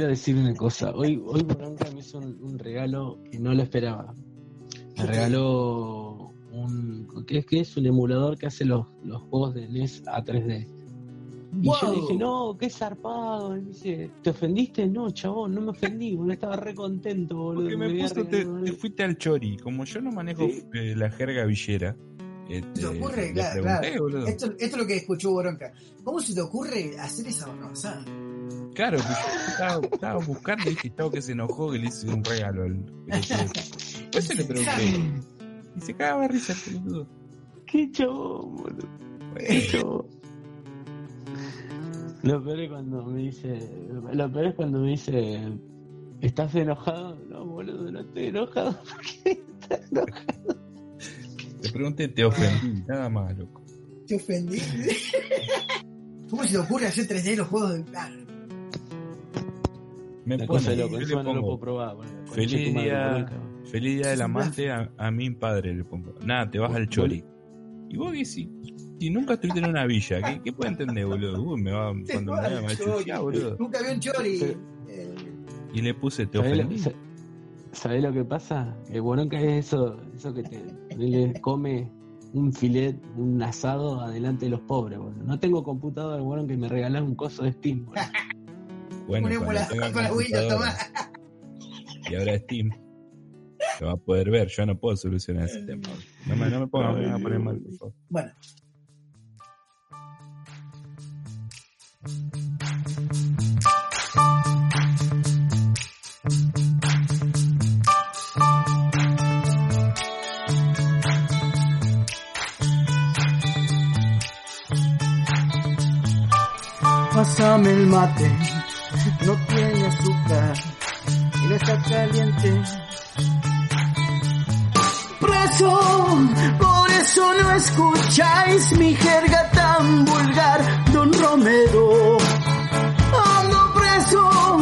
quiero decir una cosa. Hoy, hoy me hizo un, un regalo que no lo esperaba. Me regaló un. ¿Qué es, qué es? Un emulador que hace los, los juegos de NES a 3D. Y yo Wow. dije, no, qué zarpado. Y me dice, ¿te ofendiste? No, chabón, no me ofendí, boludo. Estaba re contento, boludo. Porque me había puso, te, fuiste al chori. Como yo no manejo Sí. eh, la jerga villera. ¿Se Este, te ocurre? le Claro, pregunté, claro. Esto, esto es lo que escuchó Boronca. ¿Cómo se te ocurre hacer esa barrabasada? Claro, pues yo estaba, estaba buscando y estaba que se enojó que le hice un regalo al. Por eso le pregunté. Y se cagaba risa el pelotudo. Qué chabón, boludo. Qué chabón. Lo peor es cuando me dice. Lo peor es cuando me dice. ¿Estás enojado? No, boludo, no estoy enojado. ¿Por qué estás enojado? Le pregunté, te ofendí, nada más, loco. ¿Te ofendí? ¿Cómo se te ocurre hacer 3D los juegos de. Ah, Me La pone, cosa loco, yo le no lo puedo probar. boludo. Concha Feliz día, feliz día del amante a, a mi padre le pongo. Nada, te vas al chori. Y vos que si, si nunca estuviste en una villa, ¿qué, qué puede entender, boludo? Uy, me va, cuando me va vaya me va a el chori. chuchear, boludo. Nunca vi un chori. Eh, Y le puse, te ¿Sabés lo, ofendí. sa- sabés lo que pasa? El Boronca es eso, eso que te le come un filet, un asado adelante de los pobres, boludo. No tengo computadora, el Boronca, y me regalás un coso de Steam, boludo. Bueno, emulador tenga con la Windows, tomá. y ahora Steam, lo va a poder ver. Yo no puedo solucionar ese tema. No me, no me pongas me voy a poner mal, por favor. Bueno. Pásame el mate, caliente. Preso, por eso no escucháis mi jerga tan vulgar, don Romero. Ando preso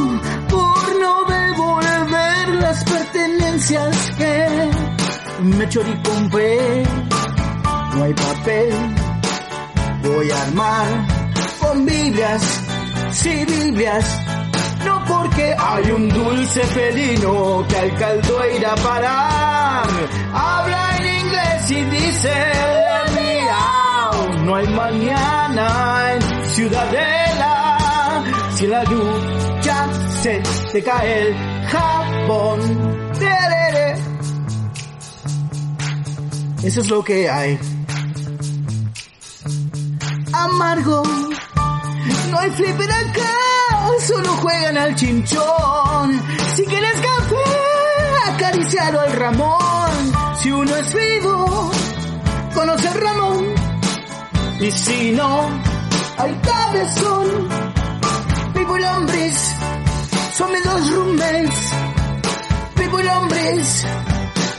por no devolver las pertenencias que me choricompré. No hay papel, voy a armar con Biblias, Biblias, porque hay un dulce felino que al caldo irá a parar. Habla en inglés y dice, "Let me out". no hay mañana en Ciudadela, si la ducha se te cae el jabón. Eso es lo que hay. Amargo. No hay flipper acá, solo juegan al chinchón. Si quieres café, acaricialo al Ramón. Si uno es vivo, conoce al Ramón. Y si no, hay cabezón. People hombres, son mis dos roommates. People hombres,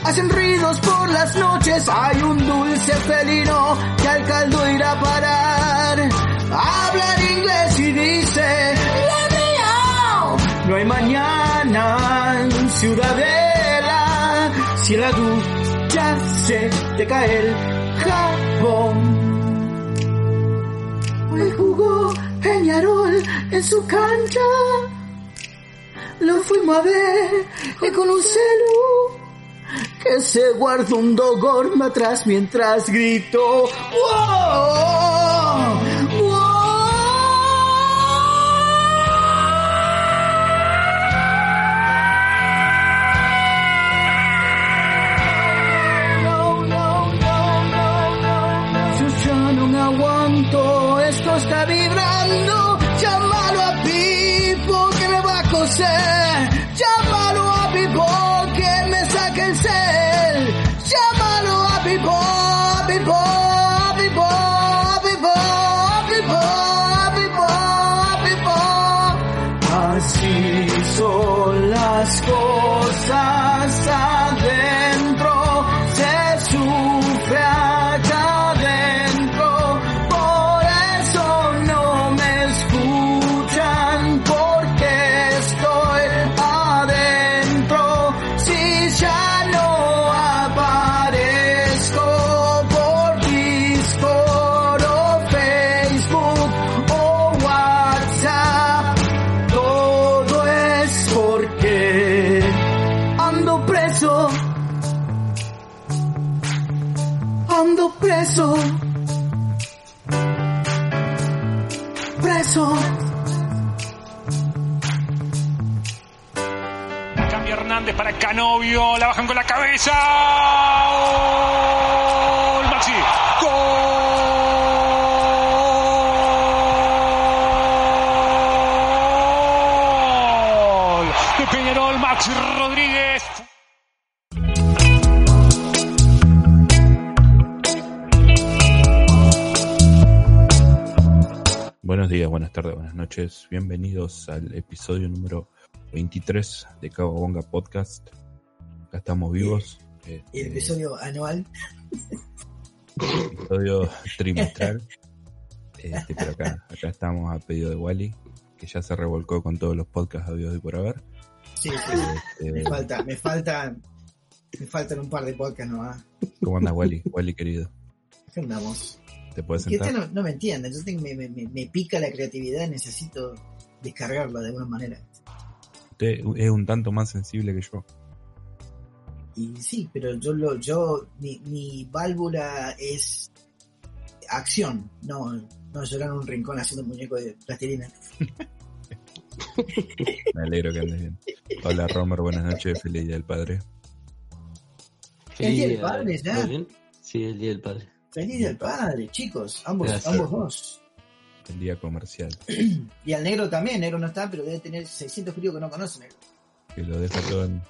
hacen ruidos por las noches. Hay un dulce felino que al caldo irá a parar. Habla en inglés y dice. No hay mañana Ciudadela. Si la ducha se te cae el jabón. Hoy jugó Peñarol en su cancha. Lo fuimos a ver y con un celu que se guardó un dogorma atrás mientras gritó ¡Wow! Canovio, la bajan con la cabeza. ¡Gol! Maxi. ¡Gol! De Peñarol, Maxi Rodríguez. Buenos días, buenas tardes, buenas noches. Bienvenidos al episodio número 23 de Cabo Bonga Podcast. Acá estamos vivos. El Este, episodio anual. episodio trimestral. Este, pero acá, acá estamos a pedido de Wally, que ya se revolcó con todos los podcasts habidos y por haber. Sí, sí, Este, me falta, me faltan, me faltan un par de podcasts nomás. ¿Cómo andas, Wally? Wally, querido. ¿Qué andamos? ¿Te puedes este sentar? no, no me entiende, yo tengo- me- me- me pica la creatividad, necesito descargarla de alguna manera. Usted es un tanto más sensible que yo. Y sí, pero yo lo, yo, mi, mi válvula es acción, no, no llorar en un rincón haciendo muñeco de plastilina. Me alegro que andes bien. Hola, Romer, buenas noches. Feliz Día del Padre. El Día del Padre, ya. ¿todo bien? Sí, el día del padre. Feliz día del padre, chicos, ambos, Gracias. ambos dos. El día comercial. Y al negro también, negro no está, pero debe tener 600 críos que no conoce negro. Que lo deja todo en...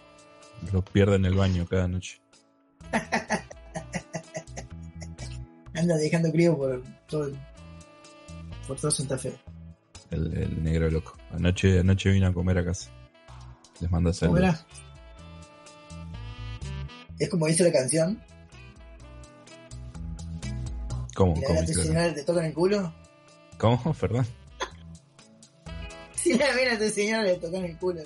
Lo pierde en el baño cada noche. Anda dejando críos por todo, por todo Santa Fe. El, el negro loco. Anoche, anoche vino a comer a casa. Les ¿Cómo saludos. era? Es como dice la canción, ¿Cómo? la ¿Cómo? te tocan el culo. ¿Cómo? Perdón. Si la mira tu señora le tocan el culo.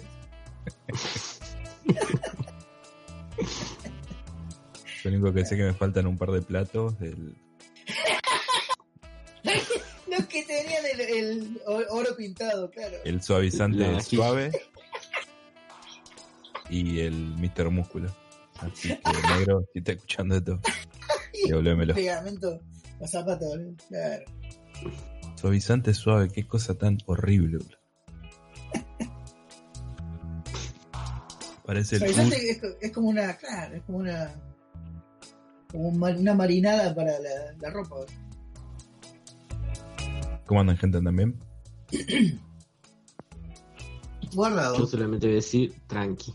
Lo único que sé que me faltan un par de platos. El, Los que tenían el, el oro pintado, claro. el suavizante La suave. Y el Mr. Músculo. Así que, negro, si está escuchando esto, devolvémelo. Pegamento, los zapatos, claro. Suavizante suave, qué cosa tan horrible. Parece el Suavizante es, es como una, claro, es como una, como una marinada para la, la ropa. ¿Cómo andan gente también? Guardado, Yo solamente voy a decir tranqui.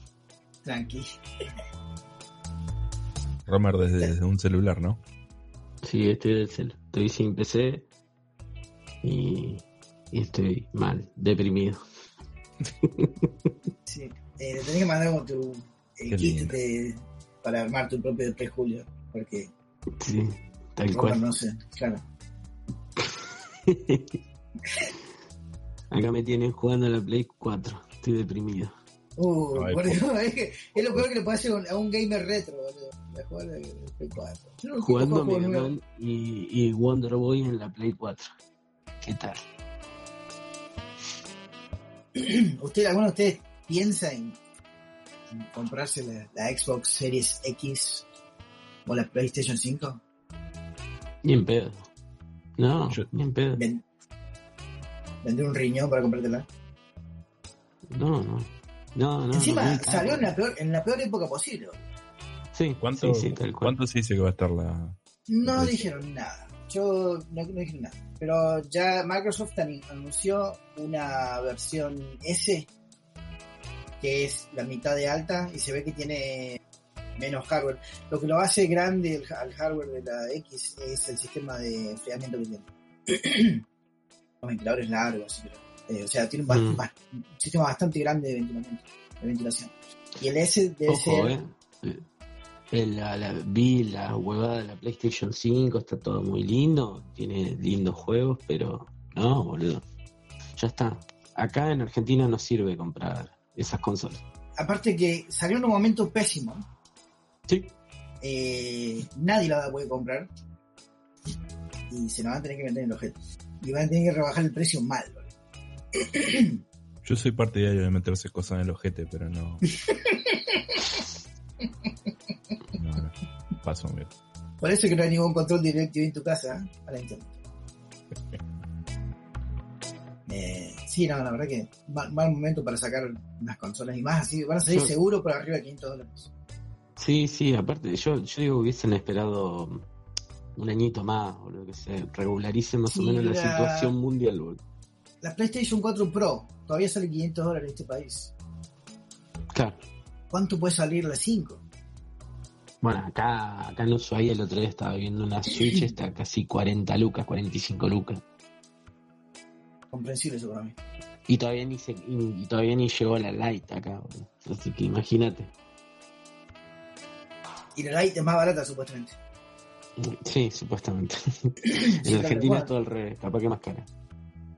tranqui. Romer desde, desde un celular, ¿no? Sí, estoy del cel. Estoy sin PC y, y estoy mal, deprimido. Sí. Eh, le tenés que mandar con tu eh, kit de, para armar tu propio 3 julio. Porque Sí, tal cual. no sé, claro. Acá me tienen jugando a la Play 4. Estoy deprimido. Uh, Ay, por eso, es, que es lo peor que le puede hacer a un- a un gamer retro, boludo. De jugar al Play 4. Yo no Jugando juego Mega. Man y, y Wonder Boy en la Play 4. ¿Usted, ¿Alguno de ustedes piensa en, en comprarse la, la Xbox Series X o la PlayStation 5? Ni en pedo. No, Yo- ni en pedo. Ven- ¿Vender un riñón para comprártela? No, no. No, no. Encima no, salió en la, peor, en la peor época posible. Sí, ¿Cuánto, sí, sí, tal cual. ¿Cuánto se dice que va a estar la...? No dijeron nada. Yo no, no dijeron nada. Pero ya Microsoft anunció una versión S que es la mitad de alta y se ve que tiene menos hardware. Lo que lo hace grande el- al hardware de la X es el sistema de enfriamiento que tiene. Los ventiladores largos, eh, o sea, tiene un, Mm. ba- un sistema bastante grande de ventilación. De ventilación. Y el S debe Ojo, ser... eh. Eh, La, la, vi la huevada de la PlayStation 5, está todo muy lindo, tiene lindos juegos, pero no, boludo. Ya está. Acá en Argentina no sirve comprar esas consolas. Aparte que salió en un momento pésimo. Sí. eh, nadie la va a poder comprar y se la van a tener que meter en el objeto. Y van a tener que rebajar el precio mal. boludo. Yo soy partidario de meterse cosas en el ojete, pero no. Paso, amigo. Por eso que no hay ningún control directivo en tu casa ¿eh? para internet. Eh, sí, no, la verdad que mal, mal momento para sacar unas consolas y más así. Van a salir Yo- seguro por arriba de 500 dólares. Sí, sí, aparte, yo, yo digo que hubiesen esperado un añito más, o lo que se regularice más o menos la la- situación mundial, boludo. La PlayStation 4 Pro todavía sale 500 dólares en este país. Claro. ¿Cuánto puede salir la 5? Bueno, acá, acá en Ushuaia el otro día estaba viendo una Switch, está casi 40 lucas, 45 lucas. Comprensible eso para mí. Y todavía ni se, y, y todavía ni llegó la Lite acá, boludo. Así que imagínate. Y la Lite es más barata supuestamente. Sí, supuestamente. En Argentina es todo al revés, capaz que más cara.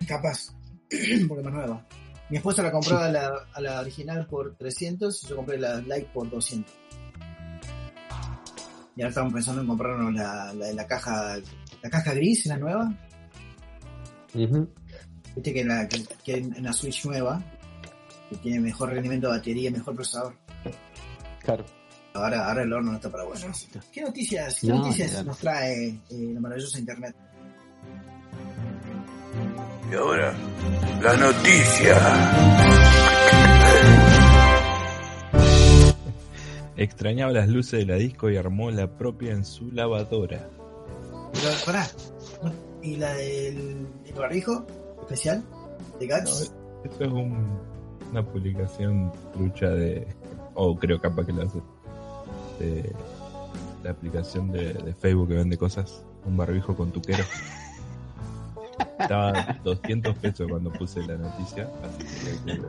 Capaz. Porque más nueva. Mi esposa la compró a, la, a la original por 300 y yo compré la Lite por 200. Y ahora estamos pensando en comprarnos la, la caja la caja gris, la nueva. Viste que, la, que, que en la Switch nueva, que tiene mejor rendimiento de batería, mejor procesador. Claro. Ahora, ahora el horno no está para bueno. ¿Qué noticias, qué No, noticias claro. nos trae eh, la maravillosa internet? Y ahora, la noticia. Extrañaba las luces de la disco y armó la propia en su lavadora. Pero, pará. ¿no? ¿Y la del el barbijo especial? ¿De No, Gats? Esto es un- una publicación trucha de. O creo capaz que lo hace. De la aplicación de, de Facebook que vende cosas. Un barbijo con tuquero. Estaba 200 pesos cuando puse la noticia. Así que.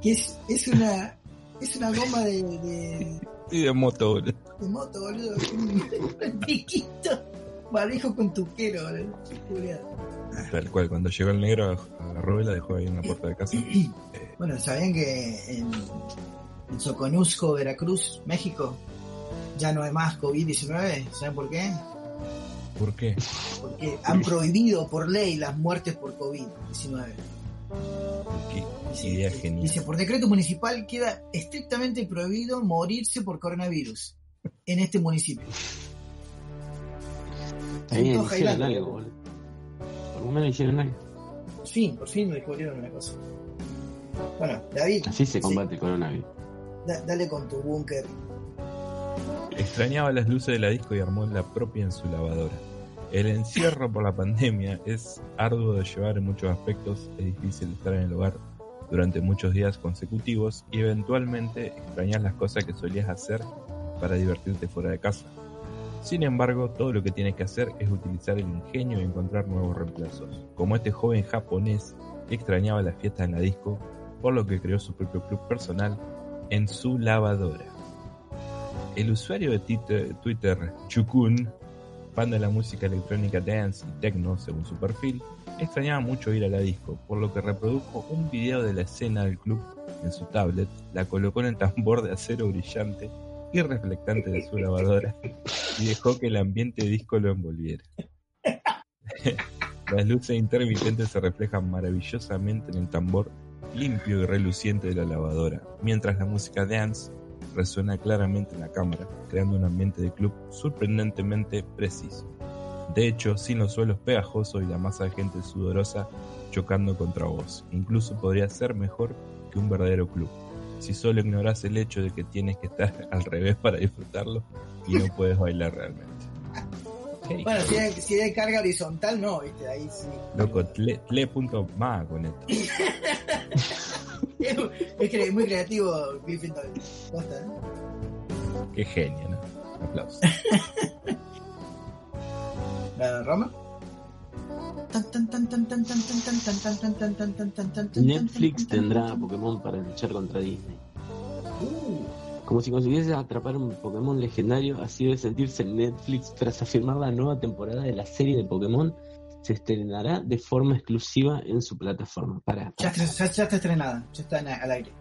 Que es, es una es una goma de, de, Sí, de moto, boludo. de moto, boludo. Un piquito. Barbijo con tuquero, boludo. Qué. Tal cual. Cuando llegó el negro, agarró y la dejó ahí en la puerta de casa. Bueno, ¿sabían que en, en Soconusco, Veracruz, México, ya no hay más COVID-19? ¿Saben por qué? ¿Por qué? Porque han prohibido por ley las muertes por COVID-19. Qué Dice, idea genial. dice, por decreto municipal queda estrictamente prohibido morirse por coronavirus en este municipio. Punto hicieron algo, boludo. Por lo menos hicieron algo. Por fin, por fin me descubrieron una cosa. Bueno, David, Así se Sí. combate el coronavirus. da- dale con tu búnker. Extrañaba las luces de la disco y armó la propia en su lavadora. El encierro por la pandemia es arduo de llevar en muchos aspectos, es difícil estar en el hogar durante muchos días consecutivos y eventualmente extrañas las cosas que solías hacer para divertirte fuera de casa. Sin embargo, todo lo que tienes que hacer es utilizar el ingenio y encontrar nuevos reemplazos, como este joven japonés que extrañaba las fiestas en la disco, por lo que creó su propio club personal en su lavadora. El usuario de Twitter, Chukun, fan de la música electrónica dance y techno según su perfil, extrañaba mucho ir a la disco, por lo que reprodujo un video de la escena del club en su tablet, la colocó en el tambor de acero brillante y reflectante de su lavadora y dejó que el ambiente disco lo envolviera. Las luces intermitentes se reflejan maravillosamente en el tambor limpio y reluciente de la lavadora, mientras la música dance resuena claramente en la cámara, creando un ambiente de club sorprendentemente preciso. De hecho, sin los suelos pegajosos y la masa de gente sudorosa chocando contra vos, incluso podría ser mejor que un verdadero club. Si solo ignoras el hecho de que tienes que estar al revés para disfrutarlo y no puedes bailar realmente. Bueno, si hay, si hay carga horizontal, no, viste, ahí sí. loco, tle, tle punto más con esto. Es, es muy creativo, ¿eh? Qué genio, ¿no? Aplausos. la. Netflix tendrá Pokémon para luchar contra Disney. Como si consiguiese atrapar un Pokémon legendario, así debe sentirse Netflix tras afirmar la nueva temporada de la serie de Pokémon se estrenará de forma exclusiva en su plataforma. Ya, está estrenada, ya está al aire.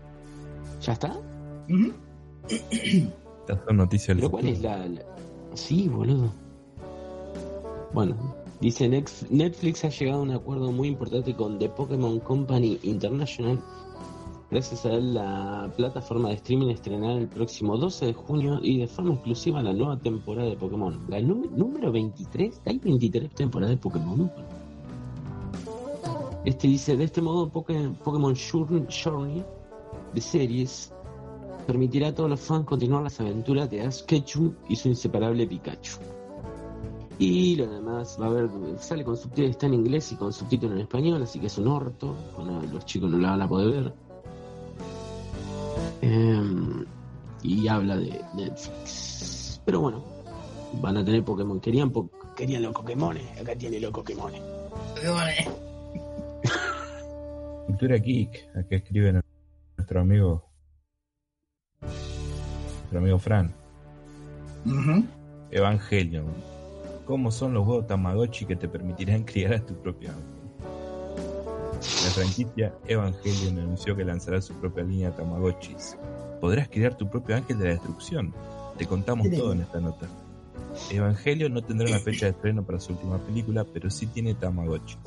¿Ya está? Uh -huh. ¿Pero cuál es la, la, Sí, boludo. Bueno, dice Netflix ha llegado a un acuerdo muy importante con The Pokémon Company International. Gracias a él, la plataforma de streaming estrenará el próximo 12 de junio y de forma exclusiva la nueva temporada de Pokémon. La nú- número 23, ¿hay 23 temporadas de Pokémon? Este dice, de este modo Poké- Pokémon Journey de series permitirá a todos los fans continuar las aventuras de Ash Ketchum y su inseparable Pikachu. Y lo demás va a haber, sale con subtítulos, está en inglés y con subtítulos en español, así que es un orto, bueno, los chicos no la van a poder ver. Em, y habla de Netflix. Pero bueno, van a tener Pokémon. Querían, po- querían los Pokémones, acá tiene los Pokémones. Cultura Geek, acá escribe nuestro amigo. Nuestro amigo Fran. Ujú. Evangelion. ¿Cómo son los huevos Tamagotchi que te permitirán criar a tu propio ángel? La franquicia Evangelion anunció que lanzará su propia línea de Tamagotchis. Podrás criar tu propio ángel de la destrucción. Te contamos todo en esta nota. Evangelion no tendrá una fecha de estreno para su última película, pero sí tiene Tamagotchis.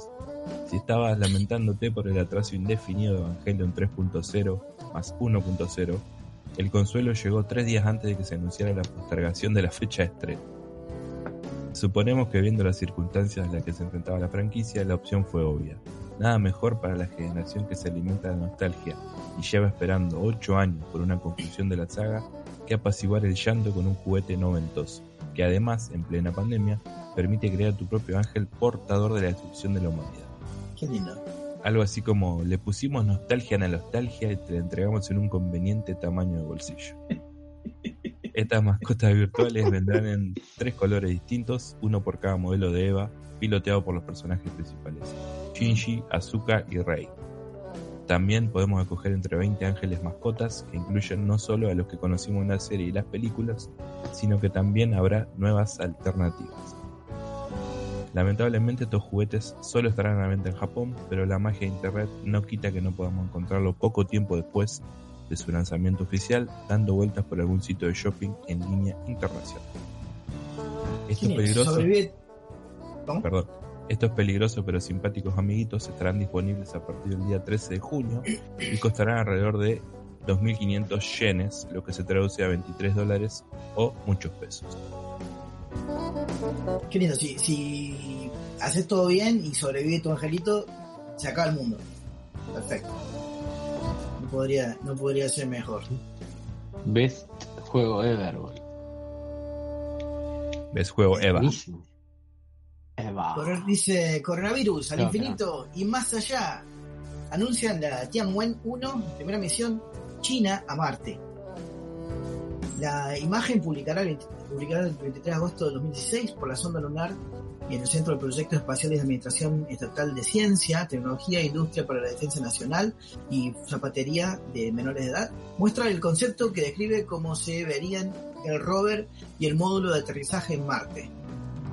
Si estabas lamentándote por el atraso indefinido de Evangelion 3.0 más 1.0, el consuelo llegó tres días antes de que se anunciara la postergación de la fecha de estreno. Suponemos que viendo las circunstancias en las que se enfrentaba la franquicia, la opción fue obvia. Nada mejor para la generación que se alimenta de nostalgia y lleva esperando 8 años por una conclusión de la saga que apaciguar el llanto con un juguete noventoso, que además, en plena pandemia, permite crear tu propio ángel portador de la destrucción de la humanidad. Qué lindo. Algo así como le pusimos nostalgia a la nostalgia y te la entregamos en un conveniente tamaño de bolsillo. Estas mascotas virtuales vendrán en tres colores distintos, uno por cada modelo de Eva, piloteado por los personajes principales, Shinji, Asuka y Rei. También podemos escoger entre 20 ángeles mascotas que incluyen no solo a los que conocimos en la serie y las películas, sino que también habrá nuevas alternativas. Lamentablemente estos juguetes solo estarán a la venta en Japón, pero la magia de internet no quita que no podamos encontrarlo poco tiempo después de su lanzamiento oficial, dando vueltas por algún sitio de shopping en línea internacional. Esto es peligroso. Perdón. Estos peligrosos pero simpáticos amiguitos estarán disponibles a partir del día 13 de junio y costarán alrededor de 2.500 yenes, lo que se traduce a 23 dólares o muchos pesos. Qué lindo. Si, si haces todo bien y sobrevive tu angelito, se acaba el mundo. Perfecto. No podría, no podría ser mejor. Best juego ever, boludo. ¿Ves juego Eva? Buenísimo. Eva. Correr- dice coronavirus al No, infinito y más allá. Anuncian la Tianwen 1, primera misión China a Marte. La imagen publicará el, 20 publicará el 23 de agosto de 2016 por la sonda lunar en el Centro de Proyectos Espaciales de Administración Estatal de Ciencia, Tecnología e Industria para la Defensa Nacional y Zapatería de Menores de Edad. Muestra el concepto que describe cómo se verían el rover y el módulo de aterrizaje en Marte.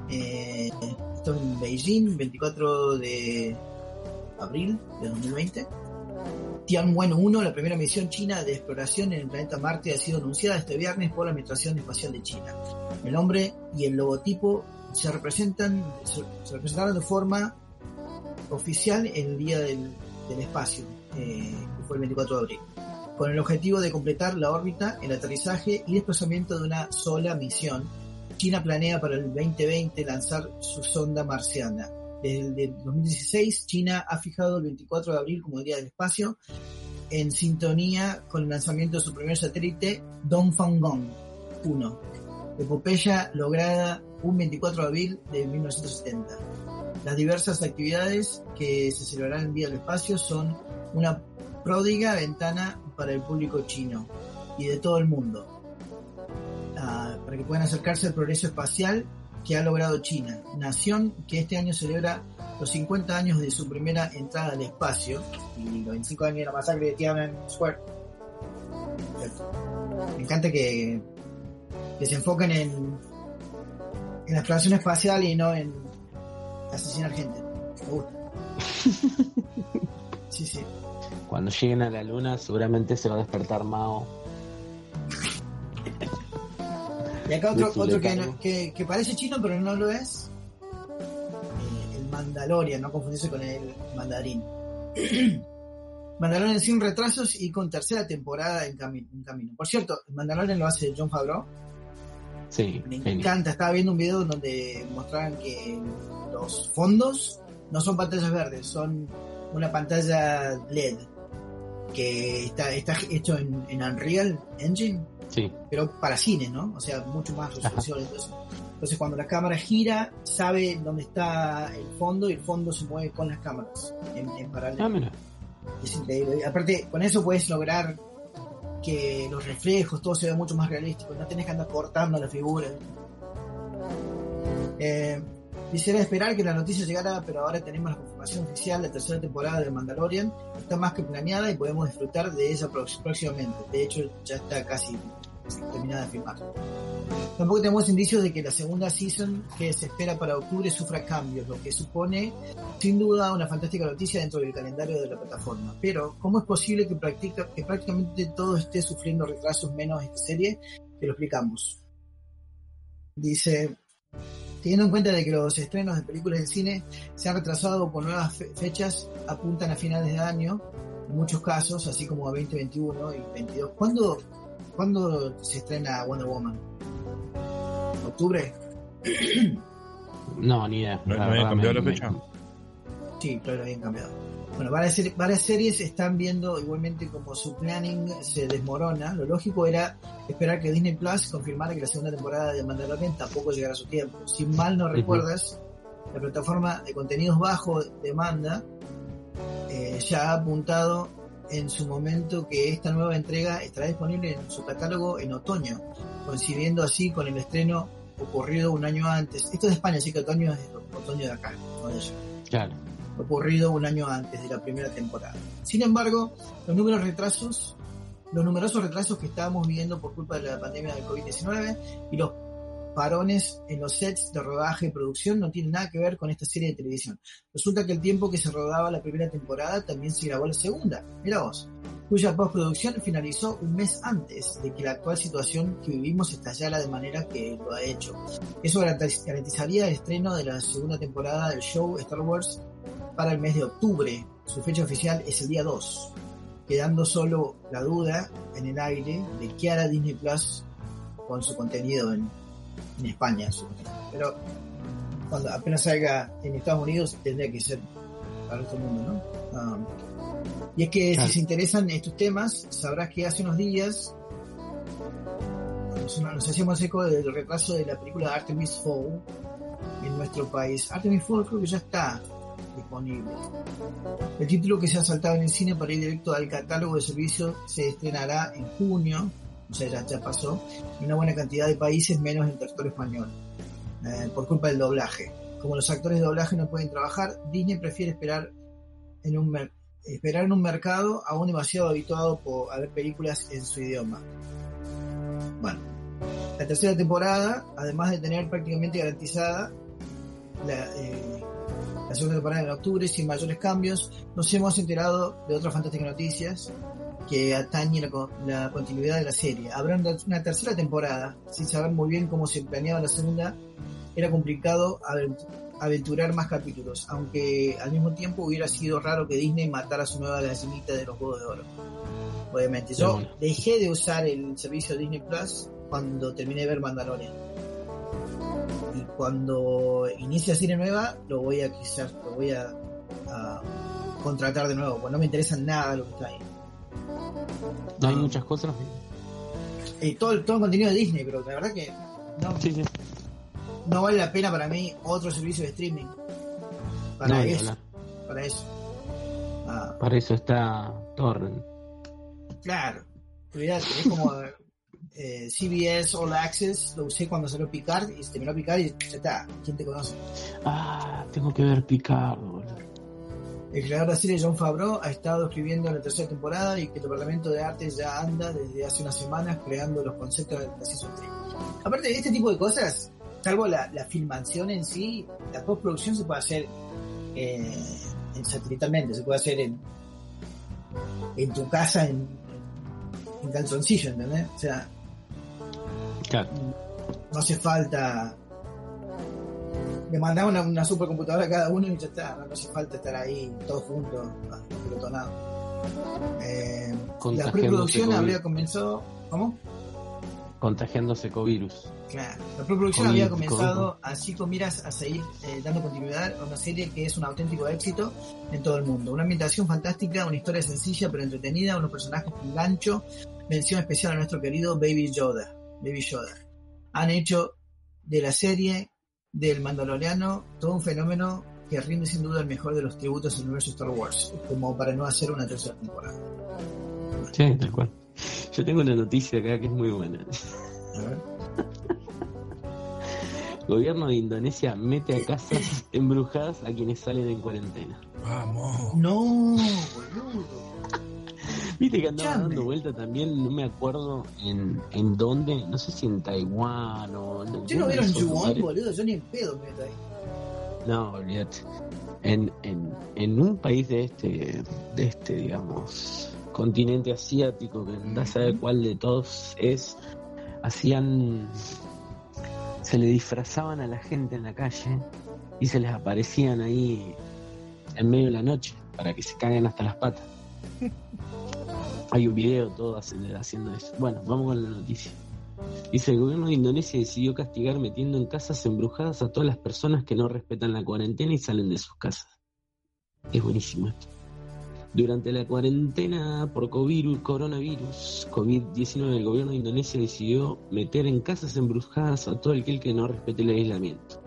Eh, esto en Beijing, 24 de abril de 2020. Tianwen 1, la primera misión china de exploración en el planeta Marte, ha sido anunciada este viernes por la Administración Espacial de China. El nombre y el logotipo se representan, se, se representaron de forma oficial el día del, del espacio, eh, que fue el 24 de abril, con el objetivo de completar la órbita, el aterrizaje y desplazamiento de una sola misión. China planea para el 2020 lanzar su sonda marciana. Desde el de 2016, China ha fijado el 24 de abril como el Día del Espacio, en sintonía con el lanzamiento de su primer satélite, Dongfang 1, epopeya lograda un 24 de abril de 1970. Las diversas actividades que se celebrarán el Día del Espacio son una pródiga ventana para el público chino y de todo el mundo, ah, para que puedan acercarse al progreso espacial que ha logrado China, nación que este año celebra los 50 años de su primera entrada al espacio y los 25 años de la masacre de Tiananmen Square. Me encanta que se enfoquen en, en la exploración espacial y no en asesinar gente. Me gusta. Sí, sí. Cuando lleguen a la luna, seguramente se va a despertar Mao. Y acá otro, otro que, letargo. no- que, que parece chino pero no lo es. Eh, el Mandalorian, no confundirse con el mandarín. Mandalorian sin retrasos y con tercera temporada en, cami- en camino. Por cierto, el Mandalorian lo hace John Favreau. Sí, Me encanta. Estaba viendo un video donde mostraban que los fondos no son pantallas verdes, son una pantalla LED que está, está hecho en, en Unreal Engine, Sí, pero para cine, ¿no? O sea, mucho más resolución. Entonces, entonces, cuando la cámara gira, sabe dónde está el fondo y el fondo se mueve con las cámaras en, en paralelo. ah, mira. Es increíble. Aparte, con eso puedes lograr que los reflejos, todo se vea mucho más realístico. No tenés que andar cortando la figura. Eh, quisiera esperar que la noticia llegara, pero ahora tenemos la confirmación oficial. La tercera temporada de Mandalorian está más que planeada y podemos disfrutar de ella próximamente. De hecho, ya está casi terminada de filmar. Tampoco tenemos indicios de que la segunda season que se espera para octubre sufra cambios, lo que supone sin duda una fantástica noticia dentro del calendario de la plataforma. Pero, ¿cómo es posible que, practica, que prácticamente todo esté sufriendo retrasos menos esta serie? Te lo explicamos. Dice, teniendo en cuenta de que los estrenos de películas de cine se han retrasado por nuevas fe- fechas, apuntan a finales de año, en muchos casos, así como a 2021 y 22. ¿Cuándo, ¿cuándo se estrena Wonder Woman? ¿Octubre? No, ni idea. ¿No, no había verdad cambiado la fecha? Sí, claro, lo habían cambiado. Bueno, varias, ser- varias series están viendo igualmente como su planning se desmorona. Lo lógico era esperar que Disney Plus confirmara que la segunda temporada de Mandalorian tampoco llegara a su tiempo. Si mal no recuerdas, la plataforma de contenidos bajo demanda eh, ya ha apuntado en su momento que esta nueva entrega estará disponible en su catálogo en otoño, coincidiendo así con el estreno ocurrido un año antes. Esto es de España, así que otoño es otoño de acá, no de allá Claro. ocurrido un año antes de la primera temporada. Sin embargo, los números retrasos, los numerosos retrasos que estábamos viviendo por culpa de la pandemia del COVID-19 y los parones en los sets de rodaje y producción no tienen nada que ver con esta serie de televisión. Resulta que el tiempo que se rodaba la primera temporada también se grabó la segunda, mira vos, cuya postproducción finalizó un mes antes de que la actual situación que vivimos estallara de manera que lo ha hecho. Eso garantiz- garantizaría el estreno de la segunda temporada del show Star Wars para el mes de octubre. Su fecha oficial es el día 2, quedando solo la duda en el aire de qué hará Disney Plus con su contenido en, en España. supuestamente. Pero cuando apenas salga en Estados Unidos tendría que ser para todo el mundo, ¿no? Um, y es que Claro. si se interesan en estos temas, sabrás que hace unos días nos, nos hacíamos eco del retraso de la película Artemis Fowl en nuestro país. Artemis Fowl creo que ya está disponible. El título que se ha saltado en el cine para ir directo al catálogo de servicio se estrenará en junio, o sea, ya, ya pasó, en una buena cantidad de países menos en territorio español, eh, por culpa del doblaje. Como los actores de doblaje no pueden trabajar, Disney prefiere esperar en un esperar en un mercado aún demasiado habituado a ver películas en su idioma. Bueno, la tercera temporada, además de tener prácticamente garantizada la, eh, la segunda temporada en octubre sin mayores cambios, nos hemos enterado de otras fantásticas noticias que atañen la, la continuidad de la serie. Habrá una una tercera temporada, sin saber muy bien cómo se planeaba la segunda, era complicado avent- aventurar más capítulos, aunque al mismo tiempo hubiera sido raro que Disney matara su nueva gallinita de los huevos de oro. Obviamente, yo dejé de usar el servicio Disney Plus cuando terminé de ver Mandalorian. Y cuando inicie serie nueva, lo voy a quizás, lo voy a, a contratar de nuevo, porque no me interesa nada lo que está ahí. No hay Ah. muchas cosas. Y todo, el- todo el contenido de Disney, pero la verdad que no, Sí, sí. no vale la pena para mí otro servicio de streaming. Para No, eso. hablar. Para eso. Ah, Para eso está Torrent. claro. Es como eh, CBS All Access, lo usé cuando salió Picard y se terminó Picard y ya está. ¿Quién te conoce? Ah, tengo que ver Picard, boludo. El creador de la serie, John Favreau, ha estado escribiendo la tercera temporada y que el departamento de arte ya anda desde hace unas semanas creando los conceptos de la season 3. Aparte de este tipo de cosas, salvo la, la filmación en sí, la postproducción se puede hacer eh, en satelitalmente, se puede hacer en, en tu casa en, en calzoncillo, ¿entendés? O sea, Claro. no hace falta le mandaba una, una supercomputadora a cada uno y ya está, no, hace falta estar ahí todos juntos, apelotonados. Eh, la preproducción habría comenzado, ¿cómo? contagiándose covirus. Claro. La preproducción había comenzado así con miras a seguir eh, dando continuidad a una serie que es un auténtico éxito en todo el mundo. Una ambientación fantástica, una historia sencilla pero entretenida, unos personajes con gancho. Mención especial a nuestro querido Baby Yoda. Baby Yoda. Han hecho de la serie del Mandaloriano todo un fenómeno que rinde sin duda el mejor de los tributos al universo Star Wars, como para no hacer una tercera temporada. Sí, tal cual. Yo tengo una noticia acá que es muy buena. A ver. Gobierno de Indonesia mete a casas embrujadas a quienes salen en cuarentena. Vamos. No, boludo. Viste que andaba dando vuelta también, no me acuerdo en, en dónde, no sé si en Taiwán o en ¿Ustedes no vieron Yuan, boludo? Yo ni en pedo me meto ahí. No, olvídate. En, en, en un país de este, de este, digamos, continente asiático, que anda a saber cuál de todos es, hacían. Se le disfrazaban a la gente en la calle y se les aparecían ahí en medio de la noche para que se caguen hasta las patas. Hay un video todo haciendo eso. Bueno, vamos con la noticia. Dice, el gobierno de Indonesia decidió castigar metiendo en casas embrujadas a todas las personas que no respetan la cuarentena y salen de sus casas. Es buenísimo esto. Durante la cuarentena por COVID, coronavirus, COVID-19, el gobierno de Indonesia decidió meter en casas embrujadas a todo aquel que no respete el aislamiento.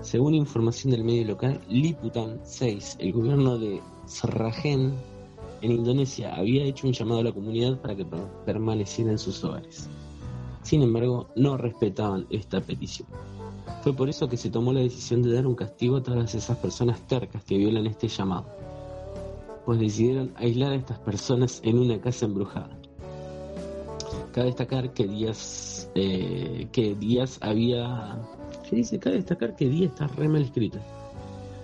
Según información del medio local, Liputan 6, el gobierno de Sragen, en Indonesia, había hecho un llamado a la comunidad para que per- permaneciera en sus hogares. Sin embargo, no respetaban esta petición. Fue por eso que se tomó la decisión de dar un castigo a todas esas personas tercas que violan este llamado, pues decidieron aislar a estas personas en una casa embrujada. Cabe destacar que Díaz, eh, que Díaz había... ¿Qué dice? Cabe destacar que Díaz está re mal escrito.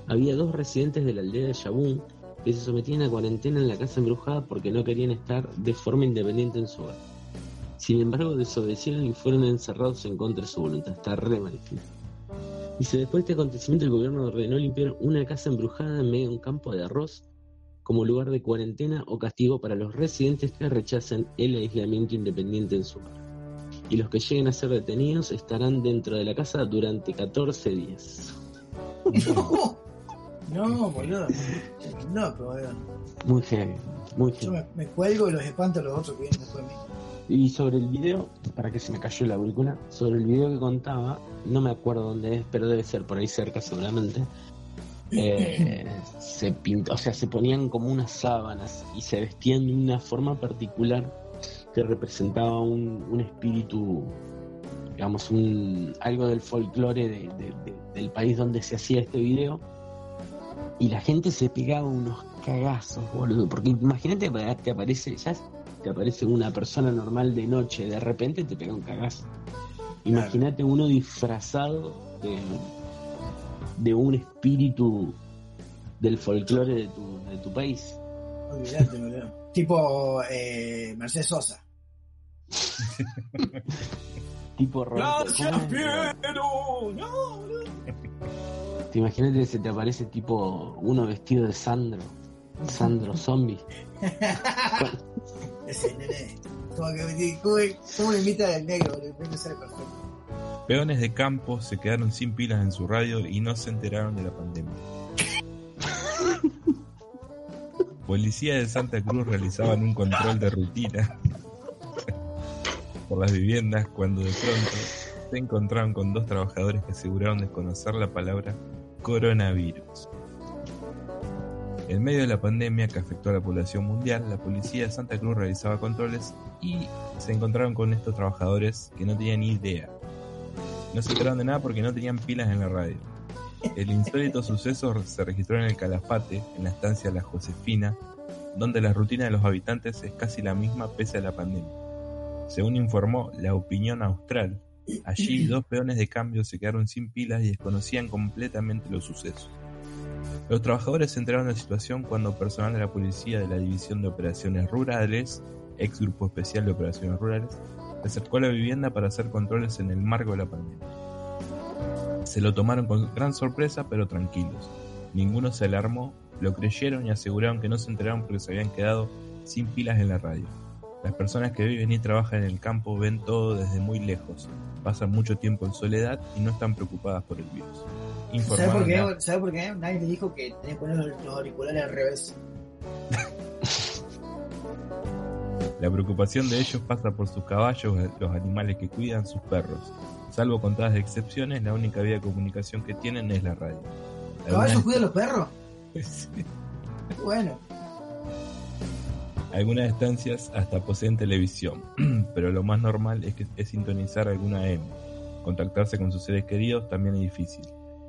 Había dos residentes de la aldea de Yabun que se sometían a cuarentena en la casa embrujada porque no querían estar de forma independiente en su hogar. Sin embargo, desobedecieron y fueron encerrados en contra de su voluntad. Está re mal. Dice, después de este acontecimiento, el gobierno ordenó limpiar una casa embrujada en medio de un campo de arroz como lugar de cuarentena o castigo para los residentes que rechacen el aislamiento independiente en su hogar. Y los que lleguen a ser detenidos estarán dentro de la casa durante 14 días. No, no, boludo. No, boludo. Muy heavy, muy Yo me, me cuelgo y los espanto a los otros que vienen después de mí. Y sobre el video, para que se me cayó la aurícula, sobre el video que contaba, no me acuerdo dónde es, pero debe ser por ahí cerca seguramente. eh, se pintó, o sea, se ponían como unas sábanas y se vestían de una forma particular que representaba un, un espíritu, digamos, un, algo del folclore de- de- de- del país donde se hacía este video. Y la gente se pegaba unos cagazos, boludo. Porque imagínate, te aparece, ya te aparece una persona normal de noche, de repente te pega un cagazo. Imagínate uno disfrazado de, de un espíritu del folclore de tu, de tu país. Olvídate, boludo. Tipo eh, Mercedes Sosa. Tipo Roberto. ¿cómo es? Piero! No, boludo. Te imaginas que se te aparece tipo uno vestido de Sandro. Sandro zombie. Ese nene. Como que ¿cómo, al negro? El negro sale perfecto. Peones de campo se quedaron sin pilas en su radio y no se enteraron de la pandemia. Policía de Santa Cruz realizaban un control de rutina por las viviendas cuando de pronto se encontraron con dos trabajadores que aseguraron desconocer la palabra coronavirus. En medio de la pandemia que afectó a la población mundial, la policía de Santa Cruz realizaba controles y se encontraron con estos trabajadores que no tenían ni idea. No se enteraron de nada porque no tenían pilas en la radio. El insólito suceso se registró en el Calafate, en la estancia La Josefina, donde la rutina de los habitantes es casi la misma pese a la pandemia. Según informó la opinión austral, allí dos peones de cambio se quedaron sin pilas y desconocían completamente los sucesos. Los trabajadores se enteraron de la situación cuando personal de la policía de la División de Operaciones Rurales, ex Grupo Especial de Operaciones Rurales, se acercó a la vivienda para hacer controles en el marco de la pandemia. Se lo tomaron con gran sorpresa, pero tranquilos. Ninguno se alarmó, lo creyeron y aseguraron que no se enteraron porque se habían quedado sin pilas en la radio. Las personas que viven y trabajan en el campo ven todo desde muy lejos, pasan mucho tiempo en soledad y no están preocupadas por el virus. ¿Sabe por, qué? a- ¿Sabe por qué? Nadie le dijo que tenía que poner los auriculares al revés. La preocupación de ellos pasa por sus caballos, los animales que cuidan, sus perros. Salvo contadas excepciones, la única vía de comunicación que tienen es la radio. ¿Caballos cuidan los perros? Sí. Bueno, Algunas estancias hasta poseen televisión, pero lo más normal es, que, es sintonizar alguna M. Contactarse con sus seres queridos también es difícil.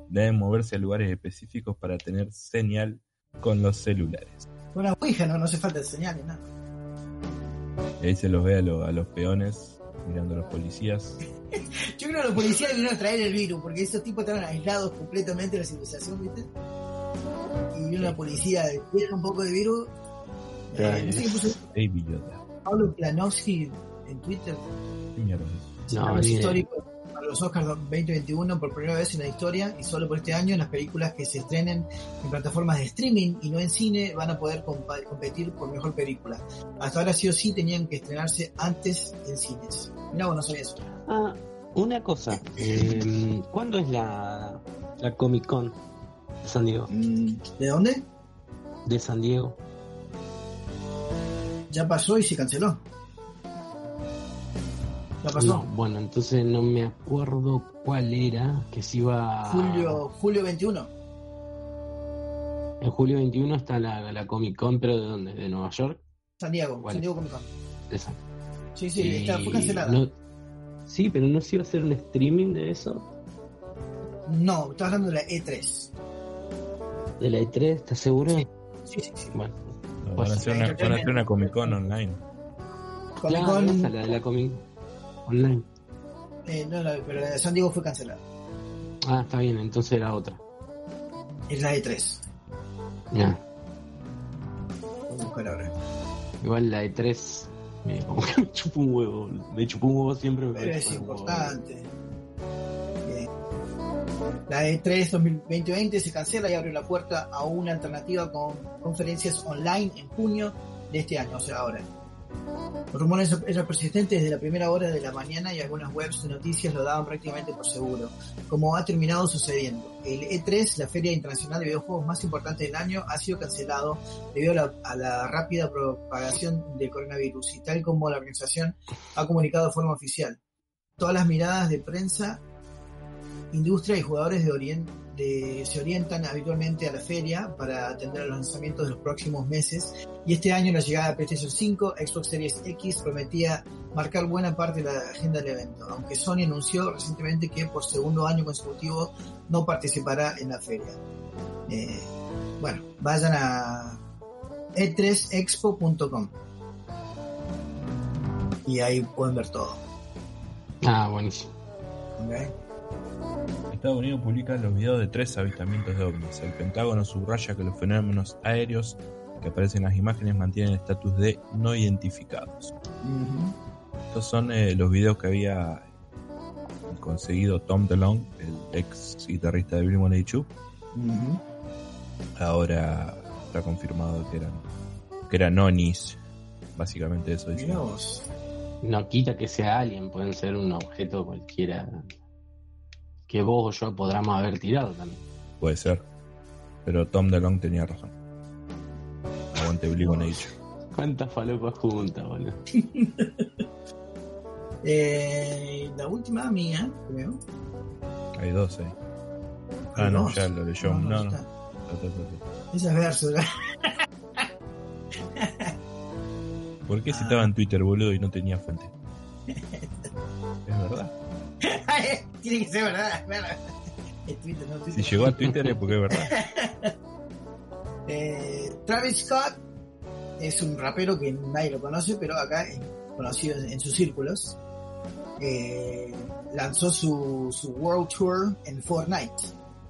Deben moverse a lugares específicos para tener señal con los celulares. una ouija, no, no hace falta señales, nada. Y ahí se los ve a, lo- a los peones mirando a los policías. Yo creo que los policías vinieron a traer el virus, porque esos tipos estaban aislados completamente de la civilización, ¿viste? Y vino la policía, ¿quieren un poco de virus? Eh, no Baby Yoda. Pablo Planowski en Twitter. ¿Qué mierda? No, histórico para los Oscars 2021 por primera vez en la historia y solo por este año las películas que se estrenen en plataformas de streaming y no en cine van a poder competir por mejor película. Hasta ahora sí o sí tenían que estrenarse antes en cines. Vos no sabía eso. Ah, una cosa. eh, ¿Cuándo es la, la Comic Con de San Diego? Mm, ¿De dónde? De San Diego. Ya pasó y se canceló. Ya pasó. No, bueno, entonces no me acuerdo cuál era que se iba. Julio, julio 21. En julio 21 está la, la Comic Con, pero ¿de dónde? ¿De Nueva York? San Diego, ¿Cuál? San Diego Comic Con. Esa. Sí, sí, está, fue cancelada. no- sí, pero no se iba a hacer un streaming de eso. No, estás hablando de la E E3. De la E3, ¿estás seguro? Sí. Sí, sí, sí. Bueno, No, Pues, van, a hacer una, van a hacer una Comic Con online. Comic claro, Con, esa, la de la Comic Online. eh, no, no, pero la de San Diego fue cancelada. Ah, está bien, entonces era otra. Es la E E3. Ya. Buscar ahora. Igual la E3 me, como que me chupó un huevo. Me chupó un huevo siempre. me Pero es importante. La E E3 2020 se cancela y abre la puerta a una alternativa con conferencias online en junio de este año, o sea, ahora. Los rumores eran persistentes desde la primera hora de la mañana y algunas webs de noticias lo daban prácticamente por seguro, como ha terminado sucediendo. El E3, la feria internacional de videojuegos más importante del año, ha sido cancelado debido a la, a la rápida propagación del coronavirus y tal como la organización ha comunicado de forma oficial. Todas las miradas de prensa, industria y jugadores de orien- de- se orientan habitualmente a la feria para atender a los lanzamientos de los próximos meses y este año la llegada de PlayStation 5, Xbox Series X prometía marcar buena parte de la agenda del evento, aunque Sony anunció recientemente que por segundo año consecutivo no participará en la feria. Eh, bueno, vayan a e e3expo.com y ahí pueden ver todo. Ah, buenísimo. ¿ok? Estados Unidos publica los videos de tres avistamientos de ovnis. El Pentágono subraya que los fenómenos aéreos que aparecen en las imágenes mantienen el estatus de no identificados. Estos son eh, los videos que había conseguido Tom DeLonge, el ex guitarrista de Blink-182. Ujú. Ahora está confirmado que eran que eran onis. Básicamente eso dice. No quita que sea alguien, pueden ser un objeto cualquiera que vos o yo podamos haber tirado también. Puede ser. Pero Tom DeLonge tenía razón. Aguante Blink-182. ¿Cuántas falopas juntas, boludo? Eh, la última mía, creo. Hay dos ahí. Hay Ah, no, dos. ya lo leyó. No, no. Esa es. ¿verdad? ¿Por qué Ah. citaba en Twitter, boludo, y no tenía fuente? Es verdad. Tiene que ser verdad. Twitter, no Twitter. Si llegó a Twitter es porque es verdad. Eh, Travis Scott es un rapero que nadie lo conoce, pero acá es conocido en, en sus círculos. Eh, lanzó su, su World Tour en Fortnite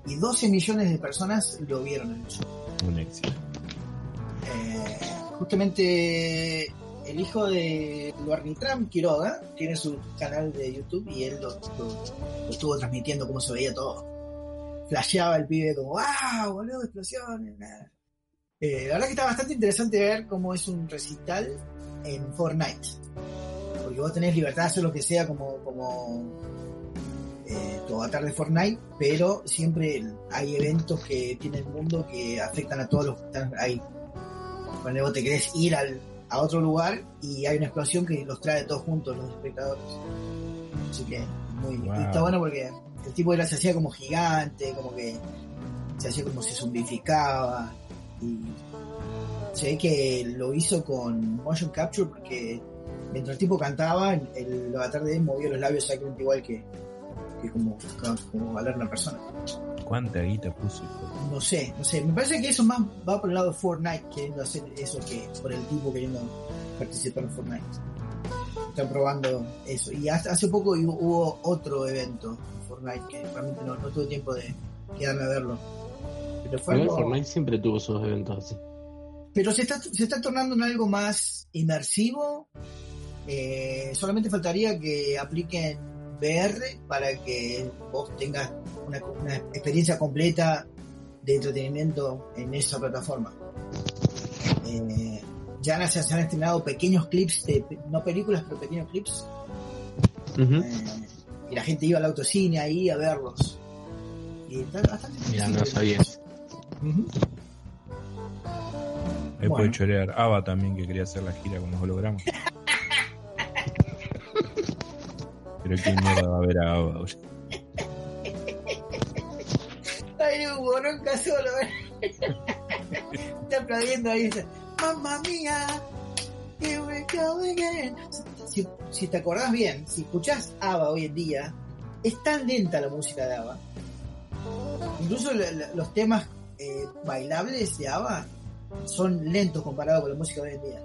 y 12 millones de personas lo vieron en el show. Un éxito. Eh, justamente el hijo de Luarnitram Quiroga tiene su canal de YouTube y él lo, estuvo transmitiendo cómo se veía todo. Flasheaba el pibe como, ¡wow! boludo, explosiones! Eh, la verdad que está bastante interesante ver cómo es un recital en Fortnite. Porque vos tenés libertad de hacer lo que sea como, como eh, tu avatar de Fortnite, pero siempre hay eventos que tiene el mundo que afectan a todos los que están ahí. Cuando vos te querés ir al, a otro lugar y hay una explosión que los trae todos juntos los espectadores. Así que muy, Wow. y está bueno porque el tipo era, se hacía como gigante, como que se hacía como se zombificaba y se ve que lo hizo con motion capture porque mientras el tipo cantaba el, el avatar de él movía los labios exactamente igual que, que como, como hablar una persona ¿Cuánta guita puso? no sé, no sé, me parece que eso más va por el lado de Fortnite queriendo hacer eso que por el tipo queriendo participar en Fortnite están probando eso y hasta hace poco hubo, otro evento en Fortnite que realmente no, no tuve tiempo de quedarme a verlo pero fue algo- Fortnite siempre tuvo esos eventos así. pero se está, se está tornando en algo más inmersivo. Eh, solamente faltaría que apliquen VR para que vos tengas una, una experiencia completa de entretenimiento en esa plataforma. Eh, ya se, han estrenado pequeños clips, de, no películas, pero pequeños clips. Eh, y la gente iba al autocine ahí a verlos. Y está bastante Mira, no interesante. sabía. Ahí Bueno. puede chorear Ava también que quería hacer la gira con los hologramas. Pero qué mierda va a ver a Ava. boludo? Ay, Hugo, nunca solo. Está aplaudiendo ahí. dice, Mamma mía. Here we go again. Si, si te acordás bien, si escuchás ABBA hoy en día, es tan lenta la música de ABBA. Incluso los temas eh, bailables de ABBA son lentos comparados con la música de hoy en día.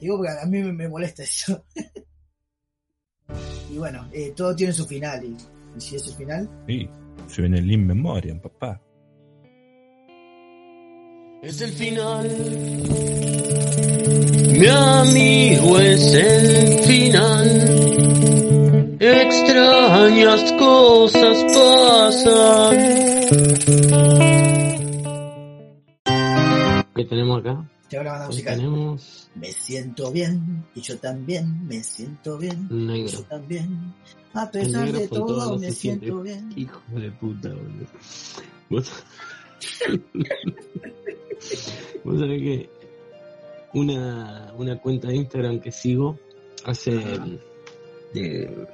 Digo porque a mí me molesta eso. y bueno, eh, todo tiene su final. Y, y si es el final, Sí, se viene el In Memoriam, papá. Es el final. Mi amigo es el final. Extrañas cosas pasan. ¿Qué tenemos acá? musical. tenemos Me siento bien, y yo también, me siento bien, un y negro. yo también. A pesar negro de todo todo, me siento bien. Hijo de puta, boludo. Vos, vos sabés que una, una cuenta de Instagram que sigo hace de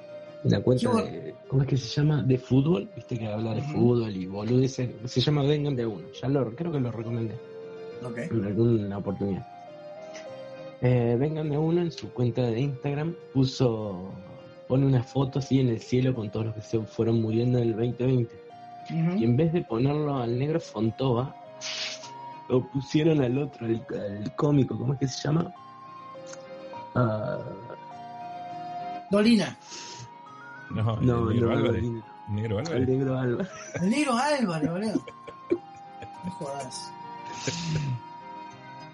una cuenta Yo- de, ¿cómo es que se llama? De fútbol, viste que habla de fútbol y boludeces, se llama Vengan de a uno, ya lo, creo que lo recomendé Ok. en alguna oportunidad. Eh, vengan de uno en su cuenta de Instagram, puso, pone una foto así en el cielo con todos los que se fueron muriendo en el 2020. Ujú. Y en vez de ponerlo al negro Fontova, lo pusieron al otro, al, al cómico, ¿cómo es que se llama? Ah, Dolina, No, no, el negro no, Álvarez. no, Negro al Álvarez. negro Alba. el negro boludo. No jodas.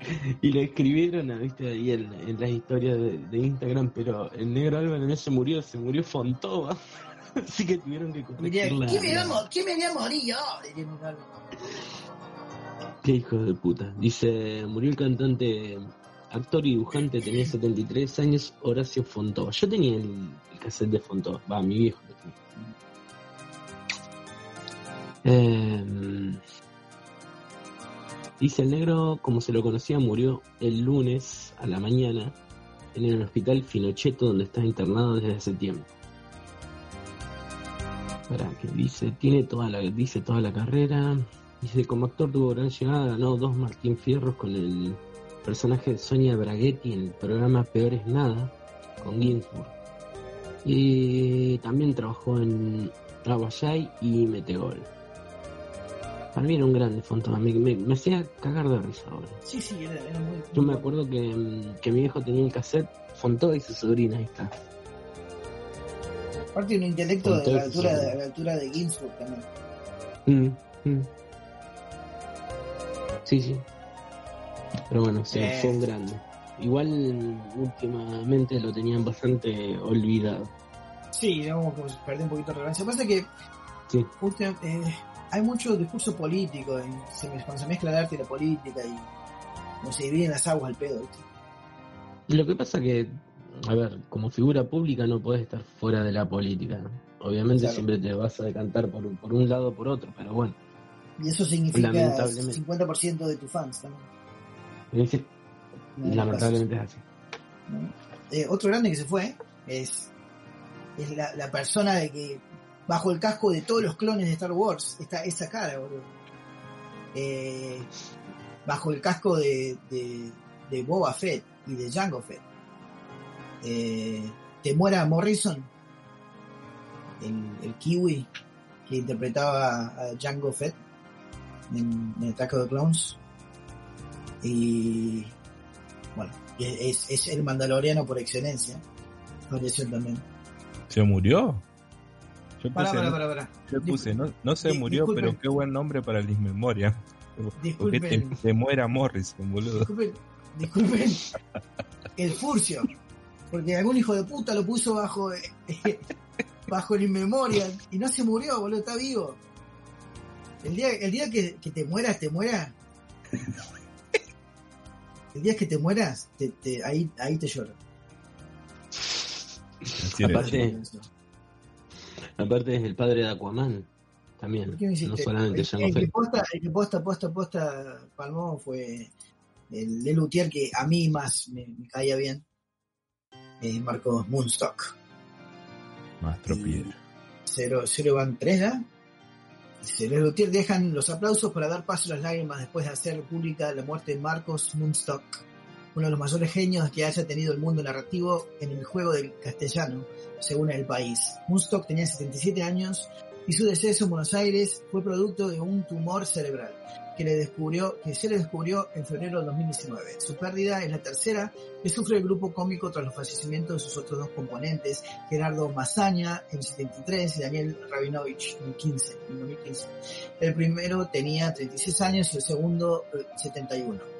Y lo escribieron, viste, ahí en, en las historias de, de Instagram, pero el negro Álvaro no se murió, se murió Fontova. Así que tuvieron que Diría, corregir la- ¿quién quién me voy a morir yo? Álvaro. Qué hijo de puta. Dice, murió el cantante, actor y dibujante, tenía 73 años, Horacio Fontova. Yo tenía el, el cassette de Fontova, va, mi viejo lo tenía. Eh, dice, el negro, como se lo conocía, murió el lunes a la mañana en el hospital Finocheto, donde está internado desde tiempo. Para que dice, tiene toda la, dice toda la carrera. Dice, como actor tuvo gran llegada, ganó dos Martín Fierros con el personaje de Sonia Braghetti en el programa Peor es Nada, con Ginsburg. Y también trabajó en Aguayay y Metegol. Para mí era un grande Fontova, me, me, me hacía cagar de risa ahora. Sí, sí, era, era muy. Yo me acuerdo que, mm, que mi viejo tenía el cassette Fontova y su sobrina, ahí está. Aparte de un intelecto de la altura de, la altura de Ginsburg también. Mm, mm. Sí, sí. Pero bueno, sí, Eh. fue un grande. Igual mm, últimamente lo tenían bastante olvidado. Sí, digamos que perdí un poquito de relevancia. Pasa que Sí. última- eh, hay mucho discurso político, en- se, cuando se mezcla el arte y la política y como se dividen las aguas al pedo, ¿viste? Lo que pasa que, a ver, como figura pública no podés estar fuera de la política. Obviamente Claro. siempre te vas a decantar por, un- por un lado o por otro, pero bueno. Y eso significa Lamentablemente. 50% de tus fans también. El lamentablemente es así. ¿no? Eh, otro grande que se fue es, es la, la persona de que bajo el casco de todos los clones de Star Wars está esa cara, boludo. Eh, bajo el casco de, de, de Boba Fett y de Jango Fett. Eh, Temuera Morrison, el, el kiwi que interpretaba a Jango Fett en, en Attack of the Clones. Y bueno, es, es el mandaloriano por excelencia. Falleció también. ¿Se murió? Yo Pará, puse, pará, pará. yo puse, no, no se Di- murió, disculpen. pero qué buen nombre para el Memoria. ¿Por qué te, te muera Morrison, boludo? Disculpen, disculpen el furcio. Porque algún hijo de puta lo puso bajo eh, bajo el inmemorial y no se murió, boludo, está vivo. El día, el día que, que te mueras, te mueras. El día que te mueras, te, te- ahí, ahí te lloro. Aparte- Aparte es el padre de Aquaman, también. ¿Por qué me hiciste? No solamente el, el que posta, el que posta, posta, posta palmó fue el de Luthier que a mí más me, me caía bien. Eh, Marcos Moonstock. Maestro Piedra. Cero, cero van tres, ¿ya? Dice, los Luthier dejan los aplausos para dar paso a las lágrimas después de hacer pública la muerte de Marcos Moonstock, uno de los mayores genios que haya tenido el mundo narrativo en el juego del castellano, según el país. Moonstock tenía 77 años y su deceso en Buenos Aires fue producto de un tumor cerebral que, le descubrió, que se le descubrió en febrero de 2019. Su pérdida es la tercera que sufre el grupo cómico tras los fallecimientos de sus otros dos componentes, Gerardo Mazaña en 73 y Daniel Rabinovich en 15, en 2015. El primero tenía 36 años y el segundo eh, 71.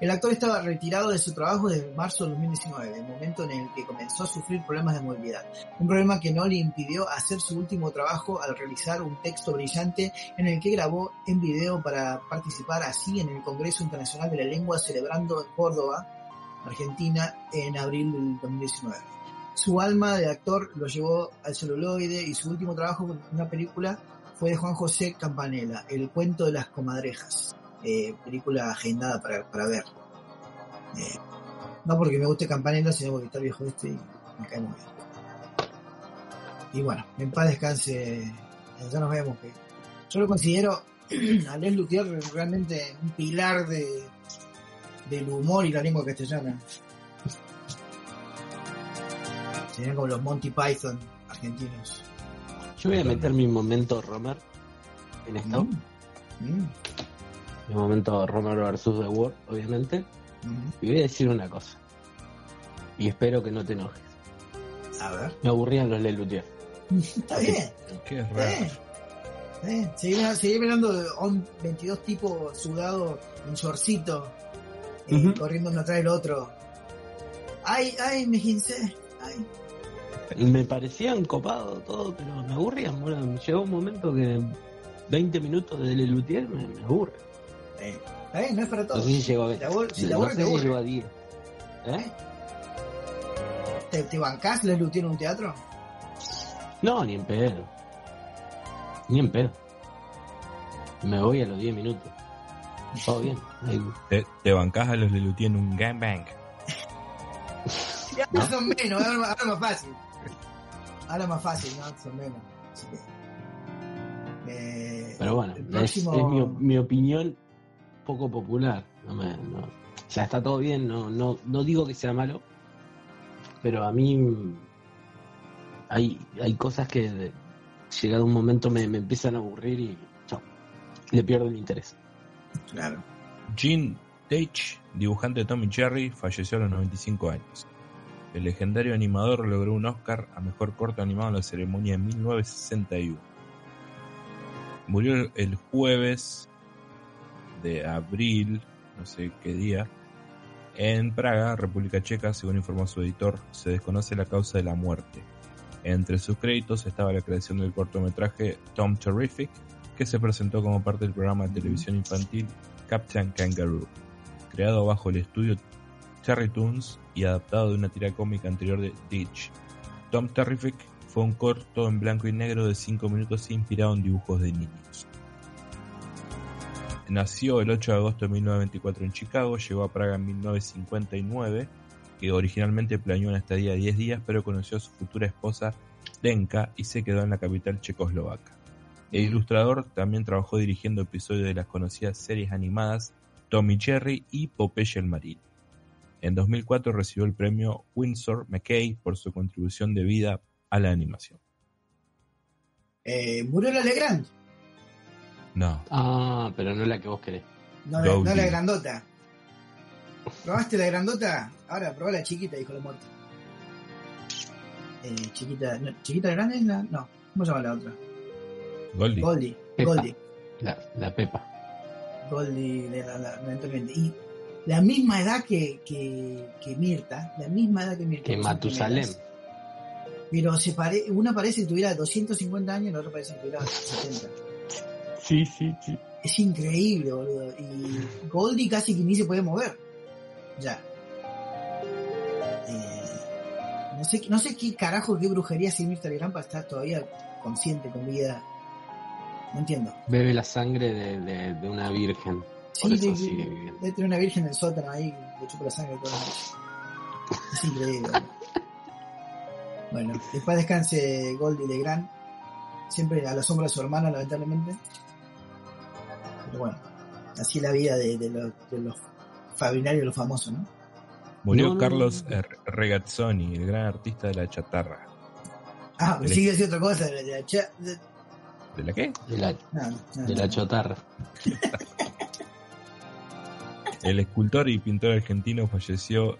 El actor estaba retirado de su trabajo desde marzo de 2019, el momento en el que comenzó a sufrir problemas de movilidad. Un problema que no le impidió hacer su último trabajo al realizar un texto brillante en el que grabó en video para participar así en el Congreso Internacional de la Lengua celebrando en Córdoba, Argentina, en abril del 2019. Su alma de actor lo llevó al celuloide y su último trabajo con una película fue de Juan José Campanella, El cuento de las comadrejas, eh, película agendada para, para ver. Eh, no porque me guste Campanella, sino porque está viejo este y me cae muy bien. Y bueno, en paz descanse, eh, ya nos vemos. que Yo lo considero a Les Luthier realmente un pilar de, del humor y la lengua castellana. Serían como los Monty Python argentinos. Yo voy a meter mi momento Romer en esto. Mm, Mi momento Romer versus The World, obviamente. Y voy a decir una cosa. Y espero que no te enojes. A ver. Me aburrían los Lelutier. Está bien. Qué raro. bien. Seguí, mirando- seguí mirando de on- 22 tipos sudados en shortcito, eh, corriendo uno atrás del otro. Ay, ay, me gincé. Ay. Me parecían copados todo, pero me aburrían. Bueno, llegó un momento que 20 minutos de Lelutier me, me aburre. Eh, no es para No todos. sé si llegó a Si te aburre, no sé si a 10. ¿Eh? ¿Te, te bancás Les Luthier en un teatro? No, ni en pedo. Ni en pedo. Me voy a los 10 minutos. Todo bien. Te, te bancás a los Lelutier en un gangbang. Ya son menos, ahora, ahora más fácil. Ahora más fácil, ¿no? Son menos. Que, eh, Pero bueno, el es, próximo- es mi, mi opinión poco popular. No me, no. O sea, está todo bien, no, no, no digo que sea malo, pero a mí hay, hay cosas que de- llegado un momento me, me empiezan a aburrir y chao, le pierdo el interés. Claro. Gene Deitch, dibujante de Tommy Jerry, falleció a los 95 años. El legendario animador logró un Oscar a mejor corto animado en la ceremonia de 1961. Murió el jueves de abril, no sé qué día, en Praga, República Checa, según informó su editor, se desconoce la causa de la muerte. Entre sus créditos estaba la creación del cortometraje Tom Terrific, que se presentó como parte del programa de televisión infantil Captain Kangaroo, creado bajo el estudio Terry Toons y adaptado de una tira cómica anterior de Ditch. Tom Terrific fue un corto en blanco y negro de 5 minutos inspirado en dibujos de niños. Nació el 8 de agosto de 1924 en Chicago, llegó a Praga en 1959, que originalmente planeó una estadía de 10 días, pero conoció a su futura esposa Denka y se quedó en la capital checoslovaca. El ilustrador también trabajó dirigiendo episodios de las conocidas series animadas Tommy Jerry y Popeye el Marino. En 2004 recibió el premio Winsor McKay por su contribución de vida a la animación. Eh, murió la Legrand. No, Ah, pero no la que vos querés. No, la- no la grandota. ¿Probaste la grandota? Ahora probá la chiquita, dijo la muerte. Eh, chiquita, no, ¿chiquita grande es la? No, ¿cómo se llama la otra? Goldie. Goldie. Pepa. Goldie. La, la Pepa. Goldie de la, la-. Y la misma edad que, que, que Mirta, la misma edad que Mirta. Que Matusalem. Pero se pare, una parece que tuviera 250 años y la otra parece que tuviera 70. Sí, sí, sí. Es increíble, boludo. Y Goldie casi que ni se puede mover. Ya. Eh, no sé, no sé qué carajo, qué brujería si Mirta Legrand está todavía consciente, con vida. No entiendo. Bebe la sangre de, de, de una virgen. Por Sí, eso de- sigue de- viviendo. debe tener una virgen en el sótano ahí, le chupa la sangre toda la noche. Es increíble. bueno, después descanse Goldie Legrand. Siempre a la sombra de su hermana, lamentablemente. Pero bueno, así es la vida de, de los, de los los famosos, ¿no? Murió No, no, Carlos no. Regazzoni, el gran artista de la chatarra. Ah, iba a decir otra cosa. de la cha- de- ¿De la qué? De la, no, no, de no. la chotarra. El escultor y pintor argentino falleció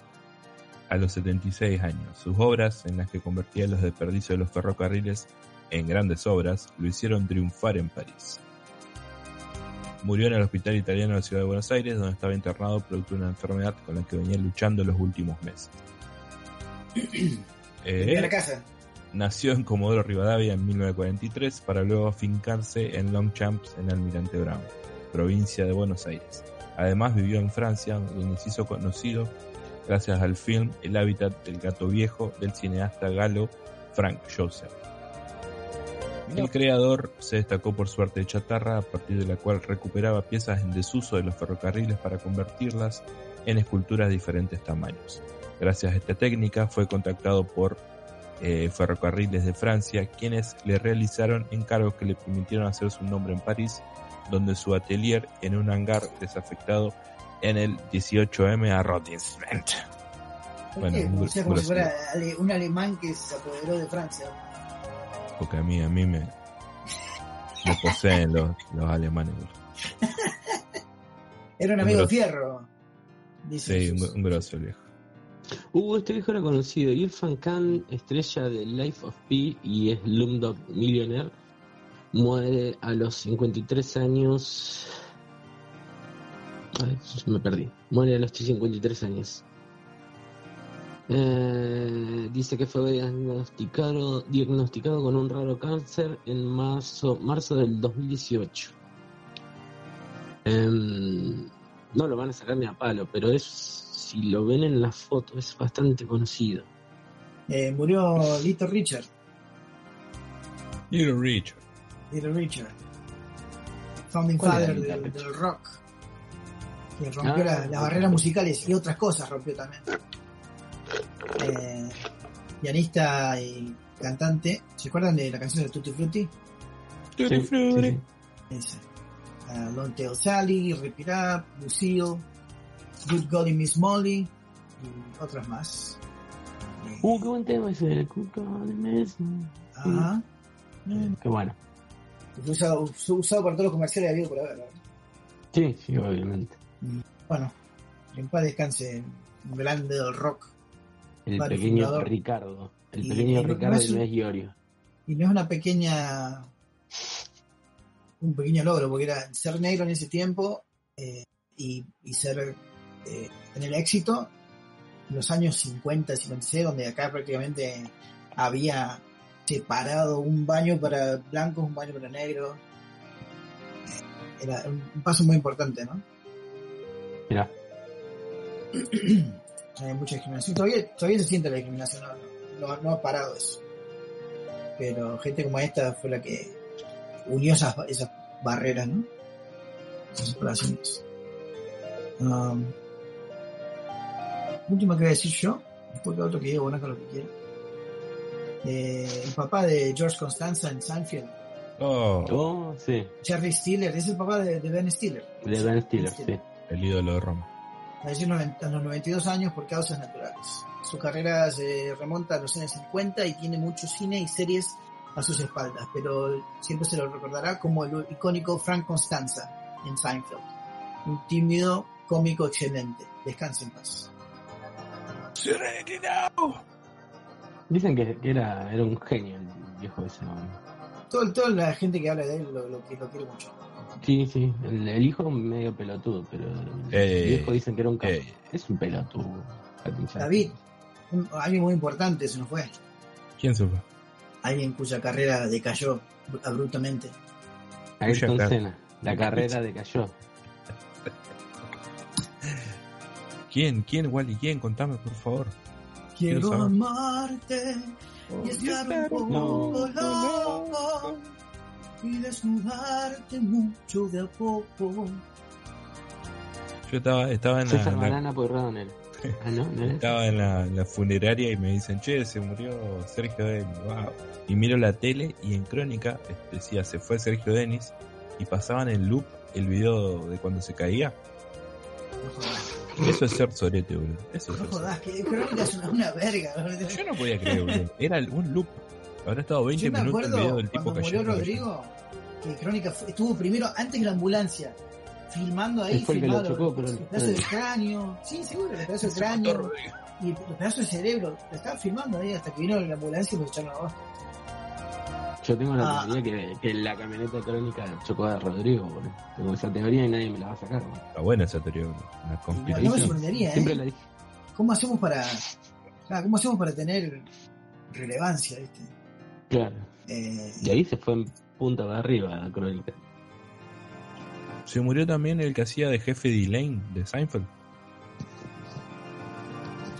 a los 76 años. Sus obras, en las que convertía los desperdicios de los ferrocarriles en grandes obras, lo hicieron triunfar en París. Murió en el hospital italiano de la ciudad de Buenos Aires, donde estaba internado producto de una enfermedad con la que venía luchando los últimos meses. Eh, la casa. Nació en Comodoro Rivadavia en 1943 para luego afincarse en Longchamps en Almirante Brown, provincia de Buenos Aires. Además vivió en Francia, donde se hizo conocido gracias al film El hábitat del gato viejo del cineasta galo Frank Joseph. El creador se destacó por su arte de chatarra, a partir de la cual recuperaba piezas en desuso de los ferrocarriles para convertirlas en esculturas de diferentes tamaños. Gracias a esta técnica fue contactado por eh, ferrocarriles de Francia, quienes le realizaron encargos que le permitieron hacer su nombre en París, donde su atelier en un hangar desafectado en el 18M arrondissement. ¿Por Bueno, o sea, como si fuera un alemán que se apoderó de Francia. Porque a mí, a mí me, me poseen los, los alemanes. Era un Un amigo de grosso. fierro. Dice Sí, un, un grosso el viejo. Uh, este viejo era conocido. Irfan Khan, estrella de Life of Pi y Slumdog Millionaire, muere a los 53 años. Ay, me perdí. Muere a los 53 años. Eh, dice que fue diagnosticado, diagnosticado con un raro cáncer en marzo, marzo del 2018. Em, no lo van a sacar ni a palo, pero es si lo ven en la foto es bastante conocido. Eh, murió Little Richard. Little Richard. Little Richard. Founding ¿Cuál era father del, rock. Que rompió Ah, la- las barreras musicales y otras cosas rompió también. Eh, pianista y cantante. ¿Se acuerdan de la canción de Tutti Frutti? Sí, sí, sí. Esa. Uh, Long Tail Sally, Rip It Up, Lucille, Good Golly Miss Molly y otras más. Eh, Uh, qué buen tema ese. Cuca de mes. ajá. Qué bueno. Fue usado, fue usado por todos los comerciales de habido por haber. ¿verdad? Sí, sí, obviamente. Bueno, en paz descanse un grande del rock. El pequeño. Ricardo. El pequeño Ricardo no es no es Iorio. Y no es una pequeña. un pequeño logro, porque era ser negro en ese tiempo eh, y, y ser. eh, tener éxito en los años 50, 56, donde acá prácticamente había separado un baño para blancos, un baño para negros. era un paso muy importante, ¿no? Mirá, Hay mucha discriminación. Todavía, todavía se siente la discriminación, no, no, no ha parado eso. Pero gente como esta fue la que unió esas, esas barreras, ¿no? Esas separaciones. Um, última que voy a decir yo, después que otro que diga, bueno, con lo que quiera. Eh, el papá de George Constanza en Seinfeld, Oh, oh, sí, Jerry Stiller, es el papá de, de Ben Stiller. de Ben Stiller, sí. el ídolo de Roma. Falleció noven- a los 92 años por causas naturales. Su carrera se remonta a los años 50 y tiene mucho cine y series a sus espaldas, pero siempre se lo recordará como el icónico Frank Constanza en Seinfeld. Un tímido cómico excelente. Descanse en paz. Dicen que, que era, era un genio el viejo ese. ¿no? Todo, toda la gente que habla de él lo, lo, lo quiere mucho. Sí, sí, el, el hijo medio pelotudo, pero el Eh, viejo dicen que era un capo. eh. Es un pelotudo. David, un- alguien muy importante se nos fue. ¿Quién se fue? Alguien cuya carrera decayó abruptamente. Ayrton Senna, la carrera decayó. ¿Quién? ¿Quién, Wally? ¿Quién? Contame, por favor. Quiero amarte y estar un poco No. loco y desnudarte mucho de a poco. Yo estaba, estaba en la, César la- Banana por Radonel. Ah, no, no era estaba en la, en la funeraria y me dicen, che, se murió Sergio Denis. Wow. Y miro la tele y en crónica decía, se fue Sergio Denis y pasaban en loop el video de cuando se caía. No Eso es ser sorete, boludo. Eso es no ser sorete. jodas, que Crónica es una, una verga. boludo. Yo no podía creer, boludo. Era un loop. Habrá estado 20 Yo me minutos el acuerdo video del tipo cuando murió cayendo. Rodrigo, que Crónica estuvo primero antes que la ambulancia, filmando ahí, fue el que lo chocó, pero- los pedazos del cráneo. Sí, seguro, los pedazos del cráneo y los pedazos del cerebro. Lo estaban filmando ahí hasta que vino la ambulancia y lo echaron abajo. Yo tengo la Ah. teoría que, que la camioneta crónica chocó a Rodrigo, boludo. Tengo esa teoría y nadie me la va a sacar, boludo. Está buena esa teoría, boludo. Una No, no me conspiración. sorprendería, Siempre ¿eh? la dije. ¿Cómo hacemos para, claro, cómo hacemos para tener relevancia, viste? Claro. Eh, Y ahí se fue en punta de arriba la crónica. Se murió también el que hacía de jefe de Elaine de Seinfeld.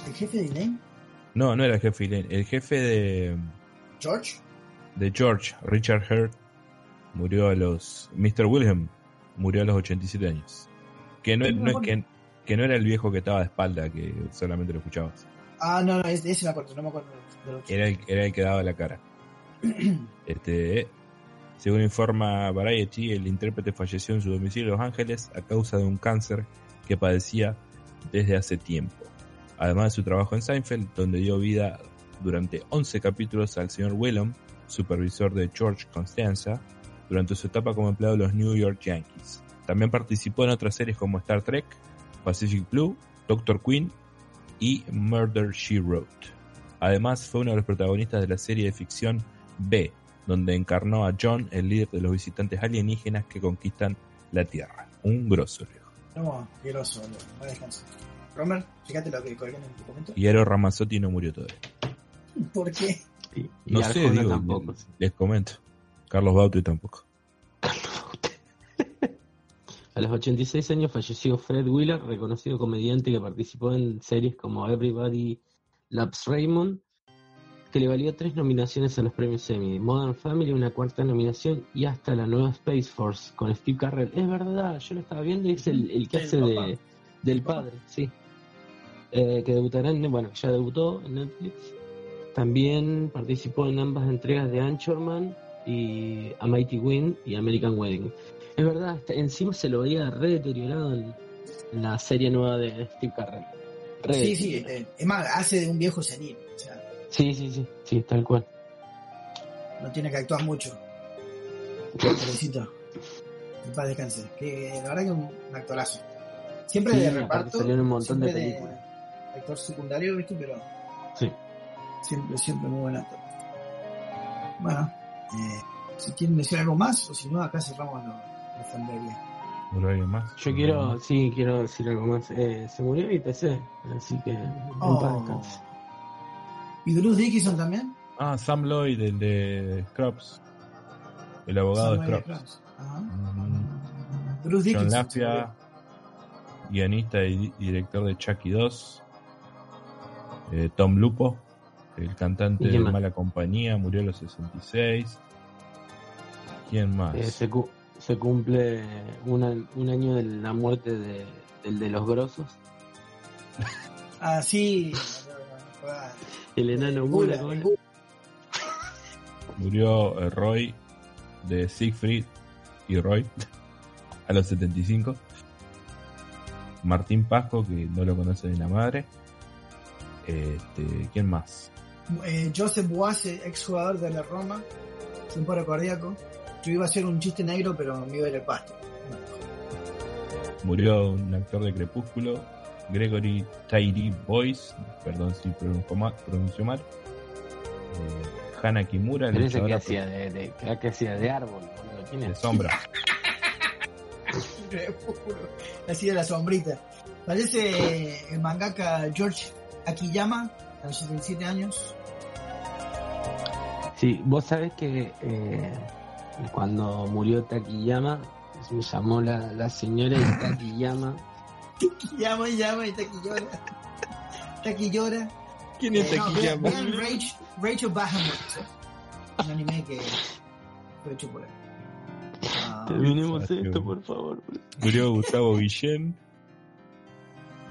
el jefe de Elaine, No, no era el jefe de Elaine. El jefe de, George, de George, Richard Hurt, murió a los. Mr. Wilhelm murió a los 87 años. Que no, no- que, que no era el viejo que estaba de espalda, que solamente lo escuchabas. ah, no, no, ese, ese me acuerdo, no me acuerdo del otro. Era el, era el que daba la cara. Este, según informa Variety, el intérprete falleció en su domicilio en Los Ángeles a causa de un cáncer que padecía desde hace tiempo. Además de su trabajo en Seinfeld, donde dio vida durante 11 capítulos al señor Whedon, supervisor de George Constanza, durante su etapa como empleado de los New York Yankees. También participó en otras series como Star Trek, Pacific Blue, Doctor Queen y Murder She Wrote. Además, fue uno de los protagonistas de la serie de ficción B, donde encarnó a John, el líder de los visitantes alienígenas que conquistan la Tierra. Un grosso, viejo. No, qué. Va a descansar. Romer, fíjate lo que colgué en el documento. Y Eero Ramazzotti no murió todavía. ¿Por qué? Y, y No sé, Arjona digo, tampoco. les, les comento. Carlos Bautri tampoco. A los 86 años falleció Fred Wheeler, reconocido comediante que participó en series como Everybody Loves Raymond, que le valió tres nominaciones a los premios Emmy, Modern Family una cuarta nominación y hasta la nueva Space Force con Steve Carell. Es verdad, yo lo estaba viendo y es el, el que El hace de, del padre, sí. Eh, que debutará en, bueno, ya debutó en Netflix. También participó en ambas entregas de Anchorman y A Mighty Wind y American Wedding. Es verdad, hasta encima se lo veía re deteriorado en, en la serie nueva de Steve Carell. Re Sí, sí, eh, es más, hace de un viejo senil. O sea, sí, sí, sí, sí, tal cual. no tiene que actuar mucho. Pobrecito. En paz descanse. Que la verdad que un, un actorazo. Siempre Sí, de reparto. salió en un montón de películas. Actor secundario, ¿viste? Pero Sí. siempre, siempre muy buen actor. Bueno, eh, si quieren decir algo más, o si no, acá cerramos la, la fandería. ¿No alguien más? Yo quiero, sí, quiero decir algo más. Eh, se murió IPC, así que en paz Oh. descanse. ¿Y Bruce Dickinson también? Ah, Sam Lloyd, el de Scrubs. El abogado Samuel de. Scrubs. Ajá. Mm, Bruce John Dickinson. Lafia, guionista y director de Chucky 2. Eh, Tom Lupo, el cantante ¿Y de más? Mala Compañía, murió a los 66. ¿Quién más? Eh, se, cu- se cumple una- un año de la muerte de, del de los grosos. Ah, sí. El enano. Gula. Murió eh, Roy de Siegfried y Roy a los 75. Martín Pasco, que no lo conoce ni la madre. Este, ¿Quién más? Eh, Joseph Boase, ex jugador de la Roma, un paro cardíaco. Yo iba a hacer un chiste negro, pero me iba a ir al pasto. Murió un actor de Crepúsculo, Gregory Tyree Boyce, perdón si pronuncio mal. Pronuncio mal. Eh, Hana Kimura, Pero ese que hacía de, de, que- que hacía de árbol. boludo. ¿Quién de sombra. Así de la sombrita. Parece el mangaka George Akiyama, a los 77 años. Sí, vos sabés que eh, cuando murió Takiyama, me llamó la, la señora y Takiyama. Llama y llama y Taki llora. Taki llora. ¿Quién Eh, no, vean, vean Rage, Rage of Bahamut. Un anime que fue hecho por él. Ah, Terminemos Exacto. esto, por favor. Murió Gustavo Guillén.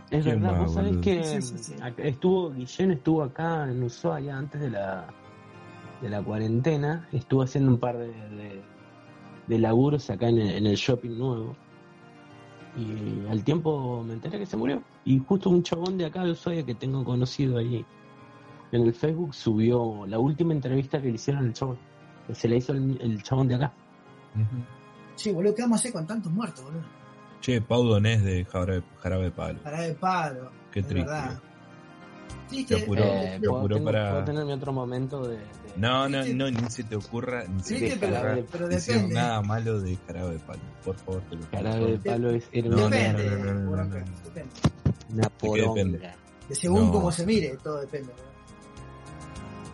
Es ¿Quién verdad, vos sabés que Sí, sí, sí. estuvo, Guillén estuvo acá en Ushuaia antes de la de la cuarentena, estuvo haciendo un par de, de, de laburos acá en el, en el shopping nuevo. Y al tiempo me enteré que se murió. Y justo un chabón de acá de Ushuaia que tengo conocido ahí en el Facebook subió la última entrevista que le hicieron al chabón. Que se le hizo el, el chabón de acá. Ujú. Sí, boludo, ¿qué vamos a hacer con tantos muertos, boludo? Che, Pau Donés de Jarabe, Jarabe de Palo. Para de palo. Qué triste. verdad. Te apuró, eh, te ¿puedo, apuró tener, para- ¿Puedo tener mi otro momento de, de- No, no, no, ni se te ocurra, ni se te pero, ocurra pero decir depende. nada malo de Jarabe de Palo. Por favor, te lo pido. Jarabe de palo es, no, depende, no, no, no, no, bueno, no, no. depende. una poronga. De según No. cómo se mire, todo depende.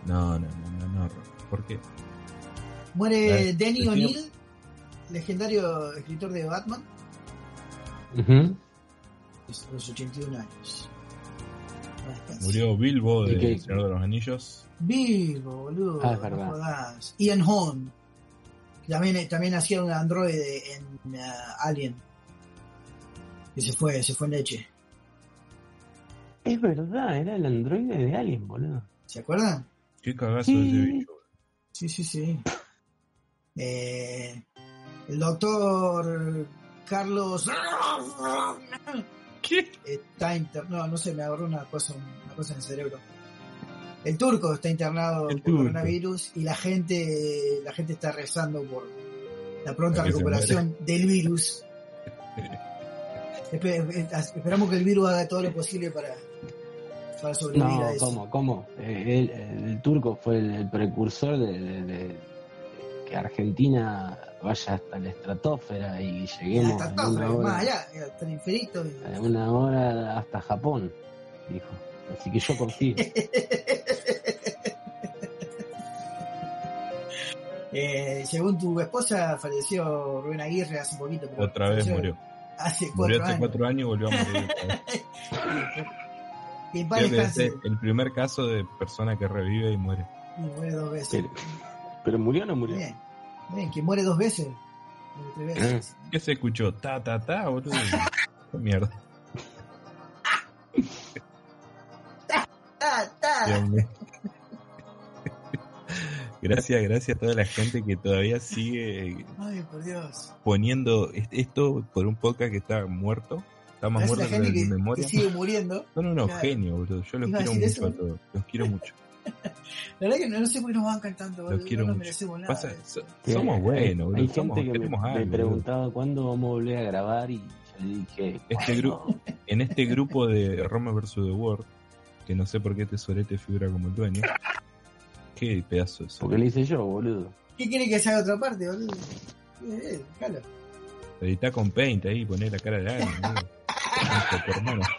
No, no, no, no, no. ¿Por qué? Muere decía- O'Neill, legendario escritor de Batman, Ujú. a los 81 años. Murió Bilbo ¿Y de qué? El Señor de los Anillos. Vivo, boludo. Ah, es verdad. jodas. Ian Holm. También, también hacía un androide en uh, Alien. Que se fue, se fue en leche. Es verdad, era el androide de Alien, boludo. ¿Se acuerdan? Qué cagazo Sí. ese bicho. Sí, sí, sí. Eh, el doctor Carlos ¿Qué? está internado. No, no sé, me agarró una cosa, una cosa en el cerebro. El turco está internado El por turco. coronavirus y la gente, la gente está rezando por la pronta recuperación del virus. Espe- eh, esperamos que el virus haga todo lo posible para, para sobrevivir No, a eso. ¿cómo? ¿Cómo? Eh, el, el turco fue el, el precursor de, de- de que Argentina vaya hasta la estratosfera y lleguemos Hasta en todo, una más hora, allá, hasta el infinito. una hora hasta Japón, dijo. Así que yo confío. Eh, según tu esposa, falleció Rubén Aguirre hace poquito. pero Otra vez murió. Hace Murió cuatro hace años. cuatro años y volvió a morir. El primer caso de persona que revive y muere. Y muere dos veces. Pero, pero murió o no murió. Bien, bien, que muere dos veces. Muere tres veces. ¿Qué se escuchó? Ta, ta, ta, boludo. Mierda. ¡Ta, ta! Mío. Gracias, gracias a toda la gente que todavía sigue Ay, por Dios. poniendo est- esto por un podcast que está muerto. Está más Gracias la muerto que gente mi que, que memoria. sigue muriendo. Son unos Claro. genios, boludo. Yo los quiero mucho eso. a todos. Los quiero mucho. La verdad que no, no sé por qué nos van cantando. Los boludo, quiero no merecemos nada. Pasa- so- somos buenos, boludo. Hay Somos, gente que me, me algo, boludo. preguntaba cuándo vamos a volver a grabar y yo le dije. Este grupo, en este grupo de Roma vs. The World, que no sé por qué Tesorete figura como el dueño. Qué pedazo eso. Porque le hice yo, boludo. ¿Qué quiere que se haga otra parte, boludo? Eh, eh, déjalo. Editá con Paint ahí, poner la cara de alguien, boludo.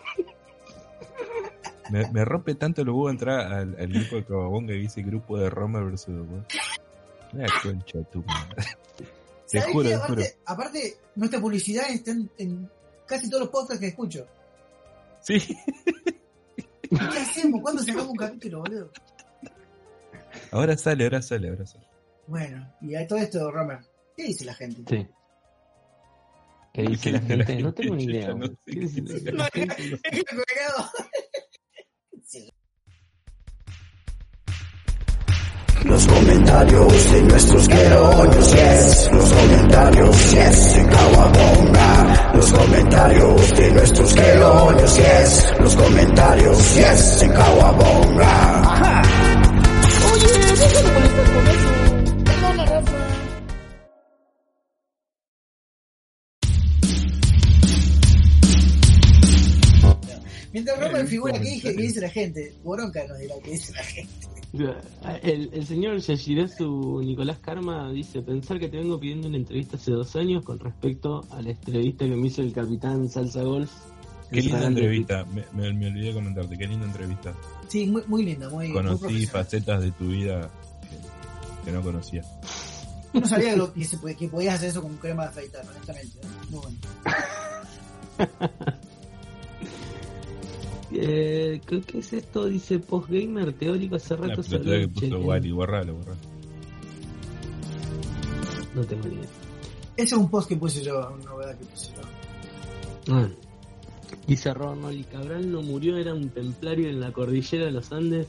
Me, me rompe tanto los huevos entrar al, al grupo de Cababonga que dice grupo de Roma vs. The World. La concha de tu madre. Te ¿Sabés juro, qué? te juro. aparte, aparte, nuestra publicidad está en, en casi todos los podcasts que escucho. Sí, ¿Qué hacemos? ¿Cuándo sacamos un capítulo, boludo? ahora sale, ahora sale, ahora sale. Bueno, y a todo esto, Romer, ¿qué dice la gente? Sí. ¿Qué dice ¿Qué la dice la gente? No tengo ni idea. no sé ¿Qué dice la gente? Es que me cagado. Los comentarios de nuestros queroños, yes. Los comentarios, yes. En Caguabonga. Los comentarios de nuestros queroños, yes. Los comentarios, yes. En Caguabonga. Oye, Romer Eh, figura, ¿qué, dije, comentario. ¿qué dice la gente? Boronca nos dirá qué dice la gente. El, el señor Yashirazu Nicolás Karma dice, pensar que te vengo pidiendo una entrevista hace dos años con respecto a la entrevista que me hizo el capitán Salsa Golf. Qué linda entrevista, me, me, me olvidé comentarte, qué linda entrevista. Sí, muy, muy linda, muy, Conocí facetas de tu vida que, que no conocía. No sabía que, lo- que, se puede- que podías hacer eso con crema de afeitar, honestamente. ¿eh? Muy bueno. Eh, ¿qué, qué es esto? Dice postgamer teórico hace La rato pelotudez que puso Wally, borralo, borralo. No tengo ni idea. Ese es un post que puse yo, una novedad que puse yo. Ah. Dice Ronald Cabral no murió, era un templario en la cordillera de los Andes.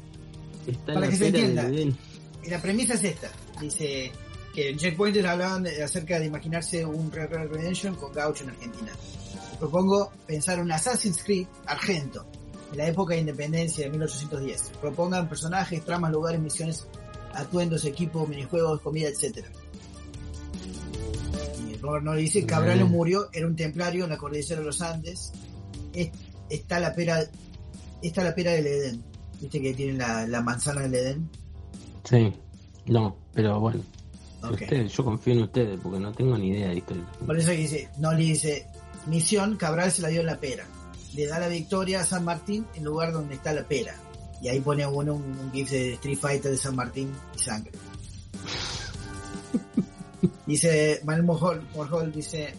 Está en Para la que se entienda. la premisa es esta. Dice que en Checkpointers hablaban de- acerca de imaginarse un Red Dead Redemption con gaucho en Argentina. Propongo pensar un Assassin's Creed Argento, en la época de independencia de 1810. Propongan personajes, tramas, lugares, misiones, atuendos, equipos, minijuegos, comida, etc. Y Robert no dice, Cabral Mm. murió, era un templario en la cordillera de los Andes. Es- está la pera, está la pera del Edén. Viste que tienen la, la manzana del Edén. Sí, no, pero bueno. si Ok. ustedes- yo confío en ustedes porque no tengo ni idea de historia. Por eso dice, no le dice, misión, Cabral se la dio en la pera. Le da la victoria a San Martín en lugar donde está la pera. Y ahí pone uno un, un gif de Street Fighter de San Martín y sangre. dice Manuel Morjol, Morjol dice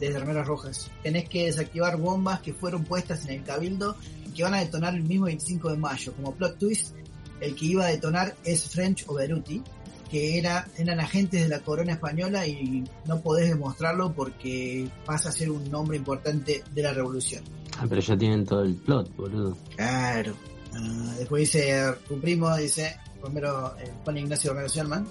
desde Remeras Rojas, tenés que desactivar bombas que fueron puestas en el cabildo y que van a detonar el mismo 25 de mayo. Como plot twist, el que iba a detonar es French o Beruti, que era, eran agentes de la corona española y no podés demostrarlo porque pasa a ser un nombre importante de la revolución. Ah, pero ya tienen todo el plot, boludo. Claro. Ah, después dice, tu primo dice, Romero, eh, Juan Ignacio Romero Sherman.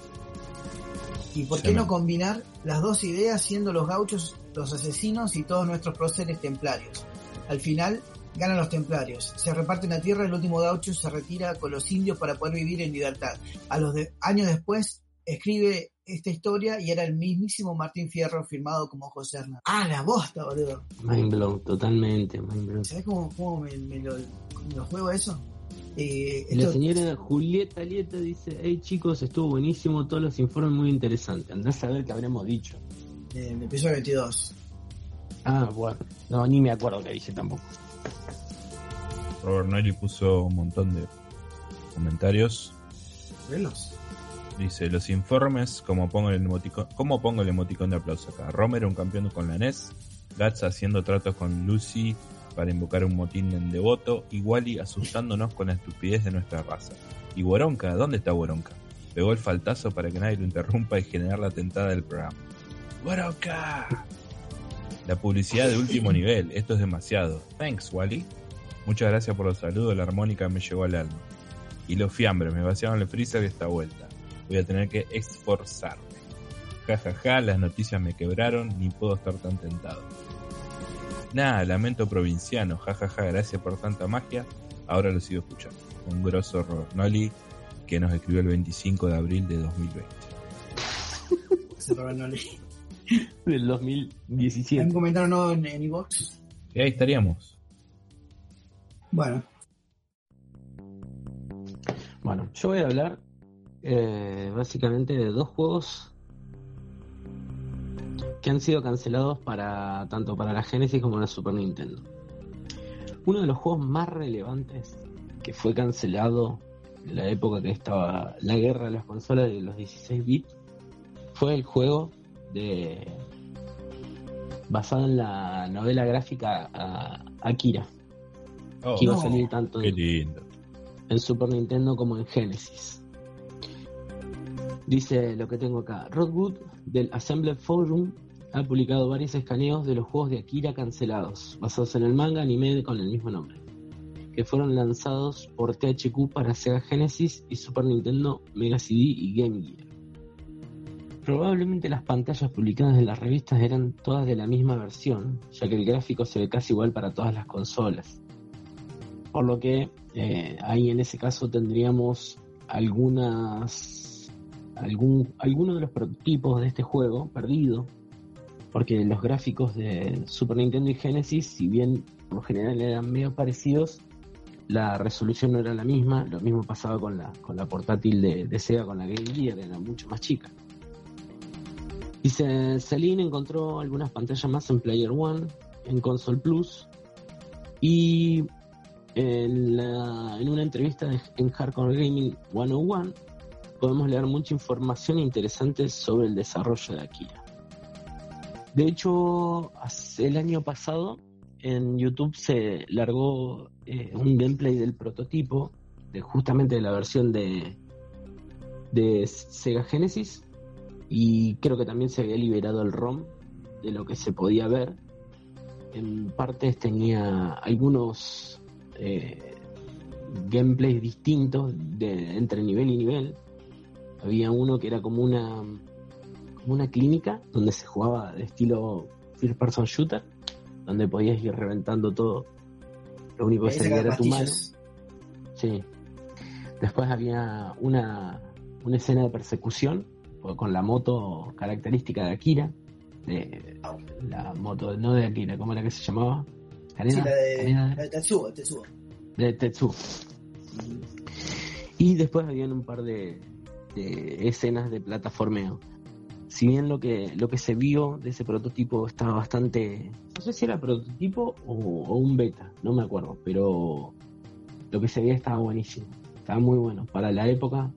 ¿Y por qué no combinar las dos ideas siendo los gauchos los asesinos y todos nuestros próceres templarios? Al final ganan los templarios, se reparten la tierra, el último gaucho se retira con los indios para poder vivir en libertad. A los de- años después escribe esta historia y era el mismísimo Martín Fierro firmado como José Hernán. Ah, la bosta, boludo. Mind blown, totalmente, mind blown. ¿Sabes cómo, cómo me, me lo, me lo juego eso? Eh, La señora Julieta Lieta dice, hey chicos, estuvo buenísimo, todos los informes muy interesantes. Andás a ver qué habremos dicho. eh, el episodio 22. Ah, bueno. No, ni me acuerdo qué dije tampoco. Robert Noyli puso un montón de comentarios. ¿Velos? Dice, los informes, como pongo el emoticón, ¿cómo pongo el emoticón de aplauso acá? Romer, un campeón con la NES, Gats haciendo tratos con Lucy para invocar un motín en devoto, y Wally asustándonos con la estupidez de nuestra raza. Y Boronca, ¿dónde está Boronca? Pegó el faltazo para que nadie lo interrumpa y generar la tentada del programa. ¡Boronca! La publicidad de último nivel, esto es demasiado. Thanks, Wally. Muchas gracias por los saludos, la armónica me llegó al alma. Y los fiambres, me vaciaron el freezer de esta vuelta. Voy a tener que esforzarme. Ja ja ja, las noticias me quebraron, ni puedo estar tan tentado. Nada, lamento provinciano, ja ja ja, gracias por tanta magia. Ahora lo sigo escuchando. Un grosso Robert Nolly que nos escribió el 25 de abril de 2020. Ese Robert no le- Del ¿Hay 2017. un comentario nuevo en, en? Y ahí estaríamos. Bueno, Bueno, yo voy a hablar eh, básicamente de dos juegos que han sido cancelados para tanto para la Genesis como la Super Nintendo. Uno de los juegos más relevantes que fue cancelado en la época que estaba la guerra de las consolas de los 16 bits fue el juego de basado en la novela gráfica Akira, Oh, que iba a no. salir tanto en, en Super Nintendo como en Genesis. Dice lo que tengo acá. Rodwood del Assembled Forum ha publicado varios escaneos de los juegos de Akira cancelados, basados en el manga anime con el mismo nombre, que fueron lanzados por THQ para Sega Genesis y Super Nintendo, Mega CD y Game Gear. Probablemente las pantallas publicadas en las revistas eran todas de la misma versión, ya que el gráfico se ve casi igual para todas las consolas. Por lo que eh, ahí en ese caso tendríamos algunas algún alguno de los prototipos de este juego perdido porque los gráficos de Super Nintendo y Genesis si bien por lo general eran medio parecidos la resolución no era la misma. Lo mismo pasaba con la con la portátil de, de Sega con la Game Gear era mucho más chica. Dice Celine encontró algunas pantallas más en Player One en Console Plus y en, la- en una entrevista en Hardcore Gaming 101 podemos leer mucha información interesante sobre el desarrollo de Akira. De hecho, el año pasado en YouTube se largó eh, un gameplay del prototipo, de justamente de la versión de, de Sega Genesis, y creo que también se había liberado el ROM de lo que se podía ver. En partes tenía algunos eh, gameplays distintos de, entre nivel y nivel. Había uno que era como una como una clínica donde se jugaba de estilo first person shooter, donde podías ir reventando todo. Lo único que salía era tu mano. Sí. Después había una, una escena de persecución con- con la moto característica de Akira. De, la moto, no de Akira, ¿cómo era que se llamaba? Sí, Kaneda, la de, Kaneda, la de Tetsuo, Tetsuo. de Tetsu. Y después habían un par de, escenas de plataformeo. Si bien lo que, lo que se vio de ese prototipo estaba bastante. No sé si era prototipo o, o un beta, no me acuerdo, pero lo que se veía estaba buenísimo. Estaba muy bueno. Para la época,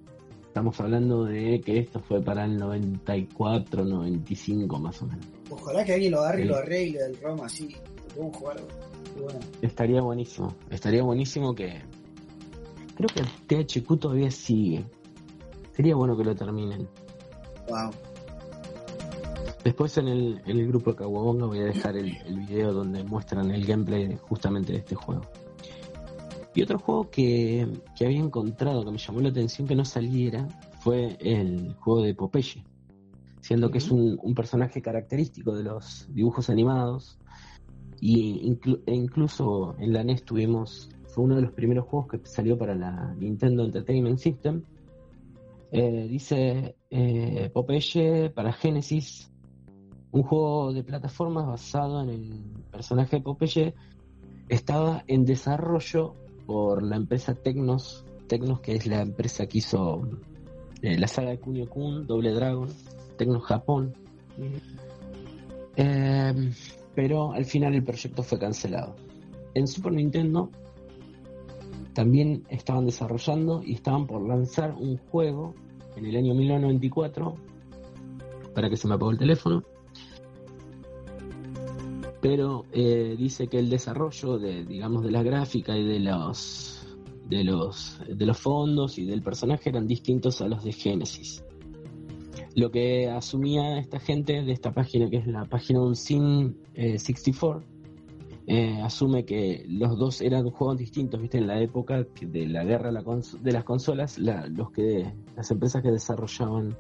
estamos hablando de que esto fue para el 94, 95 más o menos. Ojalá que alguien lo agarre y lo arregle del ROM así. Lo podemos jugar. Bueno, Estaría buenísimo. Estaría buenísimo que. Creo que el THQ todavía sigue. Sería bueno que lo terminen. wow. Después en el, en el grupo de Kawabonga voy a dejar el, el video donde muestran el gameplay justamente de este juego. Y otro juego que, que había encontrado que me llamó la atención que no saliera fue el juego de Popeye. Siendo que es un, un personaje característico de los dibujos animados. Y inclu- e incluso en la NES tuvimos, fue uno de los primeros juegos que salió para la Nintendo Entertainment System. Eh, dice eh, Popeye para Genesis, un juego de plataformas basado en el personaje de Popeye, estaba en desarrollo por la empresa Tecnos, Tecnos que es la empresa que hizo eh, la saga de Kunio Kun, Doble Dragon, Tecnos Japón. Pero al final el proyecto fue cancelado. En Super Nintendo también estaban desarrollando y estaban por lanzar un juego en el año 1994 para que se me apagó el teléfono. Pero eh, dice que el desarrollo de digamos de la gráfica y de los de los de los fondos y del personaje eran distintos a los de Genesis. Lo que asumía esta gente de esta página que es la página Unseen eh, 64 eh, asume que los dos eran juegos distintos viste en la época de la guerra de, la cons- de las consolas la- los que las empresas que desarrollaban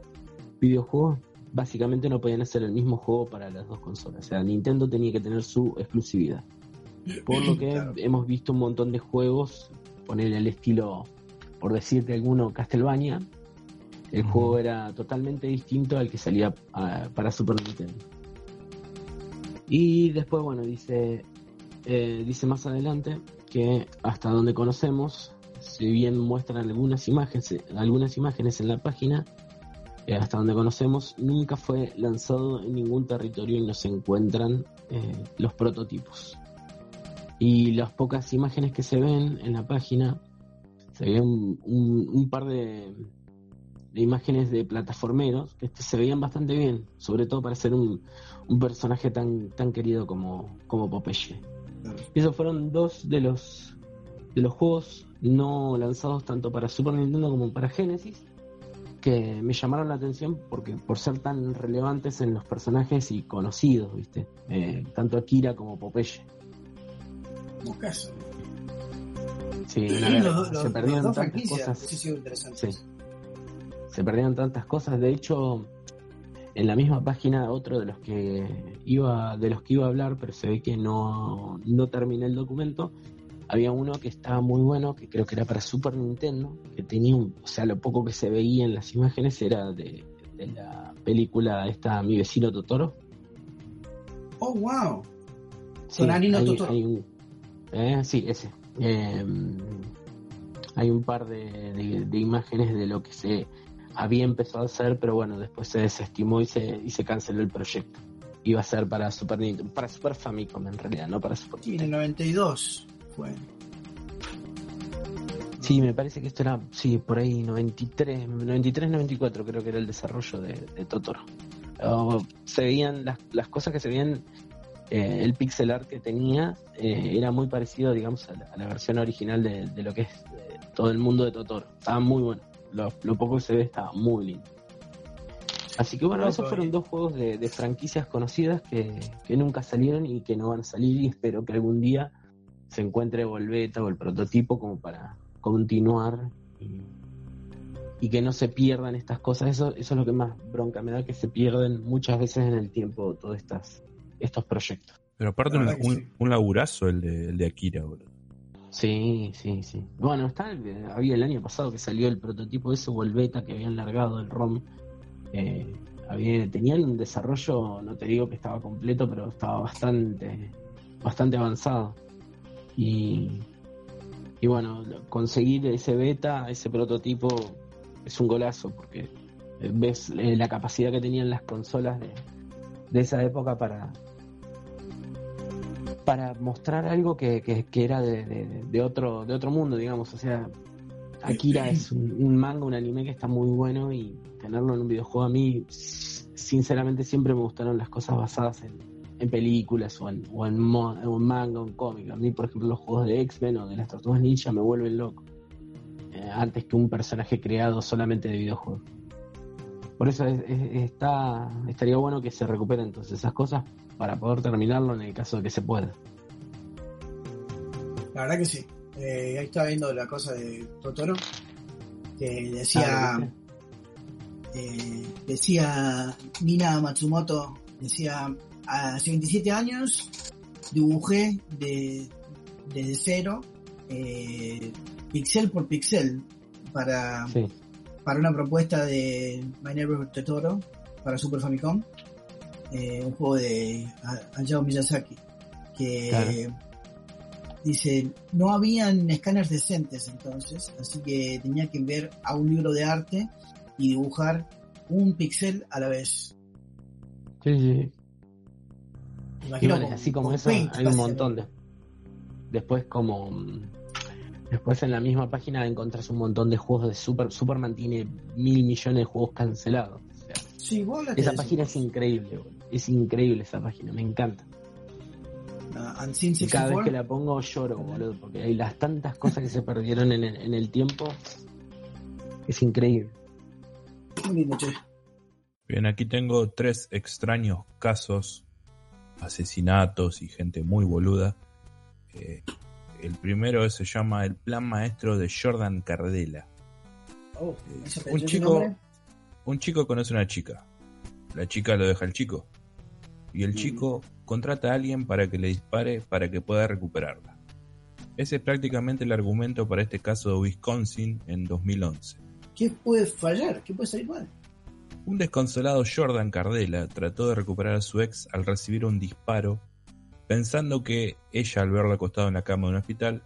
videojuegos básicamente no podían hacer el mismo juego para las dos consolas. O sea, Nintendo tenía que tener su exclusividad. Por lo que Claro. hemos visto un montón de juegos, poner el estilo, por decirte alguno, Castlevania. El juego era totalmente distinto al que salía ah, para Super Nintendo. Y después, bueno, dice, eh, dice más adelante que hasta donde conocemos, si bien muestran algunas imágenes, algunas imágenes en la página, eh, hasta donde conocemos, nunca fue lanzado en ningún territorio y no se encuentran eh, los prototipos. Y las pocas imágenes que se ven en la página, se ven un, un- un par de, de imágenes de plataformeros que se veían bastante bien, sobre todo para ser un, un personaje tan, tan querido como, como Popeye. Y esos fueron dos de los de los juegos no lanzados tanto para Super Nintendo como para Genesis que me llamaron la atención porque por ser tan relevantes en los personajes y conocidos, ¿viste? Eh, tanto Akira como Popeye. Caso. Sí, los, los- se perdieron tantas cosas. Sí. Se perdieron tantas cosas. De hecho, en la misma página, otro de los que iba, de los que iba a hablar, pero se ve que no, no terminé el documento. Había uno que estaba muy bueno, que creo que era para Super Nintendo, que tenía un, o sea, lo poco que se veía en las imágenes era de, de la película esta Mi vecino Totoro. Oh, wow. Sí, hay- Totoro. hay un- eh, sí, ese. Eh, hay un par de, de- de imágenes de lo que se había empezado a hacer, pero bueno, después se desestimó y se, y se canceló el proyecto. Iba a ser para Super Nintendo, para Super Famicom en realidad, no para Super Sí, en el Nintendo. 92 fue. Sí, me parece que esto era, sí, por ahí 93, 93, 94 creo que era el desarrollo de, de Totoro. Oh, se veían las, las cosas que se veían, eh, el pixel art que tenía eh, era muy parecido, digamos, a la, a la versión original de, de lo que es eh, todo el mundo de Totoro. Estaba muy bueno. Lo, lo poco que se ve estaba muy lindo. Así que bueno, esos fueron dos juegos de, de franquicias conocidas que, que nunca salieron y que no van a salir y espero que algún día se encuentre Volveta o el prototipo como para continuar y, y que no se pierdan estas cosas. Eso, eso es lo que más bronca me da, que se pierden muchas veces en el tiempo todos estas, estos proyectos. Pero aparte un laburazo el de, el de Akira, boludo. Sí, sí, sí. Bueno, está, el- había el año pasado que salió el prototipo ese Volveta que habían largado el ROM. Eh, había, tenían un desarrollo, no te digo que estaba completo, pero estaba bastante, bastante avanzado. Y, y bueno, conseguir ese beta, ese prototipo, es un golazo porque eh, ves eh, la capacidad que tenían las consolas de, de esa época para, para mostrar algo que, que- era de, de- otro de otro mundo, digamos. O sea, Akira es un, un manga, un anime que está muy bueno y tenerlo en un videojuego a mí, sinceramente, siempre me gustaron las cosas basadas en, en películas o en, o en, un manga o en cómic. A mí, por ejemplo, los juegos de X-Men o de las Tortugas Ninja me vuelven loco. Eh, antes que un personaje creado solamente de videojuegos. Por eso es- es- está, estaría bueno que se recuperen entonces esas cosas para poder terminarlo en el caso de que se pueda. La verdad que sí. Eh, ahí estaba viendo la cosa de Totoro. Que decía. Ah, eh, decía Nina Matsumoto. Decía. Hace 27 años dibujé de, desde cero. eh, pixel por pixel. Para, Sí, para una propuesta de My Neighbor Totoro para Super Famicom, eh, un juego de Hayao Miyazaki, que Claro. dice, no habían escáneres decentes entonces, así que tenía que ver a un libro de arte y dibujar un pixel a la vez. sí, sí. Imagino así como eso, hay un montón de. Después, como. Después en la misma página encontrás un montón de juegos de Super. Superman tiene mil millones de juegos cancelados. O sea, Sí, vos hablaste esa página es increíble, boludo. Es increíble esa página, me encanta. Y cada vez 64. que la pongo lloro, boludo, porque hay las tantas cosas que se perdieron en el, en el tiempo. Es increíble. Bien, aquí tengo tres extraños casos, asesinatos y gente muy boluda. Eh, el primero se llama el plan maestro de Jordan Cardella. Oh, Eh, ¿ese un chico, un chico conoce a una chica. La chica lo deja al chico. Y el chico contrata a alguien para que le dispare para que pueda recuperarla. Ese es prácticamente el argumento para este caso de Wisconsin en 2011. ¿Qué puede fallar? ¿Qué puede salir mal? Un desconsolado Jordan Cardella trató de recuperar a su ex al recibir un disparo, pensando que ella, al verlo acostado en la cama de un hospital,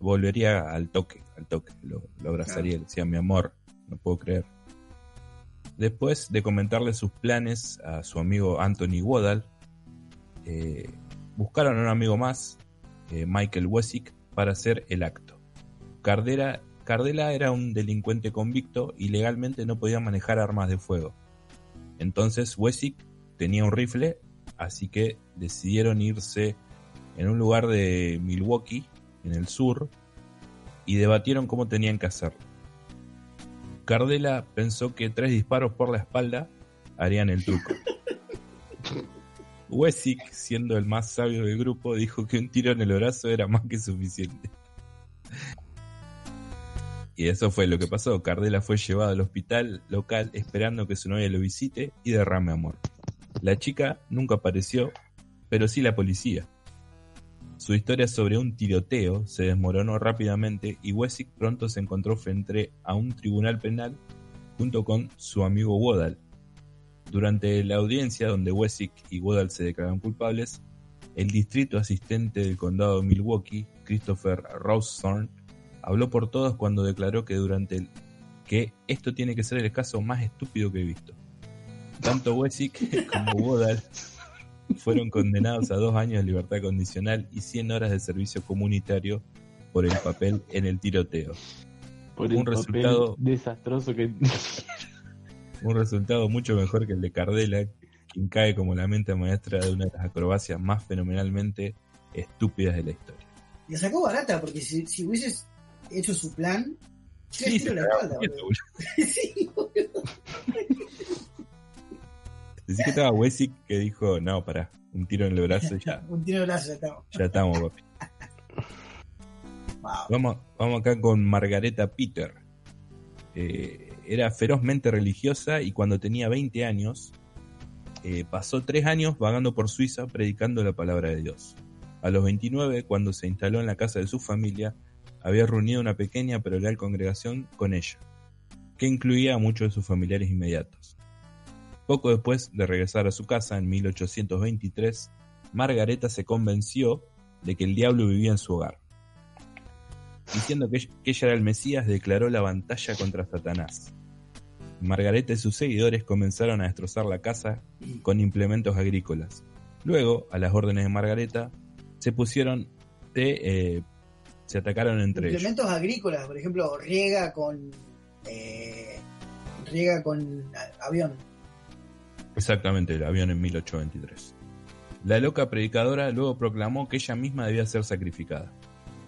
volvería al toque, al toque, lo, lo abrazaría, le decía mi amor, no puedo creer. Después de comentarle sus planes a su amigo Anthony Woodall, eh, buscaron a un amigo más, eh, Michael Wessick, para hacer el acto. Cardela era un delincuente convicto y legalmente no podía manejar armas de fuego. Entonces Wessick tenía un rifle, así que decidieron irse en un lugar de Milwaukee, en el sur, y debatieron cómo tenían que hacerlo. Cardela pensó que tres disparos por la espalda harían el truco. Wessick, siendo el más sabio del grupo, dijo que un tiro en el brazo era más que suficiente. Y eso fue lo que pasó. Cardela fue llevado al hospital local esperando que su novia lo visite y derrame amor. La chica nunca apareció, pero sí la policía. Su historia sobre un tiroteo se desmoronó rápidamente y Wessick pronto se encontró frente a un tribunal penal junto con su amigo Woodall. Durante la audiencia donde Wessick y Woodall se declararon culpables, el distrito asistente del condado de Milwaukee, Christopher Rawson, habló por todos cuando declaró que durante el que esto tiene que ser el caso más estúpido que he visto. Tanto Wessick como Woodall fueron condenados a dos años de libertad condicional y 100 horas de servicio comunitario por el papel en el tiroteo. Por Un el papel resultado- desastroso que. Un resultado mucho mejor que el de Cardela, quien cae como la mente maestra de una de las acrobacias más fenomenalmente estúpidas de la historia. La sacó barata, porque si, si hubieses hecho su plan, Sí, le se la espalda, sí, boludo. Decí que estaba Wessick que dijo, no, pará, un tiro en el brazo y ya, Un tiro de brazo, ya estamos. ya estamos, papi. Wow. Vamos, vamos acá con Margareta Peter. Eh, era ferozmente religiosa y cuando tenía 20 años eh, pasó tres años vagando por Suiza predicando la palabra de Dios. A los 29, cuando se instaló en la casa de su familia, había reunido una pequeña pero leal congregación con ella, que incluía a muchos de sus familiares inmediatos. Poco después de regresar a su casa en 1823, Margareta se convenció de que el diablo vivía en su hogar. Diciendo que ella, era el Mesías, declaró la batalla contra Satanás. Margareta y sus seguidores comenzaron a destrozar la casa con implementos agrícolas. Luego, a las órdenes de Margareta, se pusieron eh, se atacaron entre. Implementos agrícolas, por ejemplo, riega con. eh, riega con avión. Exactamente, el avión en 1823. La loca predicadora luego proclamó que ella misma debía ser sacrificada,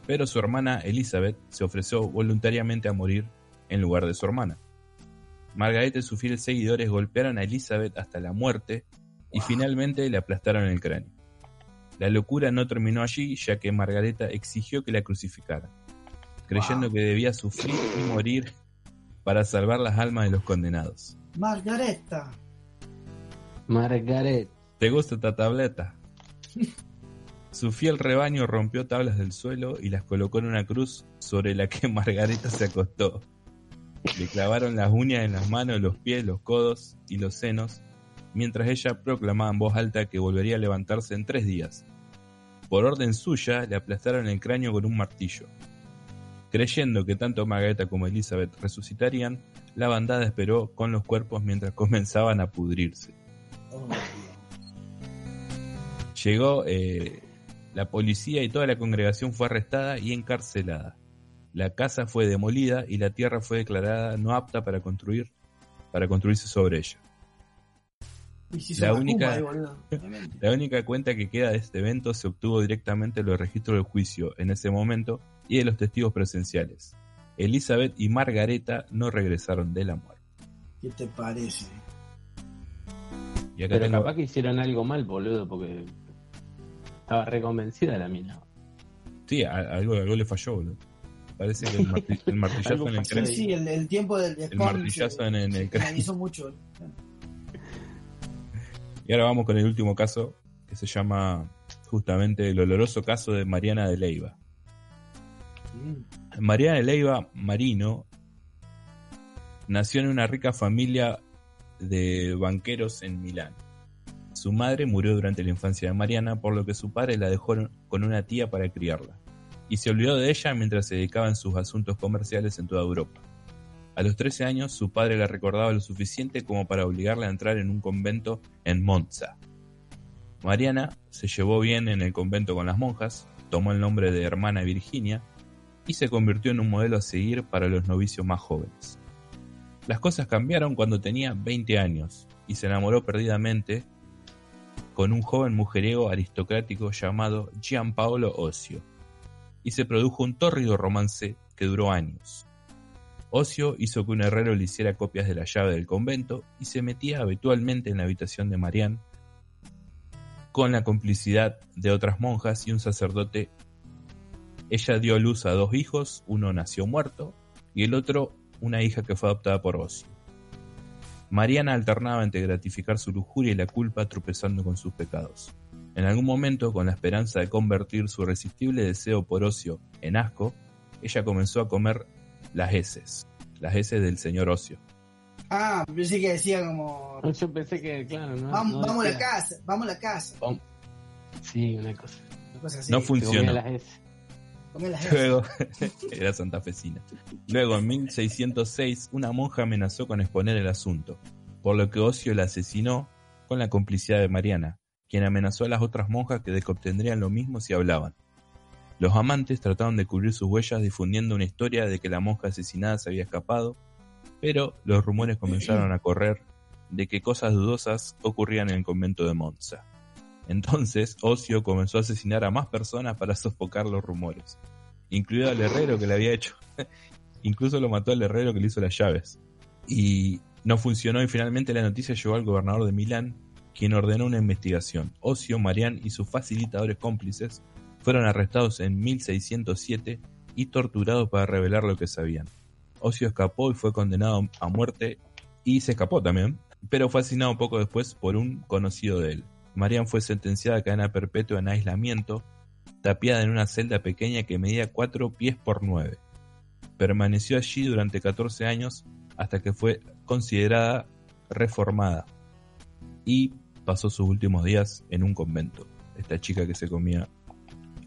pero su hermana Elizabeth se ofreció voluntariamente a morir en lugar de su hermana. Margareta y sus fieles seguidores golpearon a Elizabeth hasta la muerte y finalmente le aplastaron el cráneo. La locura no terminó allí, ya que Margareta exigió que la crucificaran, creyendo que debía sufrir y morir para salvar las almas de los condenados. Margareta. Margaret. ¿Te gusta esta tableta? Su fiel rebaño rompió tablas del suelo y las colocó en una cruz sobre la que Margareta se acostó. Le clavaron las uñas en las manos, los pies, los codos y los senos, mientras ella proclamaba en voz alta que volvería a levantarse en tres días. Por orden suya, le aplastaron el cráneo con un martillo. Creyendo que tanto Margareta como Elizabeth resucitarían, la bandada esperó con los cuerpos mientras comenzaban a pudrirse. Llegó eh, la policía y toda la congregación fue arrestada y encarcelada. La casa fue demolida y la tierra fue declarada no apta para construir, para construirse sobre ella. y si única-. La única cuenta que queda de este evento se obtuvo directamente de los registros del juicio en ese momento y de los testigos presenciales. Elizabeth y Margareta no regresaron de la muerte. ¿Qué te parece? Y acá Pero tengo- capaz que hicieron algo mal, boludo, porque estaba reconvencida la mina. Sí, a- algo, algo le falló, boludo. Parece que el, marti- el martillazo en el ahí. Sí, el, el tiempo del El martillazo se- en, en el cráneo. finalizó mucho. Y ahora vamos con el último caso, que se llama justamente el oloroso caso de Mariana de Leiva. Mm. Mariana de Leiva Marino nació en una rica familia de banqueros en Milán. Su madre murió durante la infancia de Mariana, por lo que su padre la dejó con una tía para criarla, y se olvidó de ella mientras se dedicaba en sus asuntos comerciales en toda Europa. A los 13 años, su padre la recordaba lo suficiente como para obligarla a entrar en un convento en Monza. Mariana se llevó bien en el convento con las monjas, tomó el nombre de hermana Virginia, y se convirtió en un modelo a seguir para los novicios más jóvenes. Las cosas cambiaron cuando tenía 20 años y se enamoró perdidamente con un joven mujeriego aristocrático llamado Gianpaolo Ocio, y se produjo un tórrido romance que duró años. Ocio hizo que un herrero le hiciera copias de la llave del convento y se metía habitualmente en la habitación de Marianne con la complicidad de otras monjas y un sacerdote. Ella dio a luz a dos hijos, uno nació muerto y el otro una hija que fue adoptada por Ocio. Mariana alternaba entre gratificar su lujuria y la culpa tropezando con sus pecados. En algún momento, con la esperanza de convertir su irresistible deseo por ocio en asco, ella comenzó a comer las heces, las heces del señor Ocio. Ah, pensé que decía como. Yo pensé que, claro, no. Vamos, no vamos a la casa, vamos a la casa. Vamos. Sí, una cosa. Una cosa así. No Se Luego, era. Luego, en 1606, una monja amenazó con exponer el asunto, por lo que Ocio la asesinó con la complicidad de Mariana, quien amenazó a las otras monjas que obtendrían lo mismo si hablaban. Los amantes trataron de cubrir sus huellas difundiendo una historia de que la monja asesinada se había escapado, pero los rumores comenzaron a correr de que cosas dudosas ocurrían en el convento de Monza. Entonces, Ocio comenzó a asesinar a más personas para sofocar los rumores, incluido al herrero que le había hecho. Incluso lo mató al herrero que le hizo las llaves. Y no funcionó y finalmente la noticia llegó al gobernador de Milán, quien ordenó una investigación. Ocio, Marián y sus facilitadores cómplices fueron arrestados en 1607 y torturados para revelar lo que sabían. Ocio escapó y fue condenado a muerte y se escapó también, pero fue asesinado poco después por un conocido de él. Marian fue sentenciada a cadena perpetua en aislamiento, tapiada en una celda pequeña que medía 4 pies por 9. Permaneció allí durante 14 años hasta que fue considerada reformada y pasó sus últimos días en un convento. Esta chica que se comía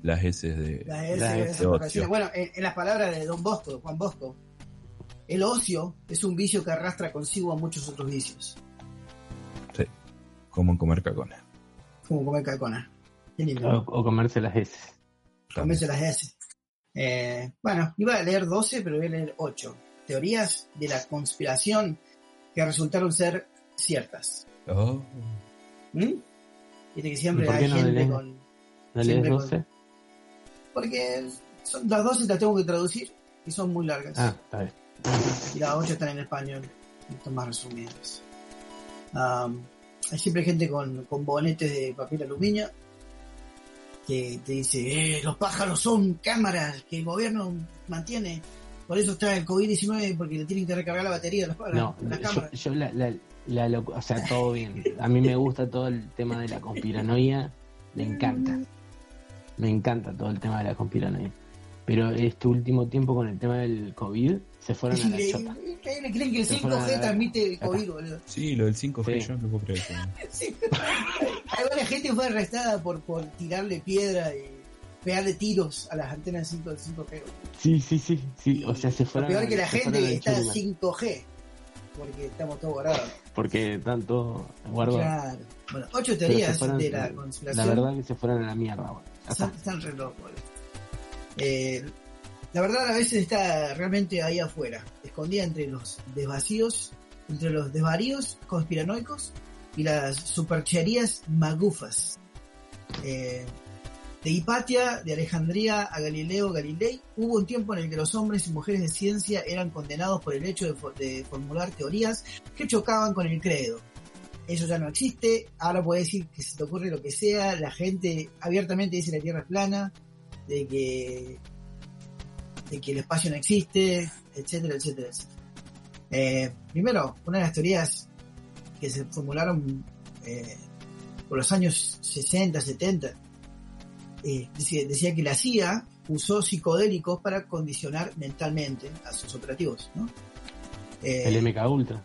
las heces de... S, La S, sí. Bueno, en, en las palabras de Don Bosco, Juan Bosco, el ocio es un vicio que arrastra consigo a muchos otros vicios, como en comer cacones. Como comer cacona. Qué lindo. O, o comerse las S. Comerse las S. Eh, bueno, iba a leer 12, pero voy a leer 8. Teorías de la conspiración que resultaron ser ciertas. Oh, ¿Mm? Viste que siempre ¿Y por hay no gente lees? con... ¿No lees Siempre con- 12? Porque son, las 12 las tengo que traducir y son muy largas. Ah, está bien. y las 8 están en español, están más resumidas. Am, hay siempre gente con, con bonetes de papel aluminio que te dice, eh, los pájaros son cámaras que el gobierno mantiene, por eso está el COVID-19 porque le tienen que recargar la batería a las, No, las yo, cámaras. yo la, la, la locu- o sea, todo bien. A mí me gusta todo el tema de la conspiranoia, me encanta. Me encanta todo el tema de la conspiranoia. Pero este último tiempo con el tema del COVID, se fueron a la chota. creen que el Se fueron a 5G la- transmite. COVID, boludo. sí, lo del 5G Sí. yo no puedo creer varias gente fue arrestada por, por tirarle piedra y pegarle tiros a las antenas 5 del 5G. Sí, sí, sí, sí. O sea, se Lo fueron. peor a- que la gente al está churma, 5G, porque estamos todos guardados. Porque tanto guardo. Claro. Bueno, ocho teorías fueron- de la La conspiración. verdad que se fueron a la mierda. Ya están, está. están re locos. Eh, la verdad a veces está realmente ahí afuera, escondida entre los desvacíos, entre los desvaríos conspiranoicos y las supercherías magufas. Eh, de Hipatia, de Alejandría a Galileo Galilei, hubo un tiempo en el que los hombres y mujeres de ciencia eran condenados por el hecho de, fo- de formular teorías que chocaban con el credo. Eso ya no existe, ahora puedes decir que se te ocurre lo que sea, la gente abiertamente dice la Tierra es plana, de que, de que el espacio no existe, etcétera, etcétera, etcétera. Eh, primero, una de las teorías que se formularon eh, por los años 60, 70, eh, decía, decía que la CIA usó psicodélicos para condicionar mentalmente a sus operativos. ¿no? Eh, El MK Ultra.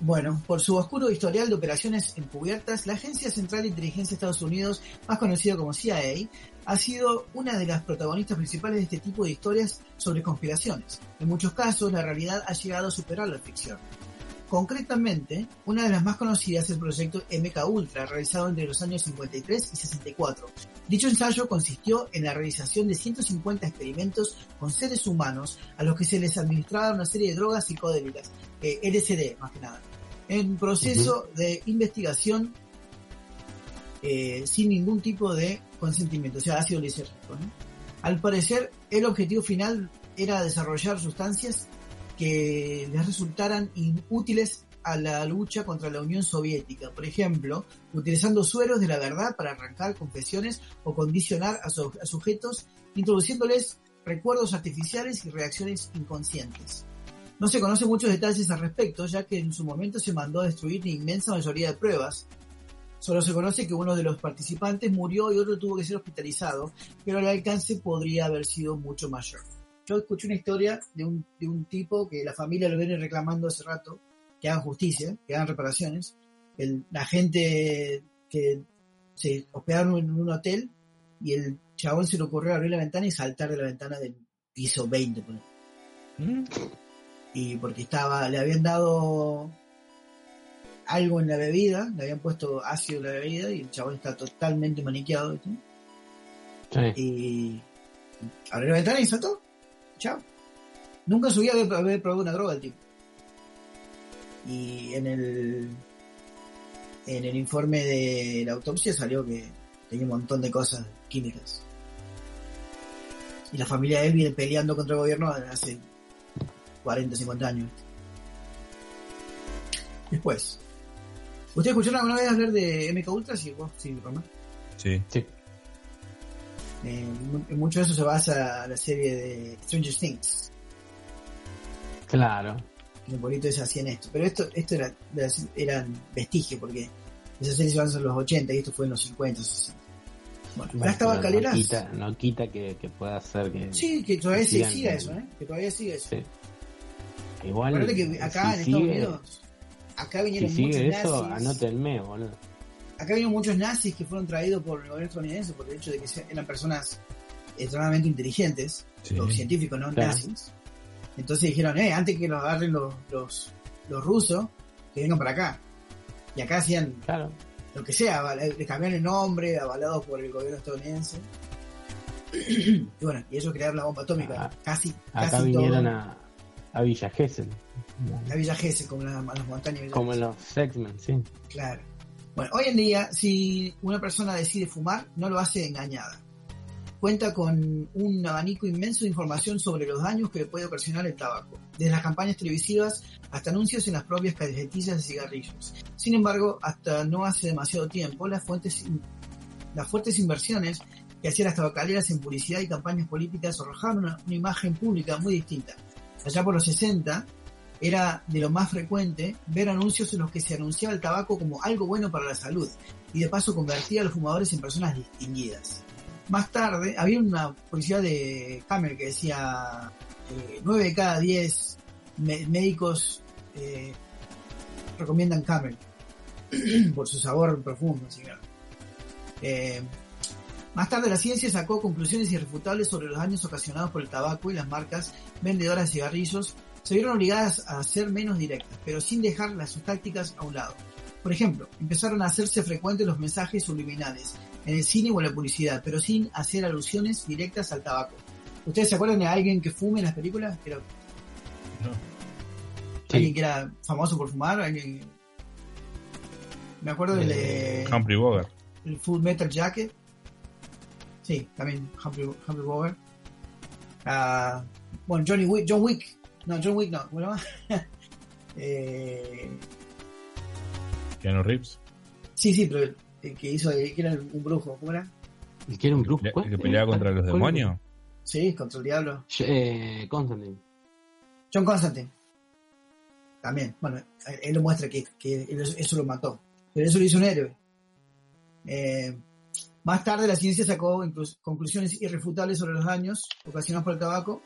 bueno, por su oscuro historial de operaciones encubiertas, la Agencia Central de Inteligencia de Estados Unidos, más conocida como CIA, ha sido una de las protagonistas principales de este tipo de historias sobre conspiraciones. En muchos casos, la realidad ha llegado a superar la ficción. Concretamente, una de las más conocidas es el proyecto MK Ultra, realizado entre los años 53 y 64, Dicho ensayo consistió en la realización de 150 experimentos con seres humanos a los que se les administraba una serie de drogas psicodélicas, eh, LSD más que nada, en proceso de investigación eh, sin ningún tipo de consentimiento, o sea, ácido lisérgico. ¿no? Al parecer, el objetivo final era desarrollar sustancias que les resultaran útiles a la lucha contra la Unión Soviética, por ejemplo, utilizando sueros de la verdad para arrancar confesiones o condicionar a, su- a sujetos, introduciéndoles recuerdos artificiales y reacciones inconscientes. No se conocen muchos detalles al respecto, ya que en su momento se mandó a destruir la inmensa mayoría de pruebas. Solo se conoce que uno de los participantes murió y otro tuvo que ser hospitalizado, pero el alcance podría haber sido mucho mayor. Yo escuché una historia de un, de un tipo que la familia lo viene reclamando hace rato, que hagan justicia, que hagan reparaciones. El, la gente que se hospedaron en un hotel y el chabón se le ocurrió abrir la ventana y saltar de la ventana del piso 20. por ahí. Y porque estaba, le habían dado algo en la bebida, le habían puesto ácido en la bebida y el chabón está totalmente maniqueado. ¿viste? Sí. Y abrió la ventana y saltó. Chao. Nunca subí a haber, haber probado una droga el tipo. Y en el en el informe de la autopsia salió que tenía un montón de cosas químicas. Y la familia de él viene peleando contra el gobierno hace 40, 50 años. Después. ¿Ustedes escucharon alguna vez hablar de MK Ultra? Sí, vos, sí, Román. Sí. Sí. Eh, mu- en mucho de eso se basa la serie de Stranger Things. Claro. Que un poquito se hacían esto. Pero esto, esto era, eran vestigio porque esa serie se basa en los 80 y esto fue en los 50, 60. Bueno, Bueno, las. No quita, no quita que, que pueda ser que. Sí, que todavía siga eso, ¿eh? Que todavía sigue eso. Sí. Igual. Acuérdate que acá si en sigue, Estados Unidos, acá Si vinieron sigue muchos eso, nazis. anótenme, boludo. Acá vinieron muchos nazis que fueron traídos por el gobierno estadounidense por el hecho de que eran personas extremadamente inteligentes, Sí. los científicos, no Claro. nazis. Entonces dijeron, eh, antes que los agarren los, los, los rusos, que vengan para acá. Y acá hacían Claro. lo que sea, aval- le cambiaron el nombre, avalados por el gobierno estadounidense. y bueno, y ellos crearon la bomba atómica. Ah, casi, Acá casi vinieron todo. a, a Villa Gesell. A Villa Gesell, como la- a las montañas. Como los X-Men, sí. Claro. Bueno, hoy en día, si una persona decide fumar, no lo hace engañada. Cuenta con un abanico inmenso de información sobre los daños que le puede ocasionar el tabaco, desde las campañas televisivas hasta anuncios en las propias cajetillas de cigarrillos. Sin embargo, hasta no hace demasiado tiempo, las fuentes, las fuertes inversiones que hacían las tabacaleras en publicidad y campañas políticas arrojaban una, una imagen pública muy distinta. Allá por los 60, era de lo más frecuente ver anuncios en los que se anunciaba el tabaco como algo bueno para la salud y de paso convertía a los fumadores en personas distinguidas. Más tarde había una publicidad de Camel que decía eh, 9 de cada 10 me- médicos eh, recomiendan Camel por su sabor profundo. eh, más tarde la ciencia sacó conclusiones irrefutables sobre los daños ocasionados por el tabaco y las marcas vendedoras de cigarrillos se vieron obligadas a ser menos directas, pero sin dejar las sus tácticas a un lado. Por ejemplo, empezaron a hacerse frecuentes los mensajes subliminales en el cine o en la publicidad, pero sin hacer alusiones directas al tabaco. ¿Ustedes se acuerdan de alguien que fume en las películas? Era No. alguien que era famoso por fumar, alguien... Me acuerdo del de Eh, Humphrey Bogart. el Full Metal Jacket. Sí, también Humphrey, Humphrey Bogart. Ah, bueno, Johnny Wick, John Wick. No, John Wick no. Bueno, eh, Keanu Reeves. sí, sí, pero el, el que hizo, el que era un brujo, ¿cómo era? ¿El que era un brujo? el que peleaba contra los demonios. Sí, contra el diablo. Eh, Constantine. John Constantine. También, bueno, él lo muestra que, que eso lo mató. Pero eso lo hizo un héroe. Eh, más tarde la ciencia sacó conclusiones irrefutables sobre los daños ocasionados por el tabaco.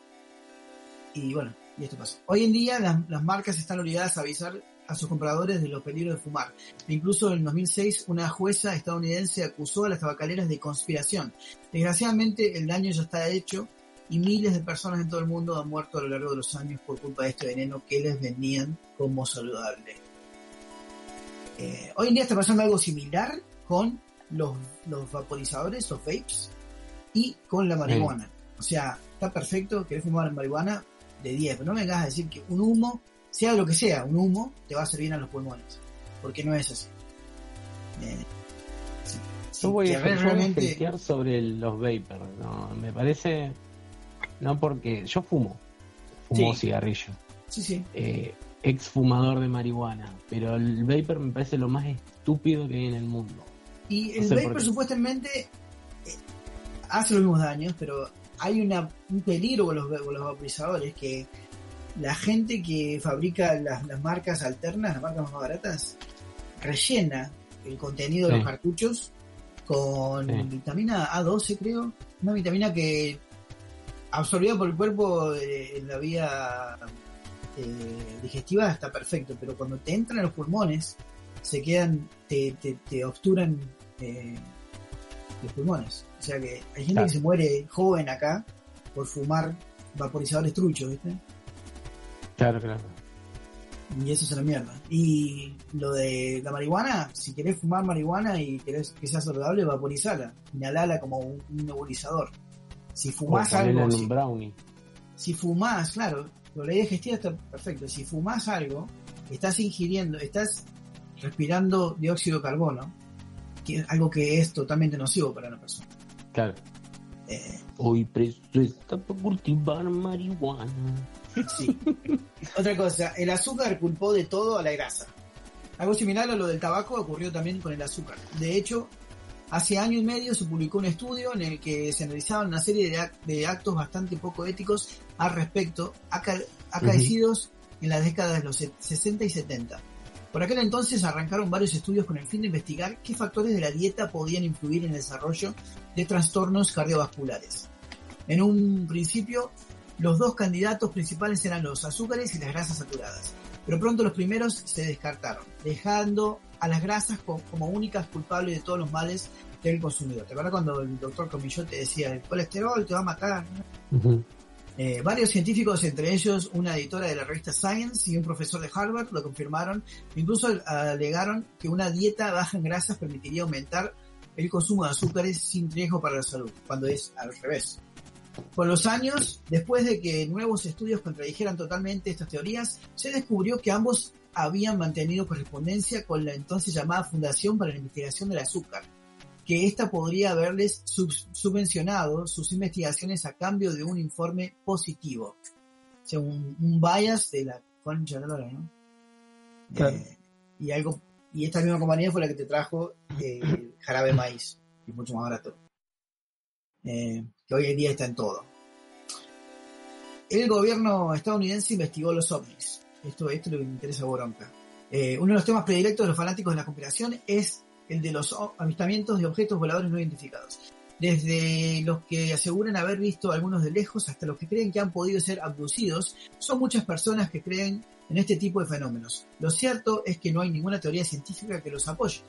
Y bueno, y esto pasó. Hoy en día las, marcas están obligadas a avisar a sus compradores de los peligros de fumar. Incluso en 2006 una jueza estadounidense acusó a las tabacaleras de conspiración. Desgraciadamente el daño ya está hecho y miles de personas en todo el mundo han muerto a lo largo de los años por culpa de este veneno que les vendían como saludable. Eh, hoy en día está pasando algo similar con los, los vaporizadores, los vapes, y con la marihuana. O sea, está perfecto, querés fumar marihuana de 10, pero no me vengas a decir que un humo, sea lo que sea, un humo te va a hacer bien a los pulmones, porque no es así. Eh, sí, Yo voy a, realmente- sobre los vapers, no, me parece, no porque yo fumo, fumo Sí. cigarrillo, sí, sí. eh, ex fumador de marihuana, pero el vapor me parece lo más estúpido que hay en el mundo. Y No el sé vapor qué. supuestamente eh, hace los mismos daños, pero hay una, un peligro con los, con los vaporizadores que la gente que fabrica las, las marcas alternas, las marcas más baratas, rellena el contenido de los cartuchos con Sí. vitamina A12, creo. Una vitamina que absorbida por el cuerpo eh, en la vía eh, digestiva está perfecto, pero cuando te entran los pulmones, se quedan, te, te, te obturan eh, los pulmones. O sea que hay gente Claro. que se muere joven acá por fumar vaporizadores truchos, ¿viste? Claro, claro. Y eso es una mierda. Y lo de la marihuana, si querés fumar marihuana y querés que sea saludable, vaporizala. Inhalala como un, un nebulizador. Si fumás O algo, en si, un brownie. si fumás, claro, la ley digestiva está perfecto. Si fumás algo, estás ingiriendo, estás respirando dióxido de carbono, que es algo que es totalmente nocivo para una persona. Claro. Eh, Hoy preso está por cultivar marihuana. Sí. Otra cosa, el azúcar culpó de todo a la grasa. Algo similar a lo del tabaco ocurrió también con el azúcar. De hecho, hace año y medio se publicó un estudio en el que se analizaban una serie de, de actos bastante poco éticos al respecto, aca- acaecidos en las décadas de los se- 60 y 70. Por aquel entonces arrancaron varios estudios con el fin de investigar qué factores de la dieta podían influir en el desarrollo de trastornos cardiovasculares. En un principio, los dos candidatos principales eran los azúcares y las grasas saturadas, pero pronto los primeros se descartaron, dejando a las grasas co- como únicas culpables de todos los males del consumidor. ¿Te acuerdas cuando el doctor Comillot te decía, el colesterol te va a matar? Eh, varios científicos, entre ellos una editora de la revista Science y un profesor de Harvard, lo confirmaron. Incluso alegaron que una dieta baja en grasas permitiría aumentar el consumo de azúcares sin riesgo para la salud, cuando es al revés. Con los años, después de que nuevos estudios contradijeran totalmente estas teorías, se descubrió que ambos habían mantenido correspondencia con la entonces llamada Fundación para la Investigación del Azúcar, que ésta podría haberles sub- subvencionado sus investigaciones a cambio de un informe positivo. O sea, un, un bias de la concha de la ¿no? Claro. Eh, y algo, y esta misma compañía fue la que te trajo eh, el jarabe maíz, que es mucho más barato. Eh, que hoy en día está en todo. El gobierno estadounidense investigó los ovnis. Esto, esto es lo que me interesa a Boronca. Eh, uno de los temas predilectos de los fanáticos de la conspiración es el de los avistamientos de objetos voladores no identificados. Desde los que aseguran haber visto algunos de lejos hasta los que creen que han podido ser abducidos, son muchas personas que creen en este tipo de fenómenos. Lo cierto es que no hay ninguna teoría científica que los apoye.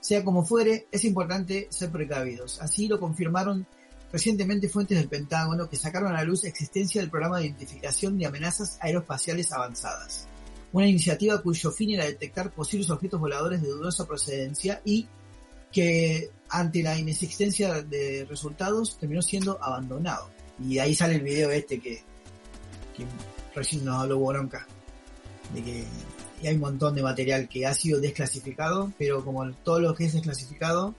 Sea como fuere, es importante ser precavidos. Así lo confirmaron recientemente fuentes del Pentágono que sacaron a la luz existencia del programa de identificación de amenazas aeroespaciales avanzadas. Una iniciativa cuyo fin era detectar posibles objetos voladores de dudosa procedencia y que ante la inexistencia de resultados terminó siendo abandonado. Y ahí sale el video este que, que recién nos habló Boronca, de que y hay un montón de material que ha sido desclasificado, pero como todo lo que es desclasificado,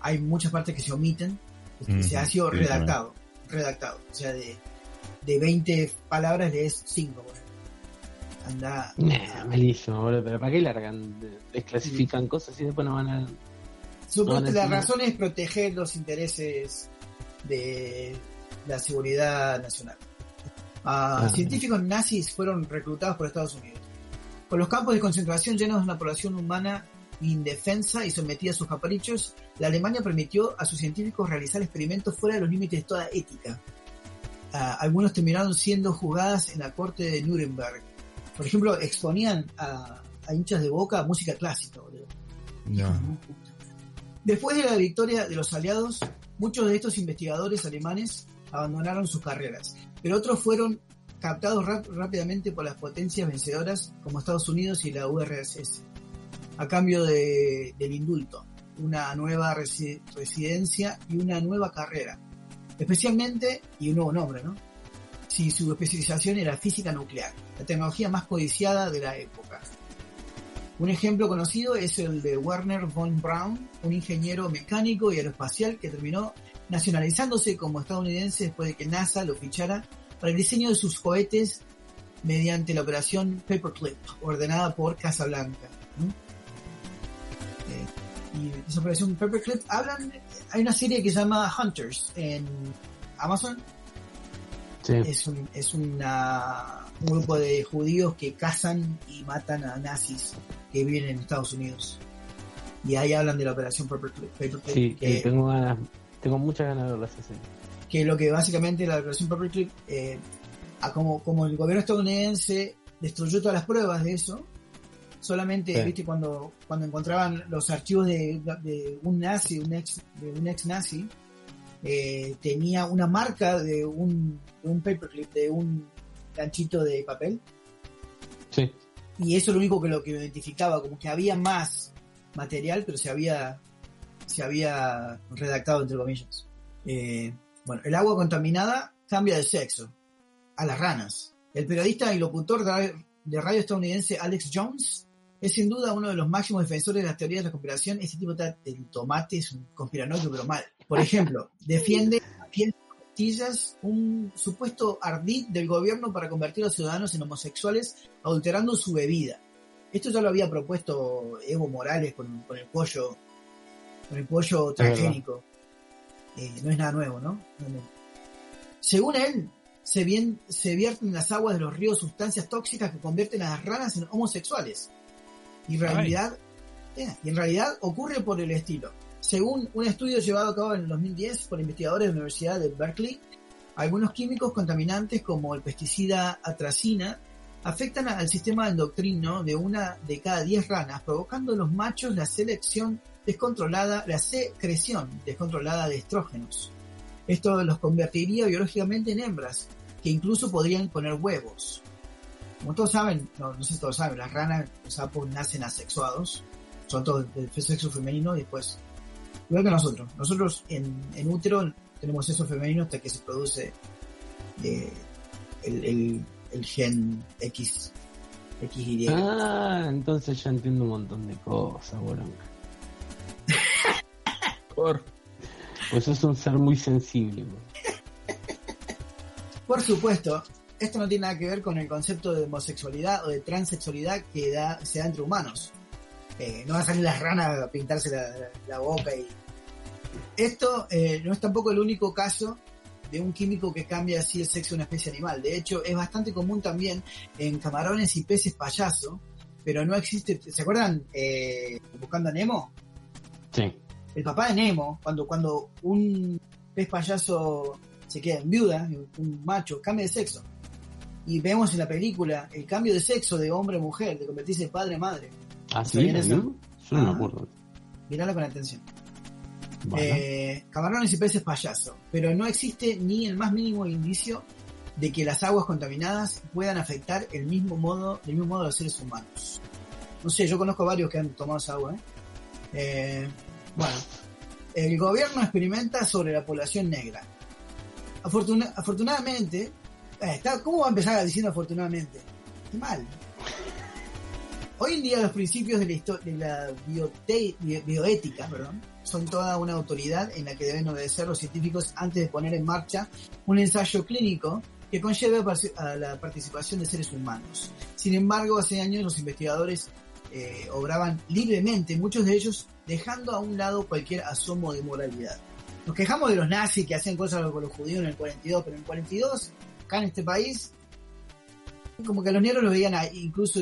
hay muchas partes que se omiten, que Ujú, se ha sido sí, redactado, redactado. O sea, de, de 20 palabras lees 5. por ejemplo. Anda. Nah, malísimo, boludo. Pero ¿para qué largan? De- Desclasifican cosas y después no van a. Supuestamente No, la razón es proteger los intereses de la seguridad nacional. Ah, Ah. Científicos nazis fueron reclutados por Estados Unidos. Con los campos de concentración llenos de una población humana indefensa y sometida a sus caprichos, la Alemania permitió a sus científicos realizar experimentos fuera de los límites de toda ética. Ah, algunos terminaron siendo juzgadas en la corte de Nuremberg. Por ejemplo, exponían a, a hinchas de boca música clásica, boludo. No. Después de la victoria de los aliados, muchos de estos investigadores alemanes abandonaron sus carreras, pero otros fueron captados rápidamente por las potencias vencedoras como Estados Unidos y la URSS, a cambio de- del indulto. una nueva resi- residencia y una nueva carrera. Especialmente, y un nuevo nombre, ¿no? Si su especialización era física nuclear, la tecnología más codiciada de la época. Un ejemplo conocido es el de Werner von Braun, un ingeniero mecánico y aeroespacial que terminó nacionalizándose como estadounidense después de que NASA lo fichara para el diseño de sus cohetes mediante la operación Paperclip, ordenada por Casablanca. ¿no? Eh, y esa operación Paperclip hablan, hay una serie que se llama Hunters en Amazon, Sí. es un, es una, un grupo de judíos que cazan y matan a nazis que viven en Estados Unidos. Y ahí hablan de la operación Paperclip, Paperclip, Sí, que, tengo ganas, tengo muchas ganas de verla que lo que básicamente la operación Paperclip, eh, a como, como el gobierno estadounidense destruyó todas las pruebas de eso, solamente, Sí. viste, cuando, cuando encontraban los archivos de, de un nazi, un ex, de un ex nazi, eh, tenía una marca de un, de un paperclip, de un ganchito de papel, Sí, y eso es lo único que lo que identificaba, como que había más material, pero se había, se había redactado entre comillas. Eh, bueno, el agua contaminada cambia de sexo a las ranas. El periodista y locutor de, de radio estadounidense Alex Jones es sin duda uno de los máximos defensores de las teorías de la conspiración. Este tipo está el tomate es un conspiranoico, pero mal. Por ejemplo, defiende a un supuesto ardid del gobierno para convertir a los ciudadanos en homosexuales adulterando su bebida. Esto ya lo había propuesto Evo Morales con, con el pollo, con el pollo transgénico. Eh, no es nada nuevo, ¿no? No, no. Según él, se, vierten en las aguas de los ríos sustancias tóxicas que convierten a las ranas en homosexuales. Y en realidad, eh, y en realidad ocurre por el estilo. Según un estudio llevado a cabo en el 2010 por investigadores de la Universidad de Berkeley, algunos químicos contaminantes como el pesticida atracina afectan al sistema endocrino de una de cada 10 ranas, provocando en los machos la selección descontrolada, la secreción descontrolada de estrógenos. Esto los convertiría biológicamente en hembras, que incluso podrían poner huevos. Como todos saben, no, no sé si todos saben, las ranas, los sapos nacen asexuados, son todos del sexo femenino y después, igual que nosotros, nosotros en, en útero tenemos sexo femenino hasta que se produce eh, el, el, el gen X, XY. Ah, entonces ya entiendo un montón de cosas, bueno. Por Pues es un ser muy sensible. güey. Por supuesto, esto no tiene nada que ver con el concepto de homosexualidad o de transexualidad que da, se da entre humanos. Eh, no van a salir las ranas a pintarse la- la boca y... Esto eh, no es tampoco el único caso de un químico que cambia así el sexo de una especie animal. De hecho, es bastante común también en camarones y peces payaso, pero no existe... ¿Se acuerdan eh, Buscando a Nemo? Sí. el papá de Nemo, cuando, cuando un pez payaso se queda en viuda, un macho, cambia de sexo. Y vemos en la película el cambio de sexo de hombre a mujer, de convertirse en padre a madre. ¿Ah, sí? ¿Sabían ¿La eso? vio? Yo no me acuerdo. Con atención. Bueno, Eh, camarones y peces payaso. Pero no existe ni el más mínimo indicio de que las aguas contaminadas puedan afectar el mismo modo, del mismo modo a los seres humanos. No sé, yo conozco varios que han tomado esa agua. ¿eh? Eh, bueno, el gobierno experimenta sobre la población negra. Afortuna- afortunadamente, eh, ¿cómo va a empezar diciendo afortunadamente? Qué mal. Hoy en día los principios de la, de la bioética perdón, son toda una autoridad en la que deben obedecer los científicos antes de poner en marcha un ensayo clínico que conlleve a la participación de seres humanos. Sin embargo, hace años los investigadores eh, obraban libremente, muchos de ellos dejando a un lado cualquier asomo de moralidad. Nos quejamos de los nazis que hacían cosas con los judíos en el 42, pero en el 42, acá en este país, como que los negros los veían incluso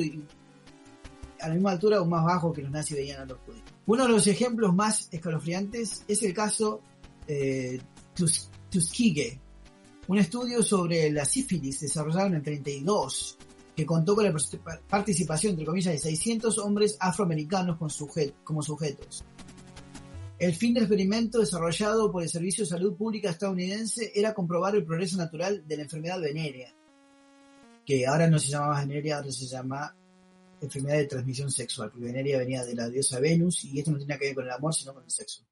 a la misma altura o más bajo que los nazis veían a los judíos. Uno de los ejemplos más escalofriantes es el caso eh, Tus- Tuskegee, un estudio sobre la sífilis desarrollado en el 32 que contó con la particip- participación, entre comillas, de 600 hombres afroamericanos con sujet- como sujetos. El fin del experimento desarrollado por el Servicio de Salud Pública estadounidense era comprobar el progreso natural de la enfermedad venérea, que ahora no se llama venérea, ahora se llama enfermedad de transmisión sexual, porque Veneria venía de la diosa Venus y esto no nada que ver con el amor, sino con el sexo.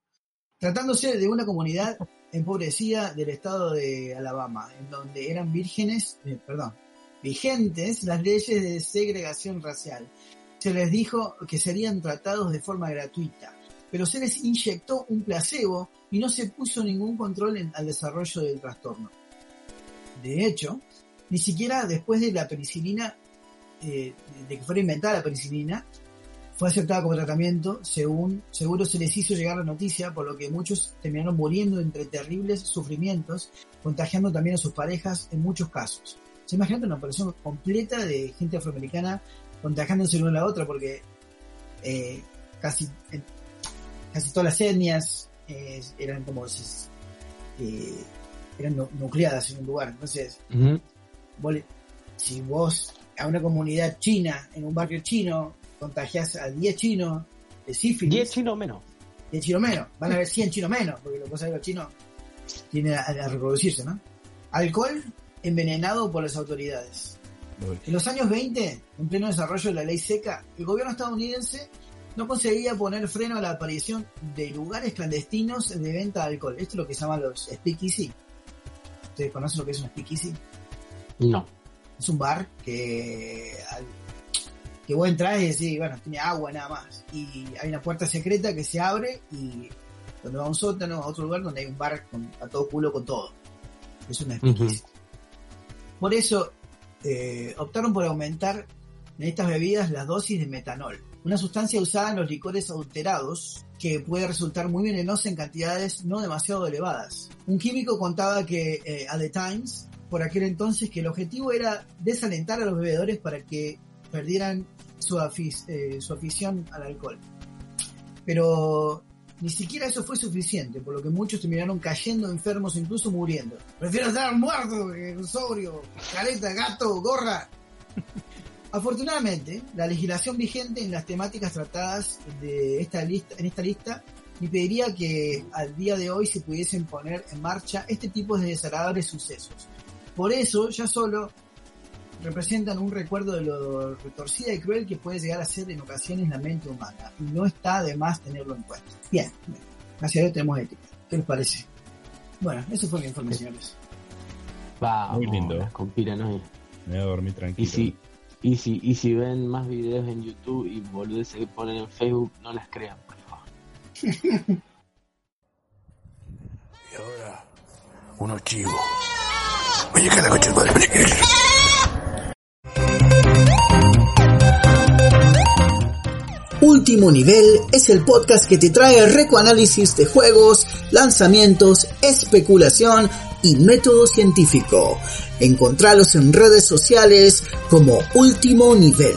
Tratándose de una comunidad empobrecida del estado de Alabama, en donde eran vírgenes, eh, perdón, vigentes las leyes de segregación racial. Se les dijo que serían tratados de forma gratuita, pero se les inyectó un placebo y no se puso ningún control en- al desarrollo del trastorno. De hecho, ni siquiera después de la penicilina, eh, de que fuera inventada la penicilina, fue aceptada como tratamiento, según seguro se les hizo llegar la noticia, por lo que muchos terminaron muriendo entre terribles sufrimientos, contagiando también a sus parejas en muchos casos. Se imagina una operación completa de gente afroamericana contagiándose una a la otra, porque eh, casi, eh, casi todas las etnias eh, eran como si- eran nu- nucleadas en un lugar. Entonces, vos si vos a una comunidad china, en un barrio chino, contagiás a 10 chinos de sífilis, 10 chinos menos. 10 chinos menos, van a haber 100 chinos menos, porque lo que pasa es que los chinos tienen a, a reproducirse, ¿no? Alcohol envenenado por las autoridades. Uy, En los años 20, en pleno desarrollo de la ley seca, el gobierno estadounidense no conseguía poner freno a la aparición de lugares clandestinos de venta de alcohol. Esto es lo que se llama los speakeasy. ¿Ustedes conocen lo que es un speakeasy? No. Es un bar que, que vos entras y decís, bueno, tiene agua nada más. Y hay una puerta secreta que se abre y donde va a un sótano, a otro lugar donde hay un bar con, a todo culo con todo. Es una speakeasy. Por eso eh, optaron por aumentar en estas bebidas las dosis de metanol, una sustancia usada en los licores adulterados que puede resultar muy venenosa en cantidades no demasiado elevadas. Un químico contaba que eh, a The Times, por aquel entonces, que el objetivo era desalentar a los bebedores para que perdieran su, afic- eh, su afición al alcohol. Pero ni siquiera eso fue suficiente, por lo que muchos terminaron cayendo enfermos incluso muriendo. Prefiero estar muerto que sobrio, careta, gato, gorra. Afortunadamente, la legislación vigente en las temáticas tratadas de esta lista, en esta lista impediría que al día de hoy se pudiesen poner en marcha este tipo de desagradables sucesos. Por eso, ya solo representan un recuerdo de lo retorcida y cruel que puede llegar a ser en ocasiones la mente humana. Y no está de más tenerlo en cuenta. Bien, bien. gracias a Dios tenemos ética. ¿Qué les parece? Bueno, eso fue mi informe, señores. Vamos, Muy lindo. las conspiranoias. me voy a dormir Y tranquilo. si, y si, y si ven más videos en YouTube y boludeces que ponen en Facebook, no las crean, por favor. Y ahora, unos chivos. La madre. Último Nivel es el podcast que te trae recoanálisis de juegos, lanzamientos, especulación y método científico. Encontralos en redes sociales como Último Nivel.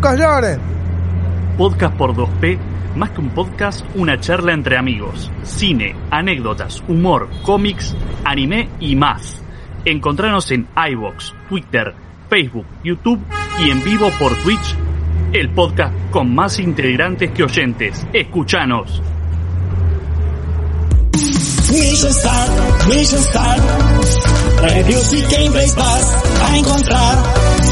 lloren. Podcast por 2P, más que un podcast, una charla entre amigos. Cine, anécdotas, humor, cómics, anime y más. Encontranos en iBox, Twitter, Facebook, YouTube y en vivo por Twitch. El podcast con más integrantes que oyentes. Escuchanos. Mission Start, Mission Start. Reviews y gameplays vas a encontrar.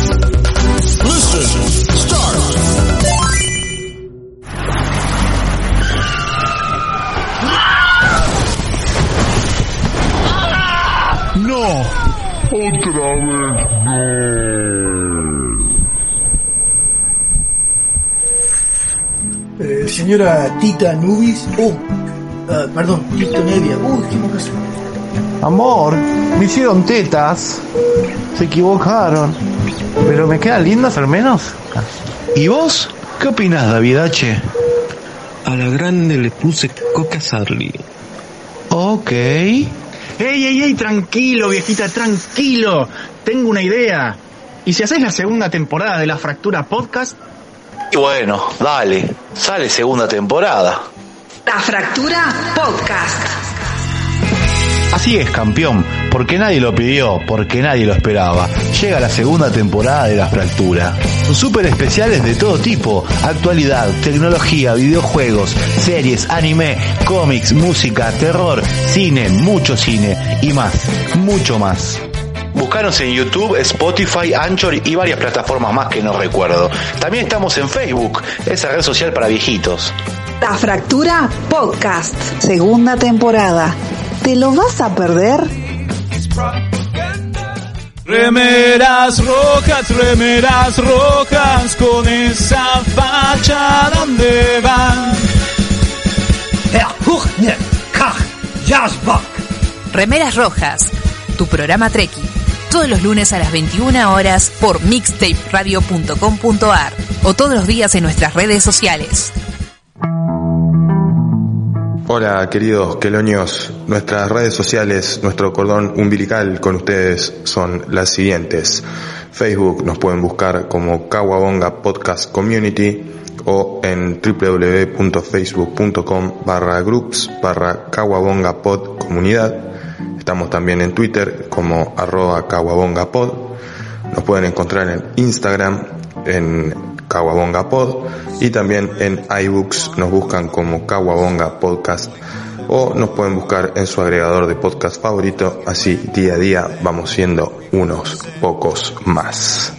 Listen, start. No. Otra vez Eh, señora Tita Nubis. Oh, ah, perdón, Tito Nevia. Uy, qué mocazo. Amor, me hicieron tetas. Se equivocaron. Pero me quedan lindas al menos. ¿Y vos? ¿Qué opinás, David H? A la grande le puse Coca Sarli. Ok. ¡Ey, ey, ey! Tranquilo, viejita, tranquilo. Tengo una idea. ¿Y si haces la segunda temporada de La Fractura Podcast? Y bueno, dale. Sale segunda temporada. La Fractura Podcast. Así es, campeón, porque nadie lo pidió, porque nadie lo esperaba. Llega la segunda temporada de La Fractura. Super especiales de todo tipo, actualidad, tecnología, videojuegos, series, anime, cómics, música, terror, cine, mucho cine y más, mucho más. Buscaros en YouTube, Spotify, Anchor y varias plataformas más que no recuerdo. También estamos en Facebook, esa red social para viejitos. La Fractura Podcast. Segunda temporada. ¿Te lo vas a perder? Remeras rojas, remeras rojas, con esa facha donde van. Remeras Rojas, tu programa Treki, todos los lunes a las 21 horas por mixtaperadio.com.ar o todos los días en nuestras redes sociales. Hola queridos quelonios, nuestras redes sociales, nuestro cordón umbilical con ustedes son las siguientes. Facebook nos pueden buscar como Kawabonga Podcast Community o en www.facebook.com barra groups barra Kawabonga Pod Comunidad. Estamos también en Twitter como arroba Kawabonga Pod. Nos pueden encontrar en Instagram en Kawabonga Pod y también en iBooks nos buscan como Kawabonga Podcast o nos pueden buscar en su agregador de podcast favorito, así día a día vamos siendo unos pocos más.